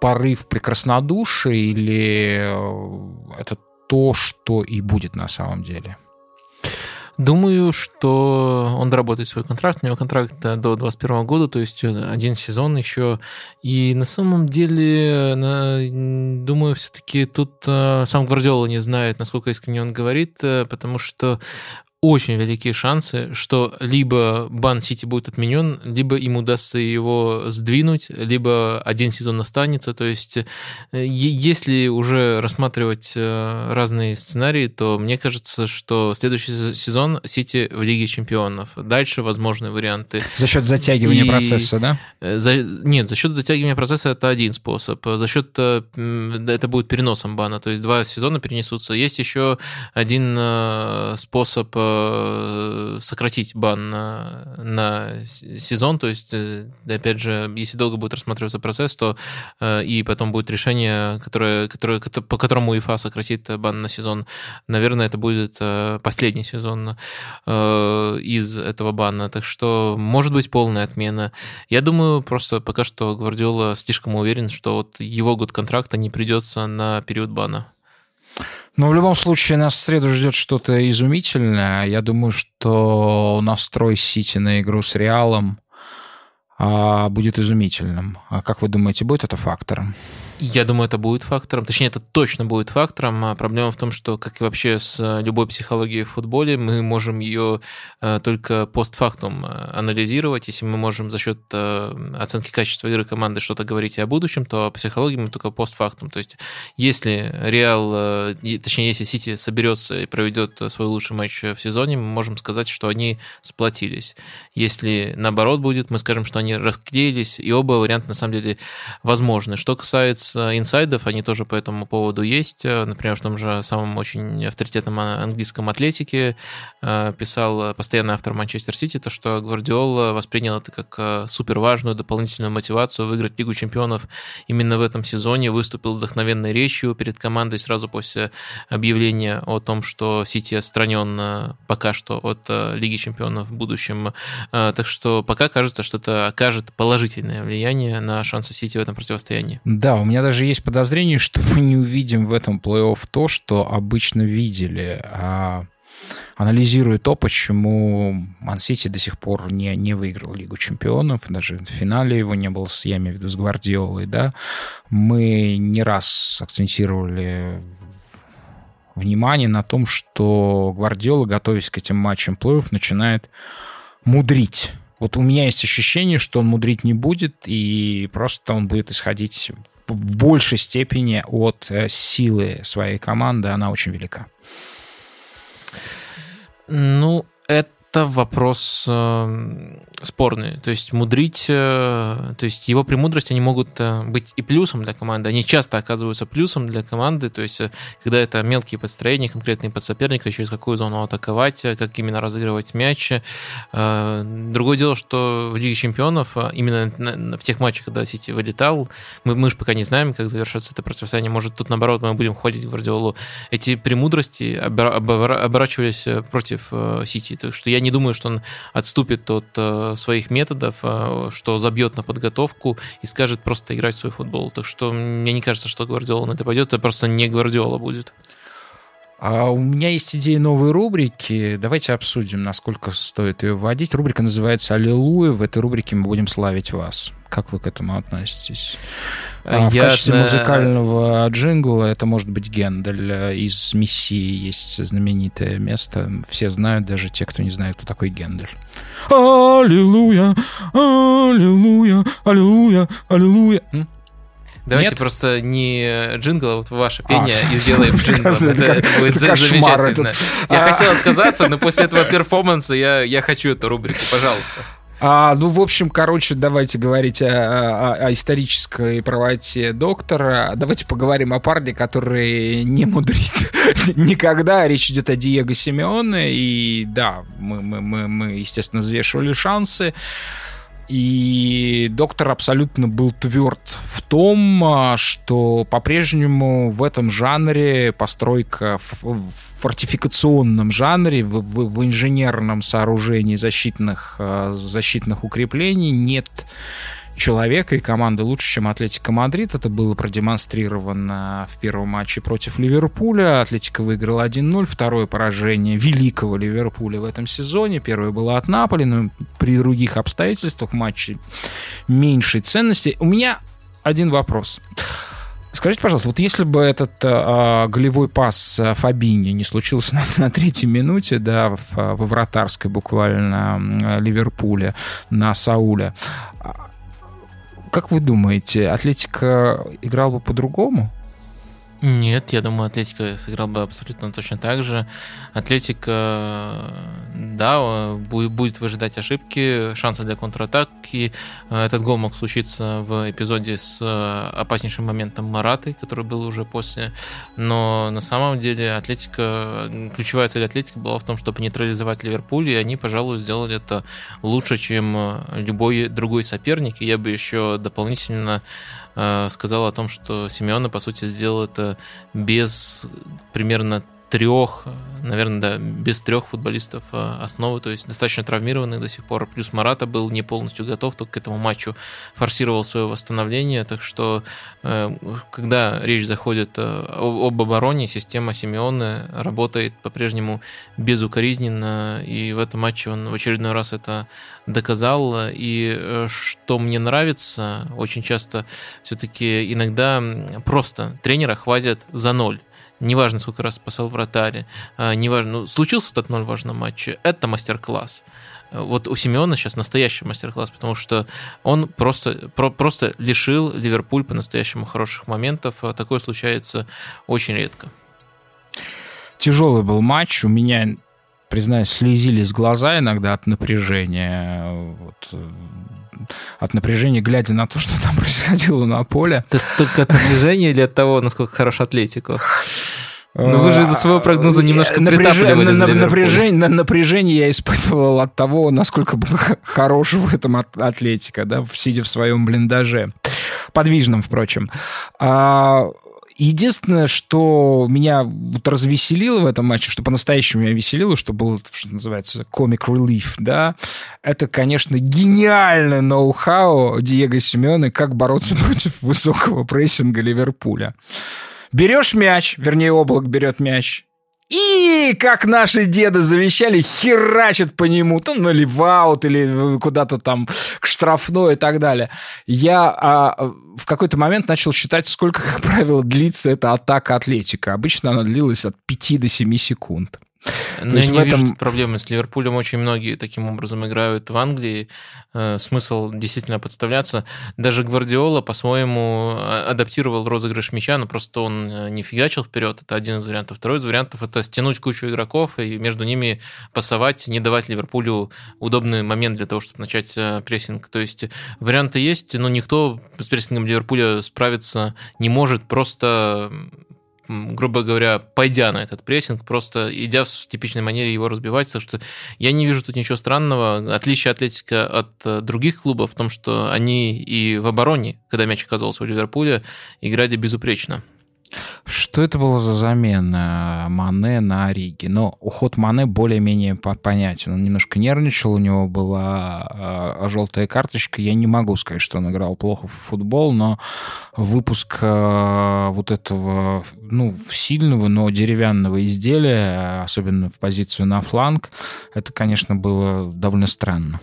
Speaker 1: порыв прекраснодушия или э, это то, что и будет на самом деле?
Speaker 3: Думаю, что он доработает свой контракт. У него контракт до 2021 года, то есть один сезон еще. И на самом деле, думаю, все-таки тут э, сам Гвардиола не знает, насколько искренне он говорит, э, потому что очень великие шансы, что либо бан Сити будет отменен, либо им удастся его сдвинуть, либо один сезон останется. То есть, э, если уже рассматривать э, разные сценарии, то мне кажется, что следующий сезон Сити в Лиге Чемпионов. Дальше возможные варианты.
Speaker 1: За счет затягивания И... процесса, да?
Speaker 3: Э, за... Нет, за счет затягивания процесса это один способ. За счет это будет переносом бана, то есть два сезона перенесутся. Есть еще один способ сократить бан на, на сезон. То есть, э, опять же, если долго будет рассматриваться процесс, то э, и потом будет решение, которое, которое, по которому УЕФА сократит бан на сезон, наверное, это будет последний сезон из этого бана. Так что, может быть, полная отмена. Я думаю, просто пока что Гвардиола слишком уверен, что вот его год контракта не придется на период бана.
Speaker 1: Но в любом случае нас в среду ждет что-то изумительное. Я думаю, что настрой Сити на игру с Реалом а, будет изумительным. А как вы думаете, будет это фактором?
Speaker 3: Я думаю, это будет фактором. Точнее, это точно будет фактором. А проблема в том, что, как и вообще с любой психологией в футболе, мы можем ее э, только постфактум анализировать. Если мы можем за счет оценки качества игры команды что-то говорить о будущем, то о психологии мы только постфактум. То есть, если Реал, точнее, если Сити соберется и проведет свой лучший матч в сезоне, мы можем сказать, что они сплотились. Если наоборот будет, мы скажем, что они расклеились, и оба варианта на самом деле возможны. Что касается инсайдов, они тоже по этому поводу есть. Например, в том же самом очень авторитетном английском атлетике э, писал постоянный автор Манчестер Сити, то, что Гвардиола воспринял это как э, супер важную дополнительную мотивацию выиграть Лигу чемпионов именно в этом сезоне, выступил вдохновенной речью перед командой сразу после объявления о том, что Сити отстранен э, пока что от Лиги чемпионов в будущем. Так что пока кажется, что это окажет положительное влияние на шансы Сити в этом противостоянии.
Speaker 1: Да, у меня даже есть подозрение, что мы не увидим в этом плей-офф то, что обычно видели. А анализируя то, почему Ман-Сити до сих пор не, не выиграл Лигу чемпионов, даже в финале его не было, я имею в виду с Гвардиолой, да, мы не раз акцентировали внимание на том, что Гвардиола, готовясь к этим матчам плей-офф, начинает мудрить вот у меня есть ощущение, что он мудрить не будет, и просто он будет исходить в большей степени от э, силы своей команды. Она очень велика.
Speaker 3: Ну, это это вопрос э, спорный. То есть мудрить, э, то есть его премудрости, они могут э, быть и плюсом для команды. Они часто оказываются плюсом для команды. То есть э, когда это мелкие подстроения, конкретные под соперника, через какую зону атаковать, э, как именно разыгрывать мяч. Э, другое дело, что в Лиге чемпионов, э, именно в тех матчах, когда Сити вылетал, мы, мы же пока не знаем, как завершится это противостояние. Может, тут наоборот мы будем ходить в Гвардиолу. Эти премудрости оборачивались против Сити. Так что я не думаю, что он отступит от э, своих методов, э, что забьет на подготовку и скажет просто играть в свой футбол. Так что мне не кажется, что Гвардиола на это пойдет, это просто не Гвардиола будет.
Speaker 1: А у меня есть идея новой рубрики. Давайте обсудим, насколько стоит ее вводить. Рубрика называется «Аллилуйя». В этой рубрике мы будем славить вас. Как вы к этому относитесь? А, в качестве музыкального джингла это может быть Гендель. Из «Мессии» есть знаменитое место. Все знают, даже те, кто не знает, кто такой Гендель. Аллилуйя, аллилуйя, аллилуйя, аллилуйя.
Speaker 3: Давайте Нет? просто не джингл, а вот ваше пение а, и сделаем *laughs* джинглом. Это, это будет это замечательно. Этот. Я а... хотел отказаться, но после этого *laughs* перформанса я, я хочу эту рубрику, пожалуйста.
Speaker 1: А, ну, в общем, короче, давайте говорить о, о, о исторической правоте доктора. Давайте поговорим о парне, который не мудрит *laughs* никогда. Речь идет о Диего Симеоне. И да, мы, мы, мы, мы естественно, взвешивали шансы. И доктор абсолютно был тверд в том, а, что по-прежнему в этом жанре постройка в фортификационном жанре, в, в, в инженерном сооружении защитных, а, защитных укреплений нет человека и команды лучше, чем Атлетика Мадрид. Это было продемонстрировано в первом матче против Ливерпуля. Атлетика выиграл 1-0. Второе поражение великого Ливерпуля в этом сезоне. Первое было от Наполи, но при других обстоятельствах матче меньшей ценности. У меня один вопрос. Скажите, пожалуйста, вот если бы этот э, голевой пас Фабини не случился на, на третьей минуте, да, в, во вратарской буквально Ливерпуле на Сауля, как вы думаете, Атлетика играл бы по-другому?
Speaker 3: Нет, я думаю, Атлетика сыграл бы абсолютно точно так же. Атлетика, да, будет выжидать ошибки, шансы для контратаки. Этот гол мог случиться в эпизоде с э, опаснейшим моментом Мараты, который был уже после. Но на самом деле Атлетика, ключевая цель Атлетики была в том, чтобы нейтрализовать Ливерпуль, и они, пожалуй, сделали это лучше, чем любой другой соперник. И я бы еще дополнительно э, сказал о том, что Симеона, по сути, сделал это без примерно трех, наверное, да, без трех футболистов э, основы, то есть достаточно травмированных до сих пор. Плюс Марата был не полностью готов, только к этому матчу форсировал свое восстановление. Так что, э, когда речь заходит э, об обороне, система Симеоне работает по-прежнему безукоризненно, и в этом матче он в очередной раз это доказал. И что мне нравится, очень часто все-таки иногда просто тренера хватит за ноль неважно, сколько раз спасал вратарь, а, неважно, ну, случился этот ноль важном матче, это мастер-класс. Вот у Симеона сейчас настоящий мастер-класс, потому что он просто, про, просто лишил Ливерпуль по-настоящему хороших моментов. А такое случается очень редко.
Speaker 1: Тяжелый был матч. У меня, признаюсь, слезились глаза иногда от напряжения. Вот э, от напряжения, глядя на то, что там *laughs* происходило на поле.
Speaker 3: Это только от напряжения или от того, насколько хорош Атлетико? Но вы же из-за своего прогноза немножко
Speaker 1: напряжение, на, напряжение, на напряжение я испытывал от того, насколько был хорош в этом Атлетика, да, сидя в своем блиндаже. Подвижном, впрочем. А, Единственное, что меня вот развеселило в этом матче, что по-настоящему меня веселило, что было, что называется, comic relief, да, это, конечно, гениальное ноу-хау Диего Симеоне, как бороться *laughs* против высокого прессинга Ливерпуля. Берешь мяч, вернее, облак берет мяч, и, как наши деды завещали, херачат по нему, то на ливаут или куда-то там к штрафной и так далее. Я а, в какой-то момент начал считать, сколько, как правило, длится эта атака Атлетика. Обычно она длилась от 5 до 7 секунд.
Speaker 3: Но я не этом... вижу проблемы с Ливерпулем. Очень многие таким образом играют в Англии. Э, смысл действительно подставляться. Даже Гвардиола по-своему а, адаптировал розыгрыш мяча, но просто он э, не фигачил вперед. Это один из вариантов. Второй из вариантов – это стянуть кучу игроков и между ними пасовать, не давать Ливерпулю удобный момент для того, чтобы начать э, прессинг. То есть варианты есть, но никто с прессингом Ливерпуля справиться не может. Просто грубо говоря, пойдя на этот прессинг, просто идя в типичной манере его разбивать, потому что я не вижу тут ничего странного. Отличие Атлетика от э, других клубов в том, что они и в обороне, когда мяч оказался у Ливерпуля, играли безупречно.
Speaker 1: Что это было за замена Мане на Ориги? Но уход Мане более-менее понятен. Он немножко нервничал, у него была э, желтая карточка. Я не могу сказать, что он играл плохо в футбол, но выпуск э, вот этого, ну, сильного, но деревянного изделия, особенно в позицию на фланг, это, конечно, было довольно странно.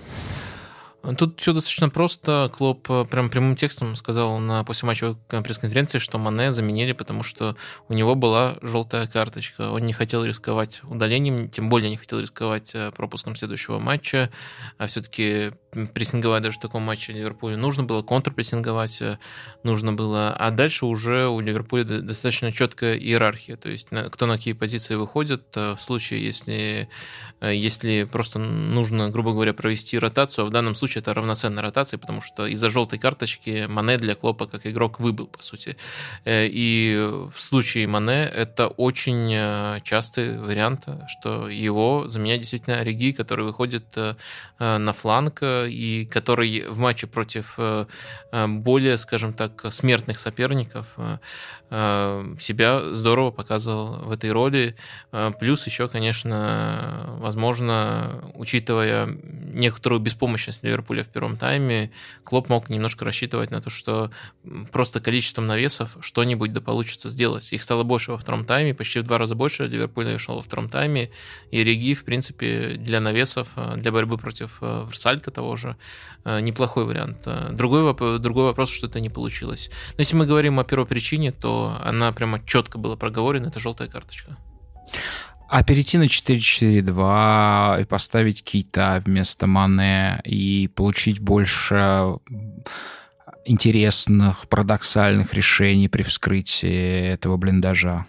Speaker 3: Тут все достаточно просто. Клоп э, прям прямым текстом сказал на послематчевой пресс-конференции, что Мане заменили, потому что у него была желтая карточка. Он не хотел рисковать удалением, тем более не хотел рисковать э, пропуском следующего матча. А все-таки прессинговать даже в таком матче Ливерпулю нужно было, контрпрессинговать э, нужно было. А дальше уже у Ливерпуля достаточно четкая иерархия. То есть кто на какие позиции выходит в случае, если, если просто нужно, грубо говоря, провести ротацию. А в данном случае это равноценная ротация, потому что из-за желтой карточки Мане для Клопа как игрок выбыл, по сути. Э, и в случае Мане это очень э, частый вариант, что его заменяет действительно Ориги, который выходит э, на фланг и который в матче против более, скажем так, смертных соперников себя здорово показывал в этой роли. Плюс еще, конечно, возможно, учитывая некоторую беспомощность в первом тайме, Клоп мог немножко рассчитывать на то, что просто количеством навесов что-нибудь да получится сделать. Их стало больше во втором тайме, почти в два раза больше Ливерпуль навешал во втором тайме, и Реги, в принципе, для навесов, для борьбы против э, Версалька того же, э, неплохой вариант. Другой, другой вопрос, что это не получилось. Но если мы говорим о первой причине, то она прямо четко была проговорена, это желтая карточка.
Speaker 1: А перейти на 4-4-2 и поставить Кейта вместо Мане и получить больше интересных, парадоксальных решений при вскрытии этого блиндажа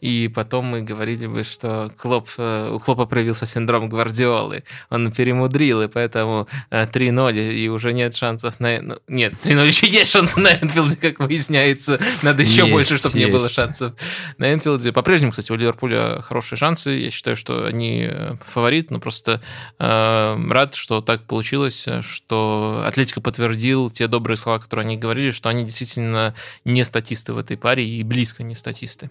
Speaker 3: и потом мы говорили бы, что Клоп, э, у Клопа проявился синдром Гвардиолы. Он перемудрил, и поэтому 3-0, э, и уже нет шансов на... Ну, нет, 3-0 еще есть шансы на Энфилде, как выясняется. Надо еще есть, больше, чтобы есть. не было шансов на Энфилде. По-прежнему, кстати, у Ливерпуля хорошие шансы. Я считаю, что они э, фаворит, но просто э, рад, что так получилось, что Атлетика подтвердил те добрые слова, которые они говорили, что они действительно не статисты в этой паре и близко не статисты.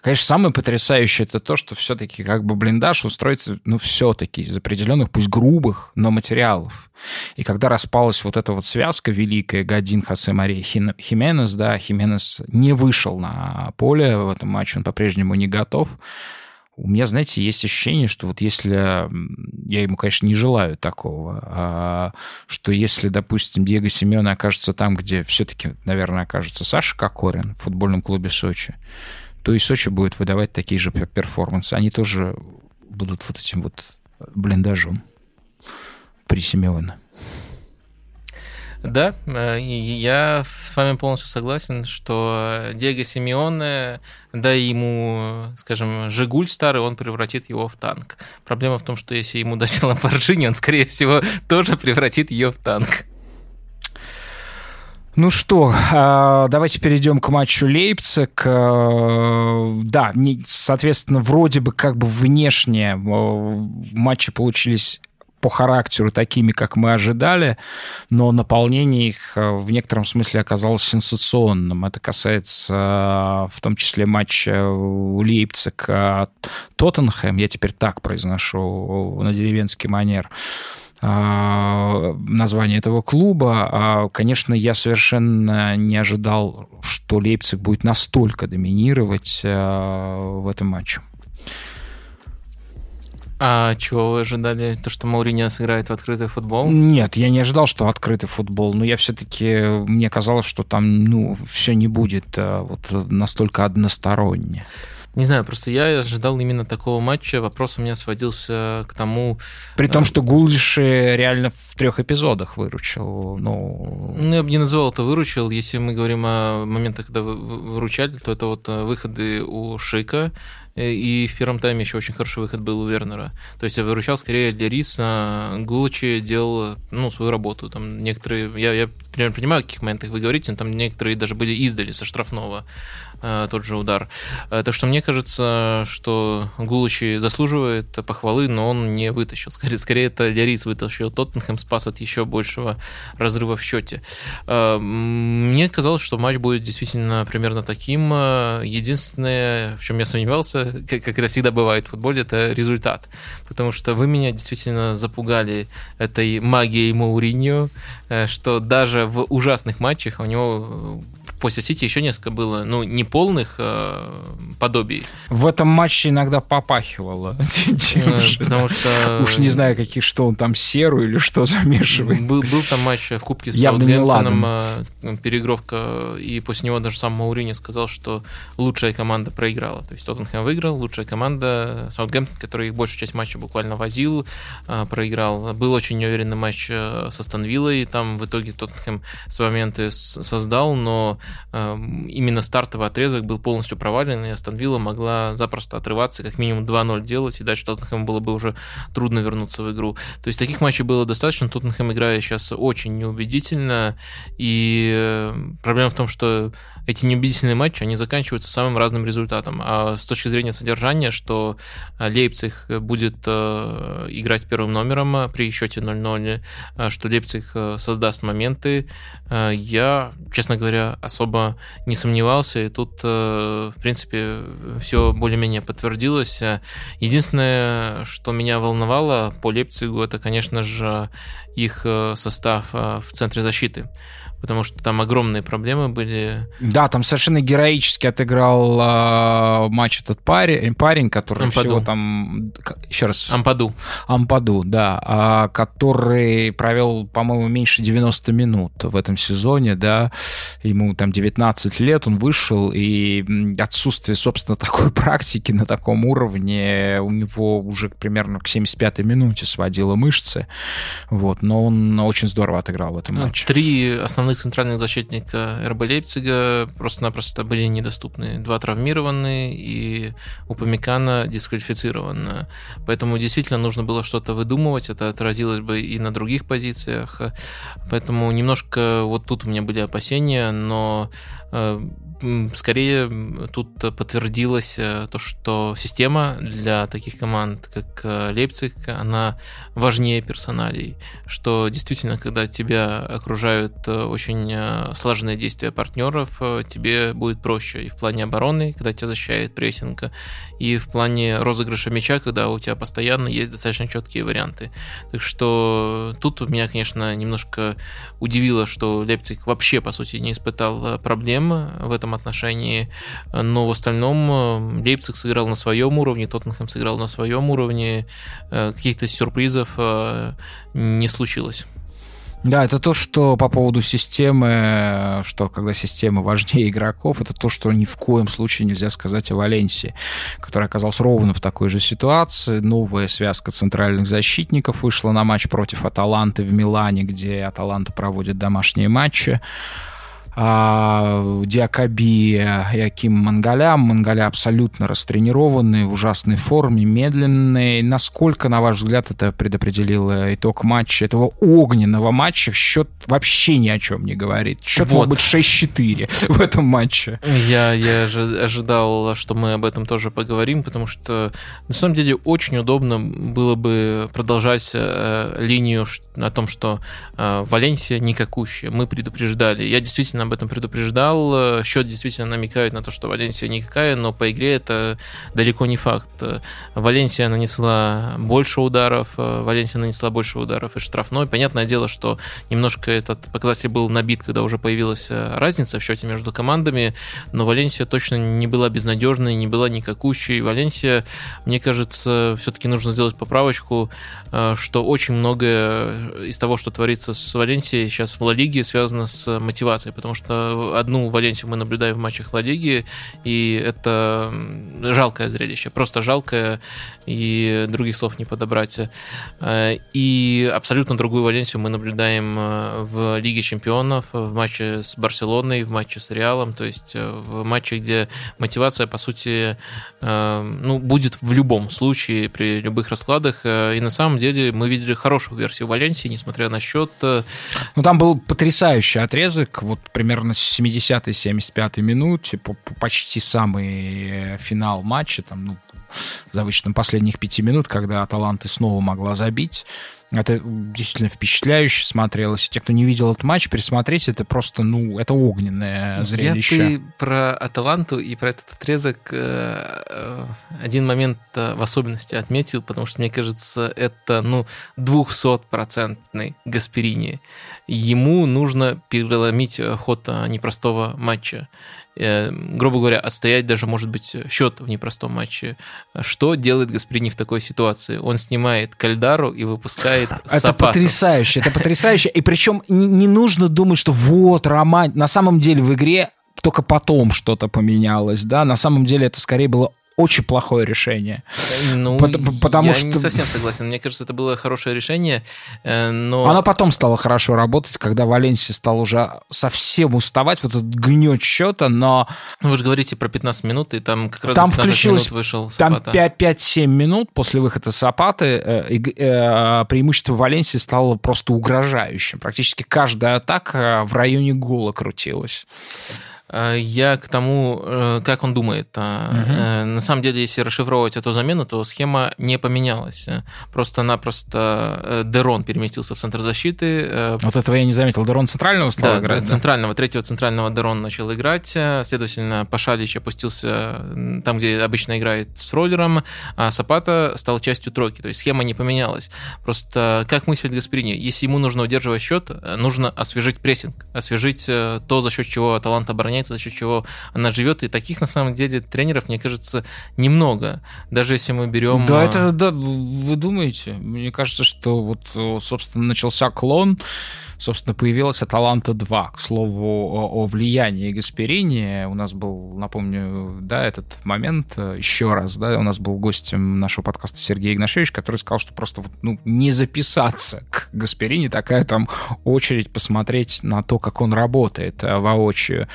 Speaker 1: Конечно, самое потрясающее это то, что все-таки как бы блиндаж устроится, ну, все-таки из определенных, пусть грубых, но материалов. И когда распалась вот эта вот связка великая Годин, Хосе Мария Хименес, да, Хименес не вышел на поле в этом матче, он по-прежнему не готов. У меня, знаете, есть ощущение, что вот если... Я ему, конечно, не желаю такого, а, что если, допустим, Диего Симеона окажется там, где все-таки, наверное, окажется Саша Кокорин в футбольном клубе Сочи, то и Сочи будет выдавать такие же перформансы. Они тоже будут вот этим вот блиндажом при Симеоне.
Speaker 3: Да, э, я с вами полностью согласен, что Диего Симеоне, да ему, скажем, Жигуль старый, он превратит его в танк. Проблема в том, что если ему *laughs* дать Ламборджини, он, скорее всего, тоже превратит ее в танк.
Speaker 1: Ну что, а, давайте перейдем к матчу Лейпциг. Э, да, соответственно, вроде бы как бы внешне э, матчи получились по характеру такими, как мы ожидали, но наполнение их в некотором смысле оказалось сенсационным. Это касается в том числе матча Лейпциг Тоттенхэм, я теперь так произношу на деревенский манер название этого клуба. А, конечно, я совершенно не ожидал, что Лейпциг будет настолько доминировать в этом матче.
Speaker 3: А чего вы ожидали? То, что Мауриньо сыграет в открытый футбол?
Speaker 1: Нет, я не ожидал, что открытый футбол. Но я все-таки... Мне казалось, что там, ну, все не будет а, вот настолько односторонне.
Speaker 3: Не знаю, просто я ожидал именно такого матча. Вопрос у меня сводился к тому...
Speaker 1: При том, э, что Гулдиши реально в трех эпизодах выручил. Ну...
Speaker 3: ну, я бы не называл это выручил. Если мы говорим о моментах, когда вы выручали, то это вот э, выходы у Шика, Э, и в первом тайме еще очень хороший выход был у Вернера. То есть я выручал скорее для Риса. Гулачи делал ну, свою работу. Там некоторые, я, я примерно понимаю, о каких моментах вы говорите, но там некоторые даже были издали со штрафного. Э, тот же удар. Э, так что мне кажется, что Гулучи заслуживает похвалы, но он не вытащил. Скорее, скорее это Лярис вытащил Тоттенхэм, спас от еще большего разрыва в счете. Э, мне казалось, что матч будет действительно примерно таким. Единственное, в чем я сомневался, как это всегда бывает в футболе, это результат. Потому что вы меня действительно запугали этой магией Мауриньо, что даже в ужасных матчах у него после Сити еще несколько было, ну, неполных э, подобий.
Speaker 1: В этом матче иногда попахивало.
Speaker 3: Э, потому что...
Speaker 1: Уж не знаю, какие, что он там, серу или что *laughs* замешивает.
Speaker 3: Был, был там матч в Кубке с Саутгемптоном, э, переигровка, и после него даже сам Маурини сказал, что лучшая команда проиграла. То есть Тоттенхэм выиграл, лучшая команда Саутгемптон, который большую часть матча буквально возил, э, проиграл. Был очень неуверенный матч со Станвиллой, там в итоге Тоттенхэм свои моменты создал, но именно стартовый отрезок был полностью провален, и Астон Вилла могла запросто отрываться, как минимум 2-0 делать, и дальше Тоттенхэму было бы уже трудно вернуться в игру. То есть таких матчей было достаточно. Тоттенхэм играет сейчас очень неубедительно, и э, проблема в том, что эти неубедительные матчи, они заканчиваются самым разным результатом. А с точки зрения содержания, что э, Лейпциг будет э, играть первым номером при счете 0-0, что Лейпциг создаст моменты, я, честно говоря, особо особо не сомневался, и тут, э, в принципе, все более-менее подтвердилось. Единственное, что меня волновало по Лейпцигу, это, конечно же, их э, состав э, в центре защиты потому что там огромные проблемы были.
Speaker 1: Да, там совершенно героически отыграл э, матч этот парень, парень который Ампаду. всего там... Еще раз.
Speaker 3: Ампаду.
Speaker 1: Ампаду, да. Э, который провел, по-моему, меньше 90 минут в этом сезоне, да. Ему там 19 лет, он вышел, и отсутствие, собственно, такой *laughs* практики на таком уровне у него уже примерно к 75-й минуте сводило мышцы. Вот, но он очень здорово отыграл в этом ну, матче.
Speaker 3: Три основных основных центральных защитника РБ Лейпцига просто-напросто были недоступны. Два травмированы и у Памикана дисквалифицирован. Поэтому действительно нужно было что-то выдумывать, это отразилось бы и на других позициях. Поэтому немножко вот тут у меня были опасения, но no скорее тут подтвердилось э, то, что система для таких команд, как э, Лейпциг, она важнее персоналей, что действительно, когда тебя окружают э, очень сложные действия партнеров, тебе будет проще и в плане обороны, когда тебя защищает прессинг, и в плане розыгрыша мяча, когда у тебя постоянно есть достаточно четкие варианты. Так что тут меня, конечно, немножко удивило, что Лейпциг вообще, по сути, не испытал проблем в этом отношении, но в остальном Лейпциг сыграл на своем уровне, Тоттенхэм сыграл на своем уровне, э, каких-то сюрпризов э, не случилось.
Speaker 1: Да, это то, что по поводу системы, что когда система важнее игроков, это то, что ни в коем случае нельзя сказать о Валенсии, который оказался ровно в такой же ситуации. Новая связка центральных защитников вышла на матч против Аталанты в Милане, где Аталанта проводит домашние матчи Диакаби и Аким Мангаля. Мангаля абсолютно растренированный, в ужасной форме, медленный. Насколько, на ваш взгляд, это предопределило итог матча, этого огненного матча? Счет вообще ни о чем не говорит. Счет вот. мог быть 6-4 в этом матче.
Speaker 3: Я, я ожидал, что мы об этом тоже поговорим, потому что на самом деле очень удобно было бы продолжать э, линию о том, что э, Валенсия никакущая. Мы предупреждали. Я действительно об этом предупреждал. Э, счет действительно намекает на то, что Валенсия никакая, но по игре это далеко не факт. Валенсия нанесла больше ударов, э, Валенсия нанесла больше ударов и штрафной. Понятное дело, что немножко этот показатель был набит, когда уже появилась э, разница в счете между командами, но Валенсия точно не была безнадежной, не была никакущей. Валенсия, мне кажется, все-таки нужно сделать поправочку, что очень многое из того, что творится с Валенсией сейчас в Ла Лиге, связано с мотивацией, потому потому что одну Валенсию мы наблюдаем в матчах Ла Лиги, и это жалкое зрелище, просто жалкое, и других слов не подобрать. Э, и абсолютно другую Валенсию мы наблюдаем э, в Лиге Чемпионов, в матче с Барселоной, в матче с Реалом, то есть э, в матче, где мотивация, по сути, ну, будет в любом случае, при любых раскладах. И на самом деле мы видели хорошую версию Валенсии, несмотря на счет.
Speaker 1: Ну, там был потрясающий отрезок, вот примерно с 70-75 минут, почти самый финал матча, там, ну, за вычетом последних пяти минут, когда Аталанты снова могла забить. Это действительно впечатляюще смотрелось. Те, кто не видел этот матч, пересмотреть, это просто, ну, это огненное зрелище.
Speaker 3: Я ты про Аталанту и про этот отрезок э, э, один момент э, в особенности отметил, потому что, мне кажется, это, ну, двухсотпроцентный Гасперини. Ему нужно переломить ход непростого матча. Э, грубо говоря, отстоять даже, может быть, счет в непростом матче. Что делает Гасприни в такой ситуации? Он снимает Кальдару и выпускает *laughs*
Speaker 1: Это Сапату. потрясающе, это потрясающе. И причем не, не нужно думать, что вот, роман... На самом деле в игре только потом что-то поменялось, да, на самом деле это скорее было очень плохое решение.
Speaker 3: Ну, потому я что... не совсем согласен. Мне кажется, это было хорошее решение, э, но...
Speaker 1: Оно потом стало хорошо работать, когда Валенсия стал уже совсем уставать, вот этот гнет счета, но...
Speaker 3: Ну, вы же говорите про 15 минут, и там как раз
Speaker 1: там
Speaker 3: 15
Speaker 1: включилось,
Speaker 3: минут вышел
Speaker 1: Сапата. Там 5-7 минут после выхода Сапаты э, э, преимущество Валенсии стало просто угрожающим. Практически каждая атака в районе гола крутилась.
Speaker 3: Э, я к тому, э, как он думает. Угу. На самом деле, если расшифровывать эту замену, то схема не поменялась. Просто-напросто Дерон переместился в центр защиты.
Speaker 1: Вот этого я не заметил. Дерон центрального стал
Speaker 3: да,
Speaker 1: играть?
Speaker 3: центрального, да? третьего центрального Дерон начал играть. Следовательно, Пашалич опустился там, где обычно играет с роллером, а Сапата стал частью тройки. То есть схема не поменялась. Просто как мыслит Гасприни, если ему нужно удерживать счет, нужно освежить прессинг, освежить то, за счет чего талант обороняется меняется, за счет чего она живет. И таких, на самом деле, тренеров, мне кажется, немного. Даже если мы берем...
Speaker 1: Да, это, да, вы думаете? Мне кажется, что вот, собственно, начался клон, собственно, появилась Аталанта 2. К слову, о, о влиянии Гасперини. У нас был, напомню, да, этот момент э, еще раз, да, у нас был гостем нашего подкаста Сергей Игнашевич, который сказал, что просто ну, не записаться к Гасперини, такая там очередь посмотреть на то, как он работает э, воочию.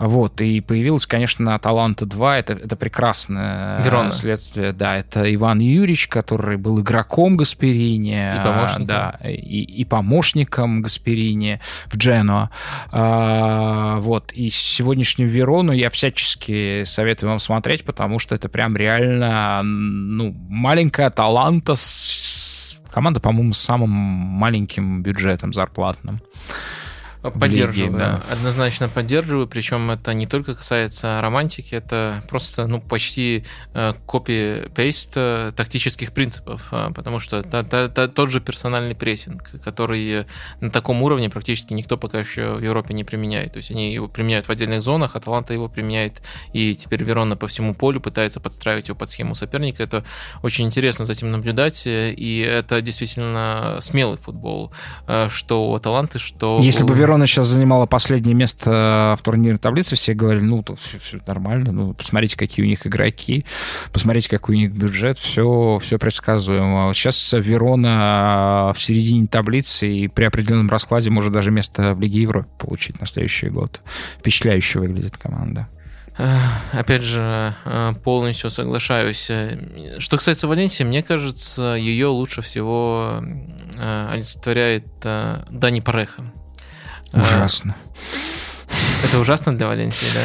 Speaker 1: Вот, и появилась, конечно, Таланта 2, это, это прекрасное
Speaker 3: Верона.
Speaker 1: следствие. Да, это Иван Юрьевич, который был игроком Гасперини.
Speaker 3: И помощником.
Speaker 1: Да, и, и помощником Гасперини в Дженуа. А, вот, и сегодняшнюю Верону я всячески советую вам смотреть, потому что это прям реально, ну, маленькая Таланта с... Команда, по-моему, с самым маленьким бюджетом зарплатным.
Speaker 3: Поддерживаю,
Speaker 1: да.
Speaker 3: однозначно поддерживаю, причем это не только касается романтики, это просто ну почти э, копи-пейст э, тактических принципов, э, потому что та, та, та, тот же персональный прессинг, который на таком уровне практически никто пока еще в Европе не применяет, то есть они его применяют в отдельных зонах, Аталанта его применяет, и теперь Верона по всему полю пытается подстраивать его под схему соперника, это очень интересно за этим наблюдать, и это действительно смелый футбол, э, что у Аталанты, что
Speaker 1: Если бы Верона сейчас занимала последнее место в турнирной таблице, все говорили, ну, тут все, все нормально, ну, посмотрите, какие у них игроки, посмотрите, какой у них бюджет, все, все предсказуемо. Сейчас Верона в середине таблицы и при определенном раскладе может даже место в Лиге Европы получить на следующий год. Впечатляюще выглядит команда.
Speaker 3: Э, Опять же, э, полностью соглашаюсь. Э, Что касается Валенсии, мне кажется, ее лучше всего э, олицетворяет э, Дани Пареха. Э,
Speaker 1: Ужасно.
Speaker 3: Это ужасно для Валенсии, да?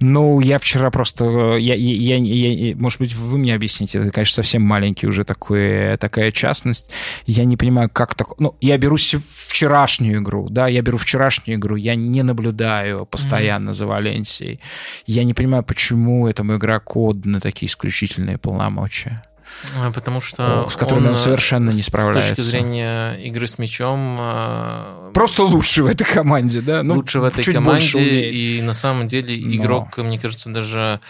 Speaker 1: Ну, я вчера просто... э, Я, я, я, я- может быть, вы мне объясните. Это, конечно, совсем маленький уже такой, такая частность. Я не понимаю, как так... Ну, я беру вчерашнюю игру, да, я беру вчерашнюю игру, я не наблюдаю постоянно за Валенсией. Я не понимаю, почему этому игроку отданы такие исключительные полномочия.
Speaker 3: Э, Потому что
Speaker 1: С которыми он
Speaker 3: э,
Speaker 1: совершенно не
Speaker 3: С
Speaker 1: справляется.
Speaker 3: точки зрения игры с мячом э,
Speaker 1: Просто лучше в этой команде, да? Ну,
Speaker 3: лучше в этой команде. И на самом деле
Speaker 1: Но.
Speaker 3: игрок, мне кажется, даже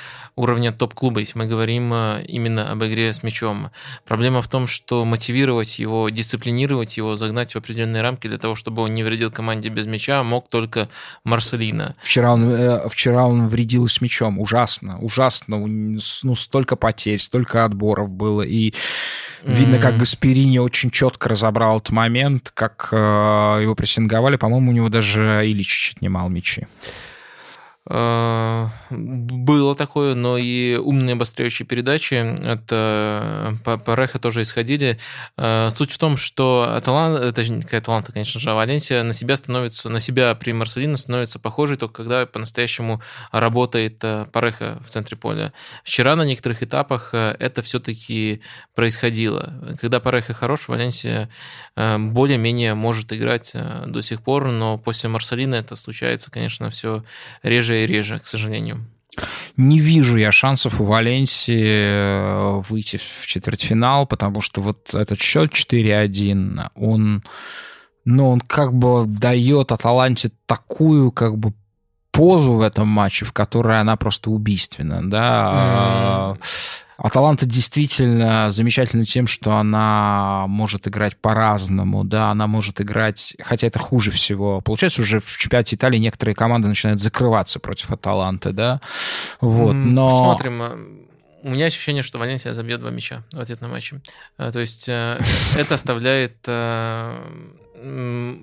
Speaker 3: уровня топ-клуба, если мы говорим э, именно об игре с мячом. Проблема в том, что мотивировать его, дисциплинировать его, загнать в определенные рамки для того, чтобы он не вредил команде без мяча, мог только Марселина.
Speaker 1: Вчера он, э, вчера он вредил с мячом. Ужасно, ужасно. Ну, столько потерь, столько отборов было. И видно, как. Гасперини очень четко разобрал этот момент, как э, его прессинговали. По-моему, у него даже Ильич отнимал мячи.
Speaker 3: Э, Было такое, но и умные обостряющие передачи это по Пареха тоже исходили. Э, Суть в том, что Аталанта, точнее, Аталанта, конечно же, а Валенсия на себя становится, на себя при Марселино становится похожей только когда по-настоящему работает э, Пареха в центре поля. Вчера на некоторых этапах э, это все-таки происходило. Когда Пареха хорош, Валенсия э, более-менее может играть э, до сих пор, но после Марселина это случается, конечно, все реже и реже, к сожалению.
Speaker 1: Не вижу я шансов у Валенсии э, выйти в четвертьфинал, потому что вот этот счет 4-1, он, ну, он как бы дает Аталанте такую как бы позу в этом матче, в которой она просто убийственна, да. Аталанта действительно замечательна тем, что она может играть по-разному, да, она может играть, хотя это хуже всего. Получается, уже в чемпионате Италии некоторые команды начинают закрываться против Аталанты, да, вот, но...
Speaker 3: Посмотрим. э, У меня ощущение, что Валенсия забьет два мяча в ответном матче. Э, То есть э, это оставляет э,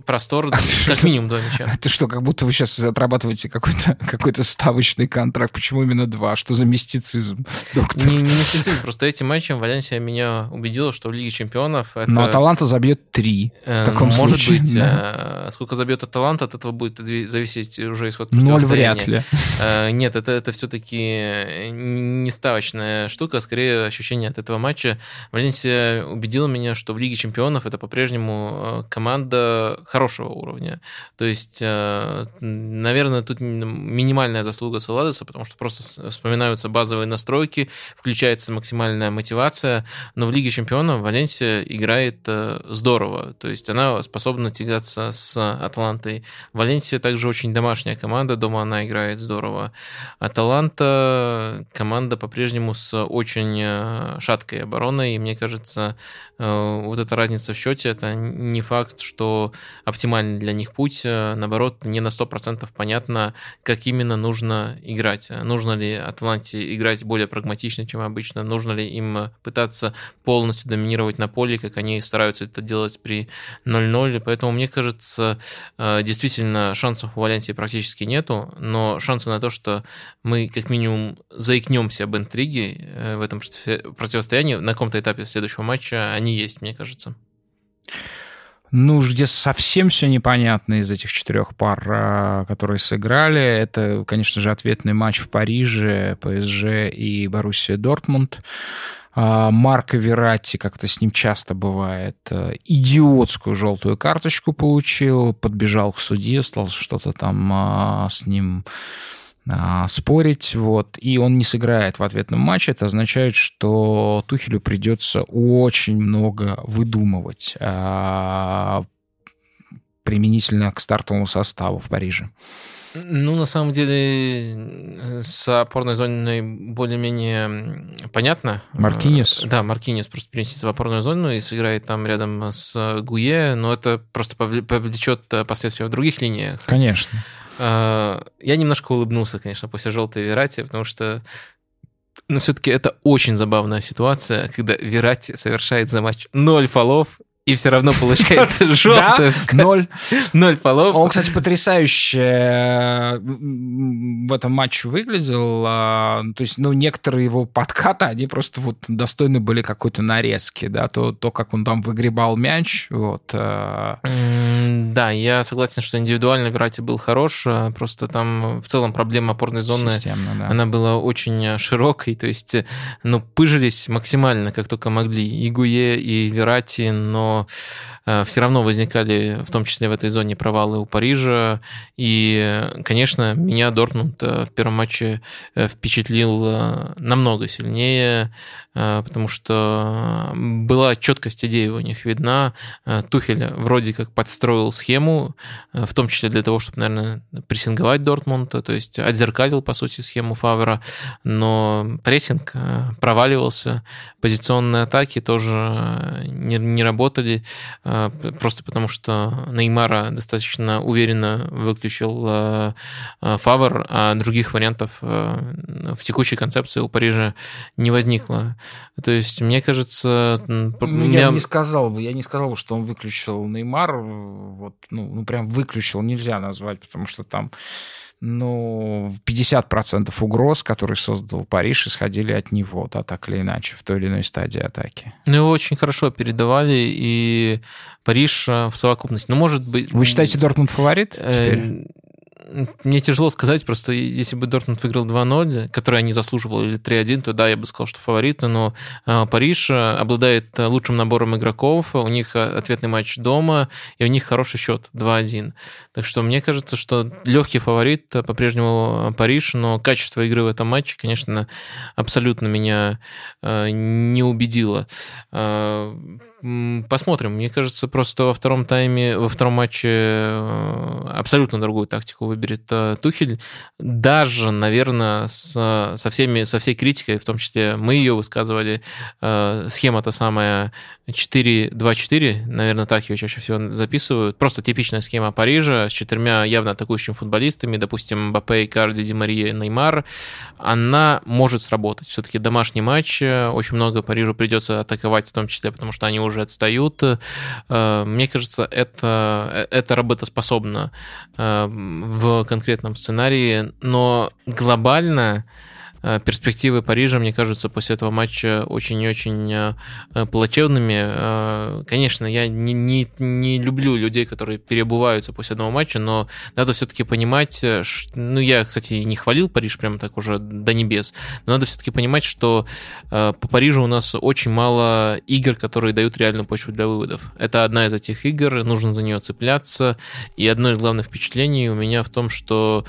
Speaker 3: простор как минимум два мяча.
Speaker 1: Это что, как будто вы сейчас отрабатываете какой-то *laughs* какой ставочный контракт? Почему именно два? Что за мистицизм, *laughs* доктор?
Speaker 3: Не, не мистицизм, просто этим матчем Валенсия меня убедила, что в Лиге Чемпионов это...
Speaker 1: Но Аталанта забьет три.
Speaker 3: э,
Speaker 1: в таком
Speaker 3: может
Speaker 1: случае,
Speaker 3: быть,
Speaker 1: да.
Speaker 3: э, сколько забьет Аталанта, от этого будет зависеть уже исход
Speaker 1: Ноль вряд ли.
Speaker 3: Э, Нет, это, это все-таки не ставочная штука, а скорее ощущение от этого матча. Валенсия убедила меня, что в Лиге Чемпионов это по-прежнему э, команда хорошего уровня. То есть, э, наверное, тут минимальная заслуга Саладеса, потому что просто вспоминаются базовые настройки, включается максимальная мотивация, но в Лиге Чемпионов Валенсия играет э, здорово. То есть она способна тягаться с Атлантой. Валенсия также очень домашняя команда, дома она играет здорово. Аталанта команда по-прежнему с очень э, шаткой обороной, и мне кажется, вот эта разница в счете, это не факт, что что оптимальный для них путь. Наоборот, не на 100% понятно, как именно нужно играть. Нужно ли Атланте играть более прагматично, чем обычно? Нужно ли им пытаться полностью доминировать на поле, как они стараются это делать при 0-0? Поэтому, мне кажется, действительно шансов у Валентии практически нету, но шансы на то, что мы как минимум заикнемся об интриге э, в этом противостоянии на каком-то этапе следующего матча, они есть, мне кажется.
Speaker 1: Ну, где совсем все непонятно из этих четырех пар, а, которые сыграли. Это, конечно же, ответный матч в Париже, ПСЖ и Боруссия Дортмунд. А, Марко Вератти, как это с ним часто бывает, э, идиотскую желтую карточку получил, подбежал к судье, стал что-то там а, с ним а, спорить, вот, и он не сыграет в ответном матче, это означает, что Тухелю придется очень много выдумывать а, применительно к стартовому составу в Париже.
Speaker 3: Ну, на самом деле, с опорной зоной более-менее понятно.
Speaker 1: Маркинис?
Speaker 3: Да, Маркинис просто перенесется в опорную зону и сыграет там рядом с Гуе, но это просто повлечет последствия в других линиях.
Speaker 1: Конечно.
Speaker 3: А, я немножко улыбнулся, конечно, после желтой Верати, потому что но все-таки это очень забавная ситуация, когда Верати совершает за матч ноль фолов и все равно получает *laughs* желтую. *laughs*
Speaker 1: Ноль.
Speaker 3: Ноль полов.
Speaker 1: Он, кстати, потрясающе э, в этом матче выглядел. А, то есть, ну, некоторые его подкаты, они просто вот достойны были какой-то нарезки, да, то, то как он там выгребал мяч, вот. Э.
Speaker 3: Да, я согласен, что индивидуально Верати был хорош, а просто там в целом проблема опорной зоны, Системно, да. она была очень широкой, то есть, ну, пыжились максимально, как только могли, и Гуе, и Верати, но Э, все равно возникали, в том числе в этой зоне, провалы у Парижа. И, конечно, меня Дортмунд э, в первом матче э, впечатлил намного сильнее, потому что была четкость идеи у них видна. Тухель вроде как подстроил схему, в том числе для того, чтобы, наверное, прессинговать Дортмунд, то есть отзеркалил, по сути, схему Фавера, но прессинг проваливался, позиционные атаки тоже не, не работали, просто потому что Неймара достаточно уверенно выключил а, а, других вариантов в текущей концепции у Парижа не возникло. То есть, мне кажется...
Speaker 1: Ну, меня... Я не сказал бы, я не сказал бы, что он выключил Неймар, вот, ну, ну, прям выключил нельзя назвать, потому что там ну, 50% угроз, которые создал Париж, исходили от него, да, так или иначе, в той или иной стадии атаки.
Speaker 3: Ну, его очень хорошо передавали, и Париж э, в совокупности. Ну, может быть...
Speaker 1: Вы считаете Дортмунд фаворит э, теперь?
Speaker 3: Мне тяжело сказать, просто если бы Дортмунд выиграл 2-0, который они заслуживали, или 3-1, то да, я бы сказал, что фавориты, но а, Париж а, обладает лучшим набором игроков, у них а, ответный матч дома, и у них хороший счет 2-1. Так что мне кажется, что легкий фаворит по-прежнему Париж, но качество игры в этом матче, конечно, абсолютно меня не убедило. Посмотрим. Мне кажется, просто во втором тайме, во втором матче э, абсолютно другую тактику выберет э, Тухель. Даже, наверное, с, со, всеми, со всей критикой, в том числе мы ее высказывали, э, схема-то самая 4-2-4, наверное, так ее чаще всего записывают. Просто типичная схема Парижа с четырьмя явно атакующими футболистами, допустим, Бапе, Карди, Ди Мария, Неймар. Она может сработать. Все-таки домашний матч, очень много Парижу придется атаковать, в том числе, потому что они уже отстают. Э, мне кажется, это, это работоспособно э, в конкретном сценарии, но глобально Э, перспективы Парижа, мне кажется, после этого матча очень и очень э, плачевными. Э, конечно, я не, не, не люблю людей, которые переобуваются после одного матча, но надо все-таки понимать, ну, я, кстати, не хвалил Париж прямо так уже до небес, но надо все-таки понимать, что по Парижу у нас очень мало игр, которые дают реальную почву для выводов. Это одна из этих игр, нужно за нее цепляться, и одно из главных впечатлений у меня в том, что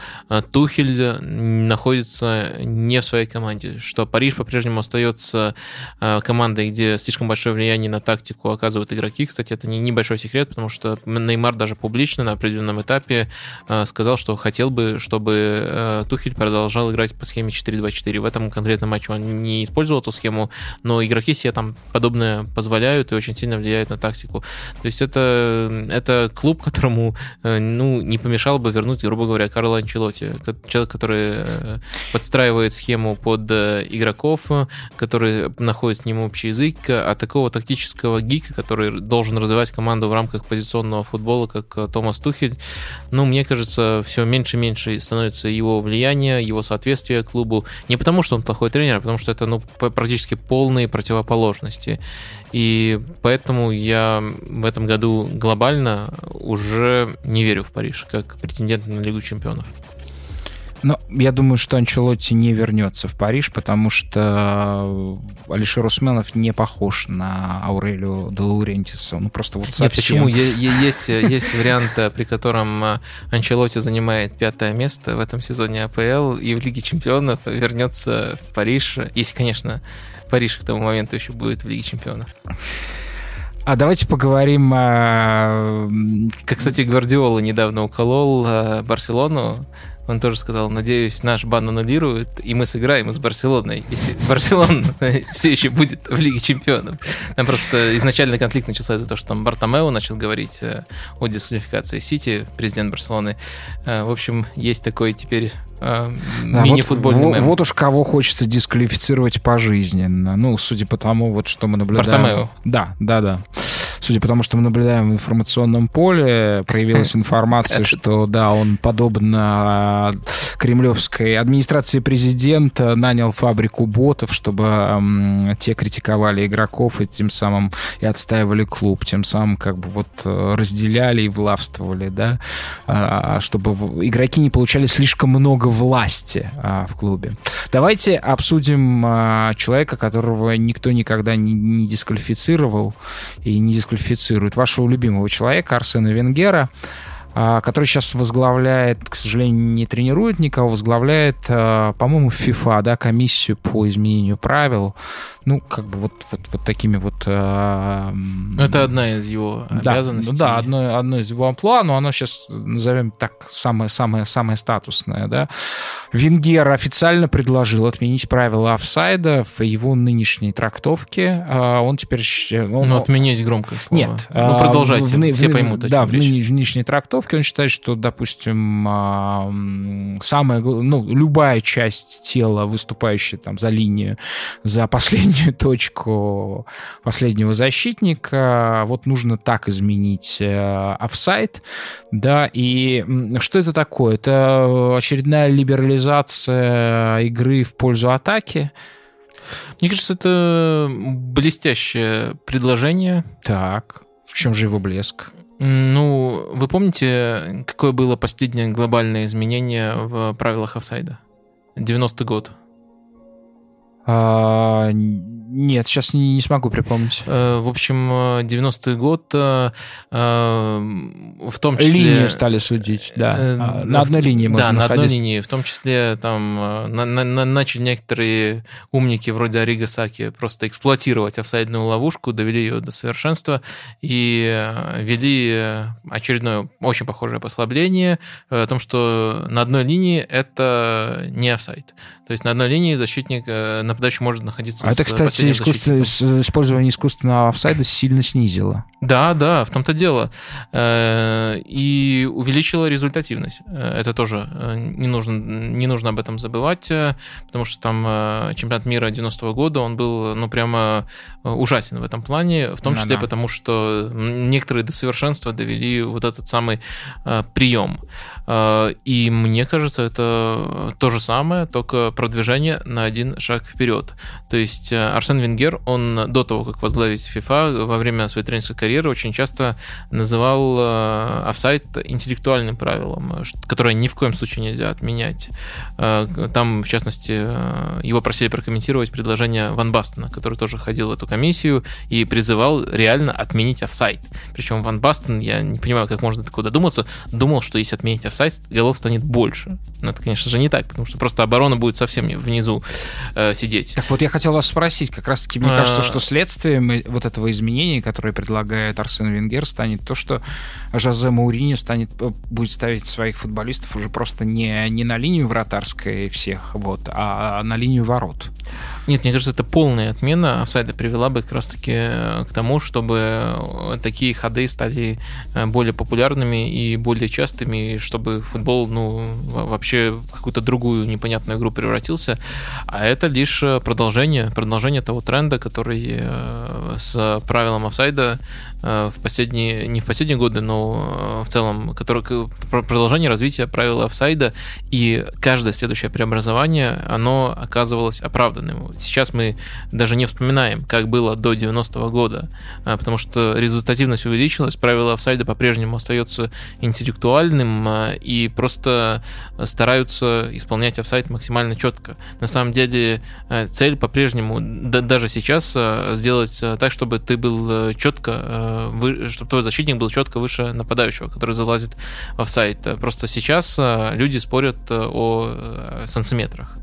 Speaker 3: Тухель находится не не в своей команде, что Париж по-прежнему остается э, командой, где слишком большое влияние на тактику оказывают игроки. Кстати, это не небольшой секрет, потому что Неймар даже публично на определенном этапе э, сказал, что хотел бы, чтобы Тухель продолжал играть по схеме 4-2-4. В этом конкретном матче он не использовал эту схему, но игроки себе там подобное позволяют и очень сильно влияют на тактику. То есть это, это клуб, которому ну, не помешало бы вернуть, грубо говоря, Карла Анчелоти, человек, который э, подстраивает схему под э, игроков, который находит с ним общий язык, а такого тактического гика, который должен развивать команду в рамках позиционного футбола, как э, Томас Тухель, ну, мне кажется, все меньше и меньше становится его влияние, его соответствие клубу. Не потому, что он плохой тренер, а потому что это ну, практически полные противоположности. И поэтому я в этом году глобально уже не верю в Париж как претендент на Лигу чемпионов.
Speaker 1: Но я думаю, что Анчелотти не вернется в Париж, потому что Алишер Усменов не похож на Аурелио де Лаурентиса. Ну, просто вот совсем. Нет,
Speaker 3: почему? Есть, есть вариант, при котором э, Анчелотти занимает пятое место в этом сезоне АПЛ и в Лиге чемпионов вернется в Париж, если, конечно, Париж к тому моменту еще будет в Лиге чемпионов.
Speaker 1: А давайте поговорим о...
Speaker 3: Как, кстати, Гвардиола недавно уколол э, Барселону он тоже сказал, надеюсь, наш бан аннулируют, и мы сыграем с Барселоной, если Барселона *laughs* все еще будет в Лиге Чемпионов. Там просто изначально конфликт начался из-за того, что там Бартомео начал говорить э, о дисквалификации Сити, президент Барселоны. Э, в общем, есть такой теперь э, да, мини-футбольный
Speaker 1: вот, вот уж кого хочется дисквалифицировать пожизненно. Ну, судя по тому, вот что мы наблюдаем.
Speaker 3: Бартомео.
Speaker 1: Да, да, да судя по тому, что мы наблюдаем в информационном поле, проявилась *laughs* информация, что, да, он, подобно кремлевской администрации президента, нанял фабрику ботов, чтобы те критиковали игроков и тем самым и отстаивали клуб, тем самым как бы вот э, разделяли и властвовали, да, а, а, чтобы игроки не получали слишком много власти а, в клубе. Давайте обсудим человека, которого никто никогда не, не дисквалифицировал и не дисквалифицировал дисквалифицирует вашего любимого человека Арсена Венгера, который сейчас возглавляет, к сожалению, не тренирует никого, возглавляет, а, по-моему, FIFA, да, комиссию по изменению правил ну, как бы вот, вот, вот такими вот... Э,
Speaker 3: Это одна из его
Speaker 1: да,
Speaker 3: обязанностей.
Speaker 1: Да, одно, одно из его амплуа, но оно сейчас, назовем так, самое-самое-самое статусное, да. Венгер официально предложил отменить правила офсайда в его нынешней трактовке. А он теперь... Он,
Speaker 3: ну, отменить громкое слово.
Speaker 1: Нет.
Speaker 3: Ну, продолжайте, в, все в, поймут.
Speaker 1: Да, в нынешней трактовке он считает, что, допустим, а, самая, ну, любая часть тела, выступающая там за линию, за последнюю последнюю *laughs* точку последнего защитника. Вот нужно так изменить э, офсайт. Да, и что это такое? Это очередная либерализация игры в пользу атаки.
Speaker 3: Мне кажется, это блестящее предложение.
Speaker 1: Так, в чем же его блеск?
Speaker 3: Ну, вы помните, какое было последнее глобальное изменение в правилах офсайда? 90-й год.
Speaker 1: А, нет, сейчас не, не смогу припомнить.
Speaker 3: Э, в общем, 90-й год э, э, в том числе...
Speaker 1: Линию стали судить, да. А, на одной линии можно
Speaker 3: Да,
Speaker 1: находить.
Speaker 3: на одной линии. В том числе там на, на, на, начали некоторые умники вроде Арига Саки просто эксплуатировать офсайдную ловушку, довели ее до совершенства и ввели очередное очень похожее послабление о том, что на одной линии это не офсайд. То есть на одной линии защитник, нападающий может находиться
Speaker 1: а это, кстати, искусство, использование искусственного офсайда сильно снизило.
Speaker 3: Да, да, в том-то дело. Э, и увеличило результативность. Э, это тоже э, не нужно, не нужно об этом забывать, потому что там чемпионат мира 90-го года, он был, ну, прямо ужасен в этом плане, в том числе да, да. потому, что некоторые до совершенства довели вот этот самый прием. И мне кажется, это то же самое, только продвижение на один шаг вперед. То есть Арсен Венгер, он до того, как возглавить FIFA, во время своей тренерской карьеры очень часто называл офсайт интеллектуальным правилом, которое ни в коем случае нельзя отменять. Там, в частности, его просили прокомментировать предложение Ван Бастона, который тоже ходил в эту комиссию и призывал реально отменить офсайт. Причем Ван Бастон, я не понимаю, как можно такое додуматься, думал, что если отменить офсайд, голов станет больше. Но это, конечно же, не так, потому что просто оборона будет совсем внизу э, сидеть.
Speaker 1: Так вот, я хотел вас спросить, как раз-таки мне кажется, а. что следствием вот этого изменения, которое предлагает Арсен Венгер, станет то, что Жозе Маурини станет, э, будет ставить своих футболистов уже просто не, не на линию вратарской всех, вот, а на линию ворот.
Speaker 3: Нет, мне кажется, это полная отмена офсайда привела бы как раз-таки э, к тому, чтобы э, такие ходы стали более популярными и более частыми, чтобы футбол, ну, вообще в какую-то другую непонятную игру превратился. А это лишь продолжение, продолжение того тренда, который с правилом офсайда в последние, не в последние годы, но в целом, который, продолжение развития правила офсайда, и каждое следующее преобразование, оно оказывалось оправданным сейчас мы даже не вспоминаем, как было до 90-го года, а, потому что результативность увеличилась, правило офсайда по-прежнему остается интеллектуальным и просто стараются исполнять офсайд максимально четко. На самом деле цель по-прежнему, даже сейчас, сделать так, чтобы ты был четко, чтобы твой защитник был четко выше нападающего, который залазит в офсайд. Просто сейчас люди спорят о сантиметрах.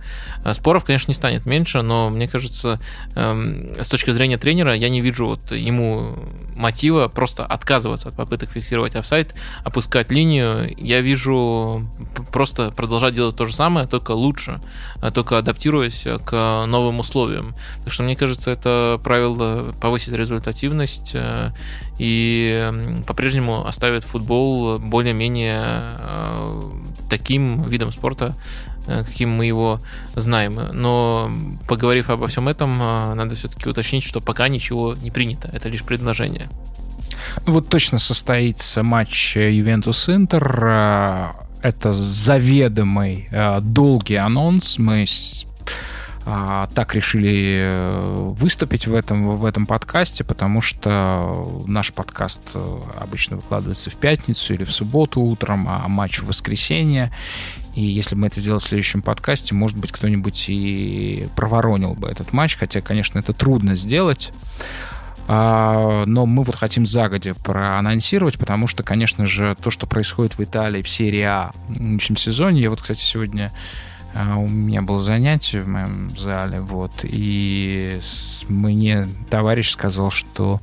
Speaker 3: Споров, конечно, не станет меньше, но мне кажется, эм, с точки зрения тренера, я не вижу вот ему мотива просто отказываться от попыток фиксировать офсайт, опускать линию. Я вижу просто продолжать делать то же самое, только лучше, а только адаптируясь к новым условиям. Так что мне кажется, это правило повысит результативность э, и по-прежнему оставит футбол более-менее э, таким видом спорта, Э, каким мы его знаем. Но поговорив обо всем этом, э, надо все-таки уточнить, что пока ничего не принято. Это лишь предложение.
Speaker 1: Вот точно состоится матч Ювентус-Интер. Э, это заведомый долгий анонс. Мы так решили э, выступить в этом, в этом подкасте, потому что наш подкаст э, обычно выкладывается в пятницу или в субботу утром, а матч в воскресенье. И если бы мы это сделали в следующем подкасте, может быть, кто-нибудь и проворонил бы этот матч, хотя, конечно, это трудно сделать. А, но мы вот хотим загодя проанонсировать, потому что, конечно же, то, что происходит в Италии в серии А в нынешнем сезоне, я вот, кстати, сегодня а, у меня было занятие в моем зале, вот, и мне товарищ сказал, что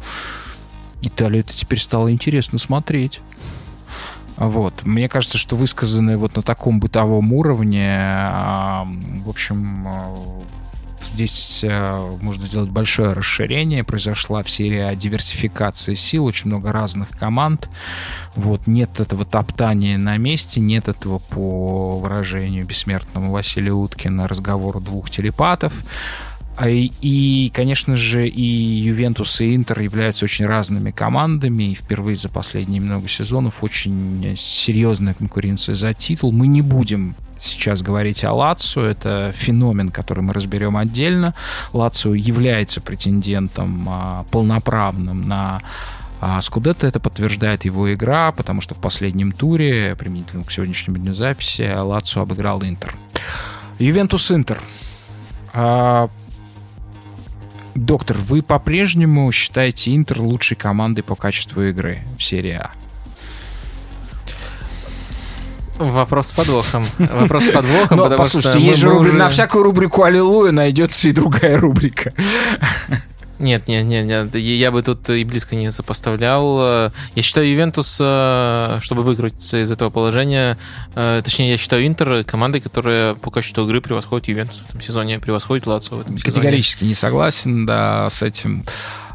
Speaker 1: Италию это теперь стало интересно смотреть. Вот. Мне кажется, что высказанные вот на таком бытовом уровне, в общем, Здесь э, можно сделать большое расширение. Произошла в серии диверсификация сил, очень много разных команд. Вот, нет этого топтания на месте, нет этого, по выражению бессмертному Василия Уткина, разговора двух телепатов. А и, конечно же, и Ювентус, и Интер являются очень разными командами, и впервые за последние много сезонов очень серьезная конкуренция за титул. Мы не будем сейчас говорить о Лацо. Это феномен, который мы разберем отдельно. Лацо является претендентом а, полноправным на а Скудетто это подтверждает его игра, потому что в последнем туре, применительно к сегодняшнему дню записи, Лацо обыграл Интер. Ювентус Интер. А, доктор, вы по-прежнему считаете Интер лучшей командой по качеству игры в серии А?
Speaker 3: Вопрос с подвохом. Вопрос с подвохом,
Speaker 1: Но, потому послушайте, что есть же рубри... уже... на всякую рубрику «Аллилуйя» найдется и другая рубрика.
Speaker 3: Нет, нет, нет, нет, я бы тут и близко не сопоставлял. Я считаю Ювентус, э, чтобы выкрутиться из этого положения, э, точнее, я считаю Интер командой, которая по качеству игры превосходит Ювентус в этом сезоне, превосходит Лацио в этом сезоне.
Speaker 1: Категорически не согласен, да, с этим.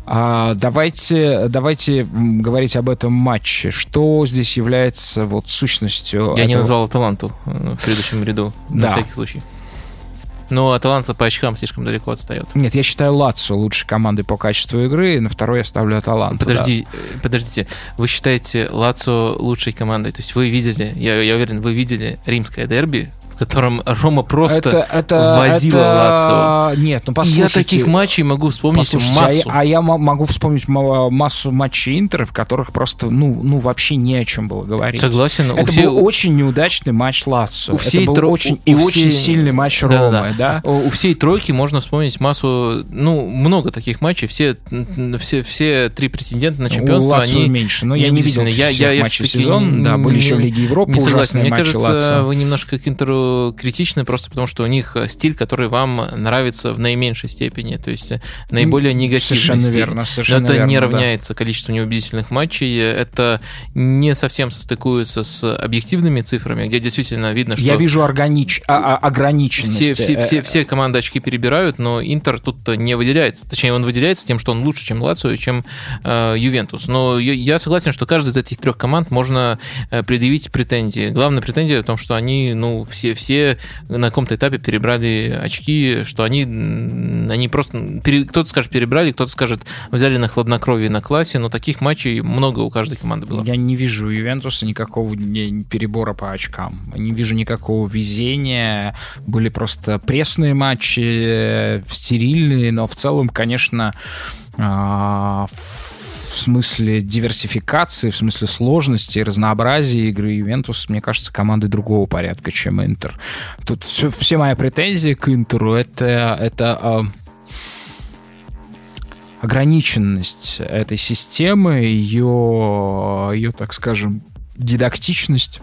Speaker 1: А, давайте, давайте говорить об этом матче. Что здесь является вот сущностью?
Speaker 3: Я этого... не назвал Аталанту э, в предыдущем ряду, да. на всякий случай. Но Аталанта по очкам слишком далеко отстает.
Speaker 1: Нет, я считаю Лацо лучшей командой по качеству игры, и на второй я ставлю Аталанту.
Speaker 3: Подожди, да. Э, подождите, вы считаете Лацо лучшей командой? То есть вы видели, я, я уверен, вы видели римское дерби котором Рома просто
Speaker 1: это, это,
Speaker 3: возила
Speaker 1: это...
Speaker 3: Лацио.
Speaker 1: Нет, ну послушайте.
Speaker 3: я таких матчей могу вспомнить
Speaker 1: послушайте,
Speaker 3: массу.
Speaker 1: А, я, а я мо- могу вспомнить ма- массу матчей Интера, в которых просто, ну, ну, вообще не о чем было говорить.
Speaker 3: Согласен. у
Speaker 1: Это
Speaker 3: все-
Speaker 1: был очень неудачный матч Лацио.
Speaker 3: у всей
Speaker 1: это был
Speaker 3: тро-
Speaker 1: очень
Speaker 3: у-
Speaker 1: и
Speaker 3: у
Speaker 1: очень
Speaker 3: всей-
Speaker 1: сильный матч
Speaker 3: Да-да-да.
Speaker 1: Ромы, да?
Speaker 3: У у всей тройки можно вспомнить массу, ну, много таких матчей. Все, все, все три претендента на
Speaker 1: У
Speaker 3: чемпионство,
Speaker 1: Лацио
Speaker 3: они...
Speaker 1: меньше, но я не видел
Speaker 3: я- я- я
Speaker 1: матчей
Speaker 3: всё-таки
Speaker 1: сезона. Да, были еще в Лиге Европы
Speaker 3: Не согласен.
Speaker 1: ужасные
Speaker 3: Мне
Speaker 1: матчи
Speaker 3: кажется,
Speaker 1: Лацио.
Speaker 3: вы немножко к Интеру критичны, просто потому что у них э, стиль, который вам нравится в наименьшей степени, то есть э, наиболее негативный
Speaker 1: Совершенно
Speaker 3: стиль.
Speaker 1: верно,
Speaker 3: Но
Speaker 1: совершенно
Speaker 3: это
Speaker 1: верно,
Speaker 3: не
Speaker 1: да.
Speaker 3: равняется количеству неубедительных матчей, это не совсем состыкуется с объективными цифрами, где действительно видно, что
Speaker 1: Я вижу органич... а- а- ограниченность.
Speaker 3: все, все,
Speaker 1: Э,
Speaker 3: все, все команды очки перебирают, но Интер тут не выделяется. Точнее, он выделяется тем, что он лучше, чем Лацио и чем э, Ювентус. Но я, я согласен, что каждый из этих трех команд можно предъявить претензии. Главная претензия в том, что они, ну, все, все на каком-то этапе перебрали очки, что они, они просто... кто-то скажет перебрали, кто-то скажет взяли на хладнокровие на классе, но таких матчей много у каждой команды было.
Speaker 1: Я не вижу у Ювентуса никакого перебора по очкам. Не вижу никакого везения. Были просто пресные матчи, э, стерильные, но в целом, конечно, а, в смысле диверсификации, в смысле сложности, разнообразия игры Ювентус, мне кажется, команды другого порядка, чем Интер. Тут все, все мои претензии к Интеру это, это а, ограниченность этой системы, ее, ее, так скажем, дидактичность.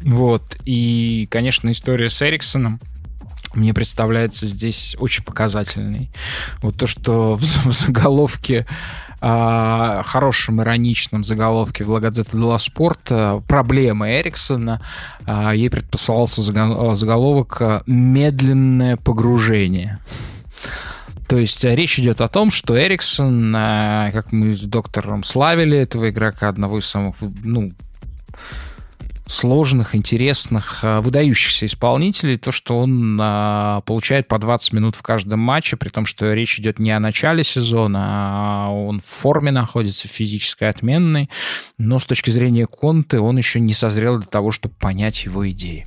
Speaker 1: Вот. И, конечно, история с Эриксоном мне представляется здесь очень показательной. Вот то, что в, в заголовке а, хорошем ироничном заголовке в La Gazzetta dello Sport а, проблемы Эриксона а, ей предпосылался заго- заголовок а, «Медленное погружение». То есть а, речь идет о том, что Эриксон, а, как мы с доктором славили этого игрока, одного из самых, ну, сложных, интересных, а, выдающихся исполнителей, то, что он а, получает по 20 минут в каждом матче, при том, что речь идет не о начале сезона, а он в форме находится, физической отменной, но с точки зрения Конты он еще не созрел для того, чтобы понять его идеи.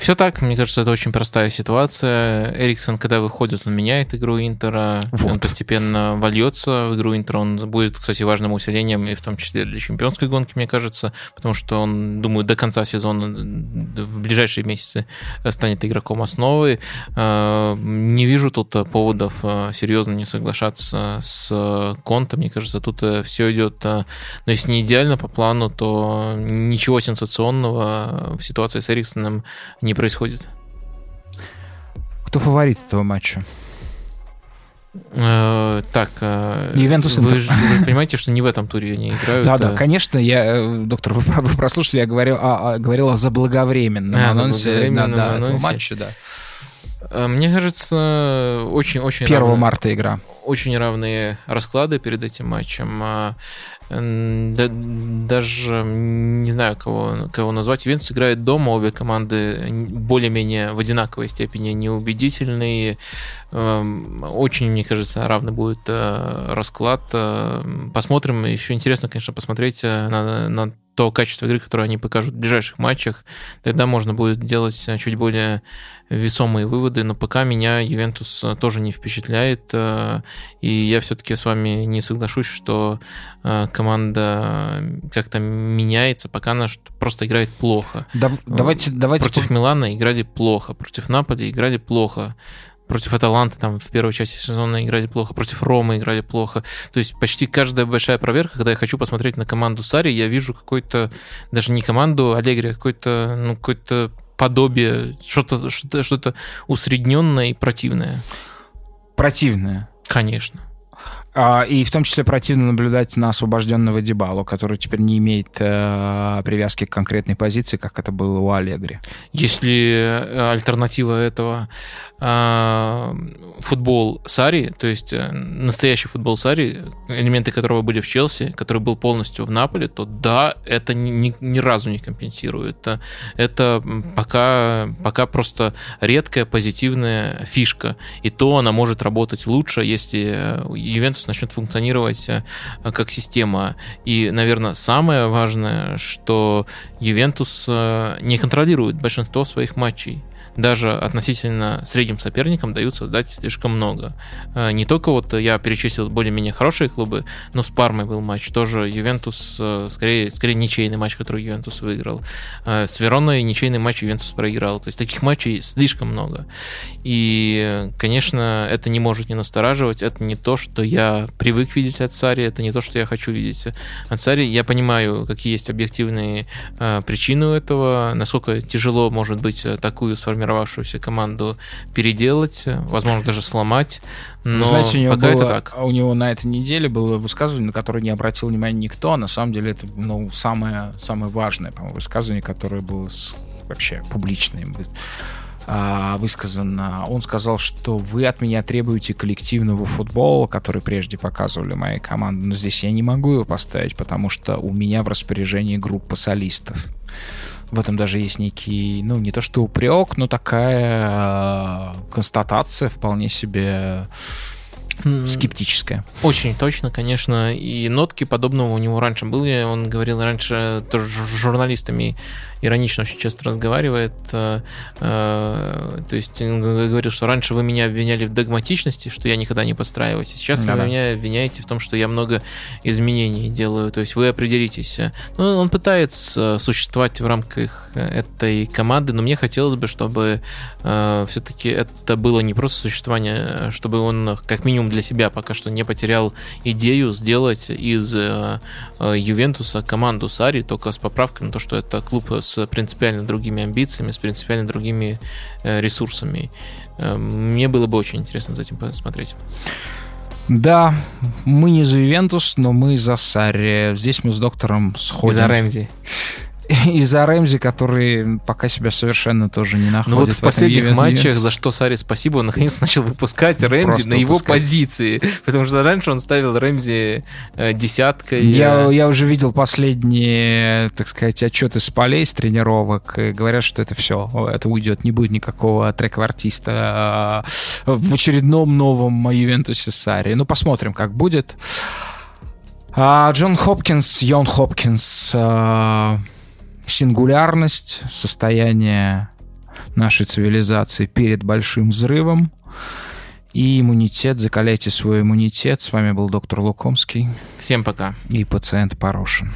Speaker 3: Все так, мне кажется, это очень простая ситуация. Эриксон, когда выходит, он меняет игру Интера,
Speaker 1: Вот.
Speaker 3: он постепенно вольется в игру Интера, он будет, кстати, важным усилением, и в том числе для чемпионской гонки, мне кажется, потому что он, думаю, до конца сезона, в ближайшие месяцы станет игроком основы. Э, Не вижу тут поводов э, серьезно не соглашаться с Конте, мне кажется, тут все идет, э, но если не идеально по плану, то ничего сенсационного в ситуации с Эриксоном не происходит.
Speaker 1: Кто фаворит этого матча?
Speaker 3: Э, так, э,
Speaker 1: Ювентус
Speaker 3: вы, же, вы же понимаете, что не в этом туре они играют.
Speaker 1: Да, да,
Speaker 3: э,
Speaker 1: конечно, я, э, доктор, вы, про- вы прослушали, я говорил, о- о- говорил о заблаговременном
Speaker 3: А,
Speaker 1: анонсе,
Speaker 3: заблаговременном
Speaker 1: да, да, этого
Speaker 3: анонсе.
Speaker 1: матча, да.
Speaker 3: Мне кажется, очень-очень
Speaker 1: 1
Speaker 3: равно-
Speaker 1: марта игра.
Speaker 3: очень равные расклады перед этим матчем. Да- даже не знаю, кого, кого назвать. Ювентус играет дома, обе команды более-менее в одинаковой степени неубедительные. Эм, Очень, мне кажется, равный будет э, расклад. Э, Посмотрим. Еще интересно, конечно, посмотреть э, на, на то качество игры, которое они покажут в ближайших матчах. Тогда можно будет делать э, чуть более весомые выводы, но пока меня Ювентус э, тоже не впечатляет, э, и я все-таки с вами не соглашусь, что команда как-то меняется, пока она просто играет плохо.
Speaker 1: Да- давайте, давайте
Speaker 3: Против Милана играли плохо, против Наполи играли плохо, против Аталанты там в первой части сезона играли плохо, против Ромы играли плохо. То есть почти каждая большая проверка, когда я хочу посмотреть на команду Сари, я вижу какой-то, даже не команду Аллегри, а какой-то, ну, какое-то подобие, что-то, что-то, что-то усредненное и противное.
Speaker 1: противное.
Speaker 3: Конечно.
Speaker 1: А, и в том числе противно наблюдать на освобожденного Дебалу, который теперь не имеет э, привязки к конкретной позиции, как это было у Аллегри.
Speaker 3: Если э, альтернатива этого э, футбол Сари, то есть настоящий футбол Сари, элементы которого были в Челси, который был полностью в Наполе, то да, это ни, ни- ни разу не компенсирует. Это, это пока, пока просто редкая позитивная фишка. И то она может работать лучше, если Ювентус начнет функционировать э, как система. И, наверное, самое важное, что Ювентус э, не контролирует большинство своих матчей даже относительно средним соперникам даются дать слишком много. Э, не только вот я перечислил более-менее хорошие клубы, но с Пармой был матч, тоже Ювентус, э, скорее, скорее ничейный матч, который Ювентус выиграл. Э, с Вероной ничейный матч Ювентус проиграл. То есть таких матчей слишком много. И, конечно, это не может не настораживать. Это не то, что я привык видеть от Сарри, это не то, что я хочу видеть от Сари. Я понимаю, какие есть объективные причины у этого, насколько тяжело может быть такую сформировать сформировавшуюся команду переделать, возможно, даже сломать. Но
Speaker 1: Знаете, у него
Speaker 3: пока
Speaker 1: было,
Speaker 3: это так.
Speaker 1: У него на этой неделе было высказывание, на которое не обратил внимания никто. А на самом деле это ну, самое, самое важное, по-моему, высказывание, которое было вообще публичным а, высказано. Он сказал, что вы от меня требуете коллективного футбола, который прежде показывали мои команды, но здесь я не могу его поставить, потому что у меня в распоряжении группа солистов в этом даже есть некий, ну, не то что упрек, но такая э, констатация вполне себе скептическая.
Speaker 3: Очень точно, конечно. И нотки подобного у него раньше были. Он говорил раньше тоже с журналистами иронично очень часто разговаривает. Э, э, то есть он говорил, что раньше вы меня обвиняли в догматичности, что я никогда не подстраиваюсь. Сейчас да, вы меня обвиняете в том, что я много изменений делаю. То есть вы определитесь. Ну, он пытается существовать в рамках этой команды, но мне хотелось бы, чтобы э, все-таки это было не просто существование, а чтобы он как минимум для себя пока что не потерял идею сделать из Ювентуса команду Сари, только с поправкой на то, что это клуб с с принципиально другими амбициями, с принципиально другими э, ресурсами. Э, мне было бы очень интересно за этим посмотреть.
Speaker 1: Да, мы не за Ювентус, но мы за Сарри. Здесь мы с доктором сходим. И
Speaker 3: за Рэмзи. *laughs*
Speaker 1: и за Рэмзи, который пока себя совершенно тоже не находит.
Speaker 3: Ну вот в, в последних матчах, за что Саре спасибо, он наконец начал выпускать Рэмзи Просто на его выпускать. позиции. *laughs* Потому что раньше он ставил Рэмзи э, десяткой.
Speaker 1: Я, э... я уже видел последние, так сказать, отчеты с полей, с тренировок, и говорят, что это все, это уйдет, не будет никакого трек-артиста э, в очередном новом Ювентусе Сари. Ну, посмотрим, как будет. А Джон Хопкинс, Йон Хопкинс, э, сингулярность, состояние нашей цивилизации перед большим взрывом и иммунитет. Закаляйте свой иммунитет. С вами был доктор Лукомский.
Speaker 3: Всем пока.
Speaker 1: И пациент Порошин.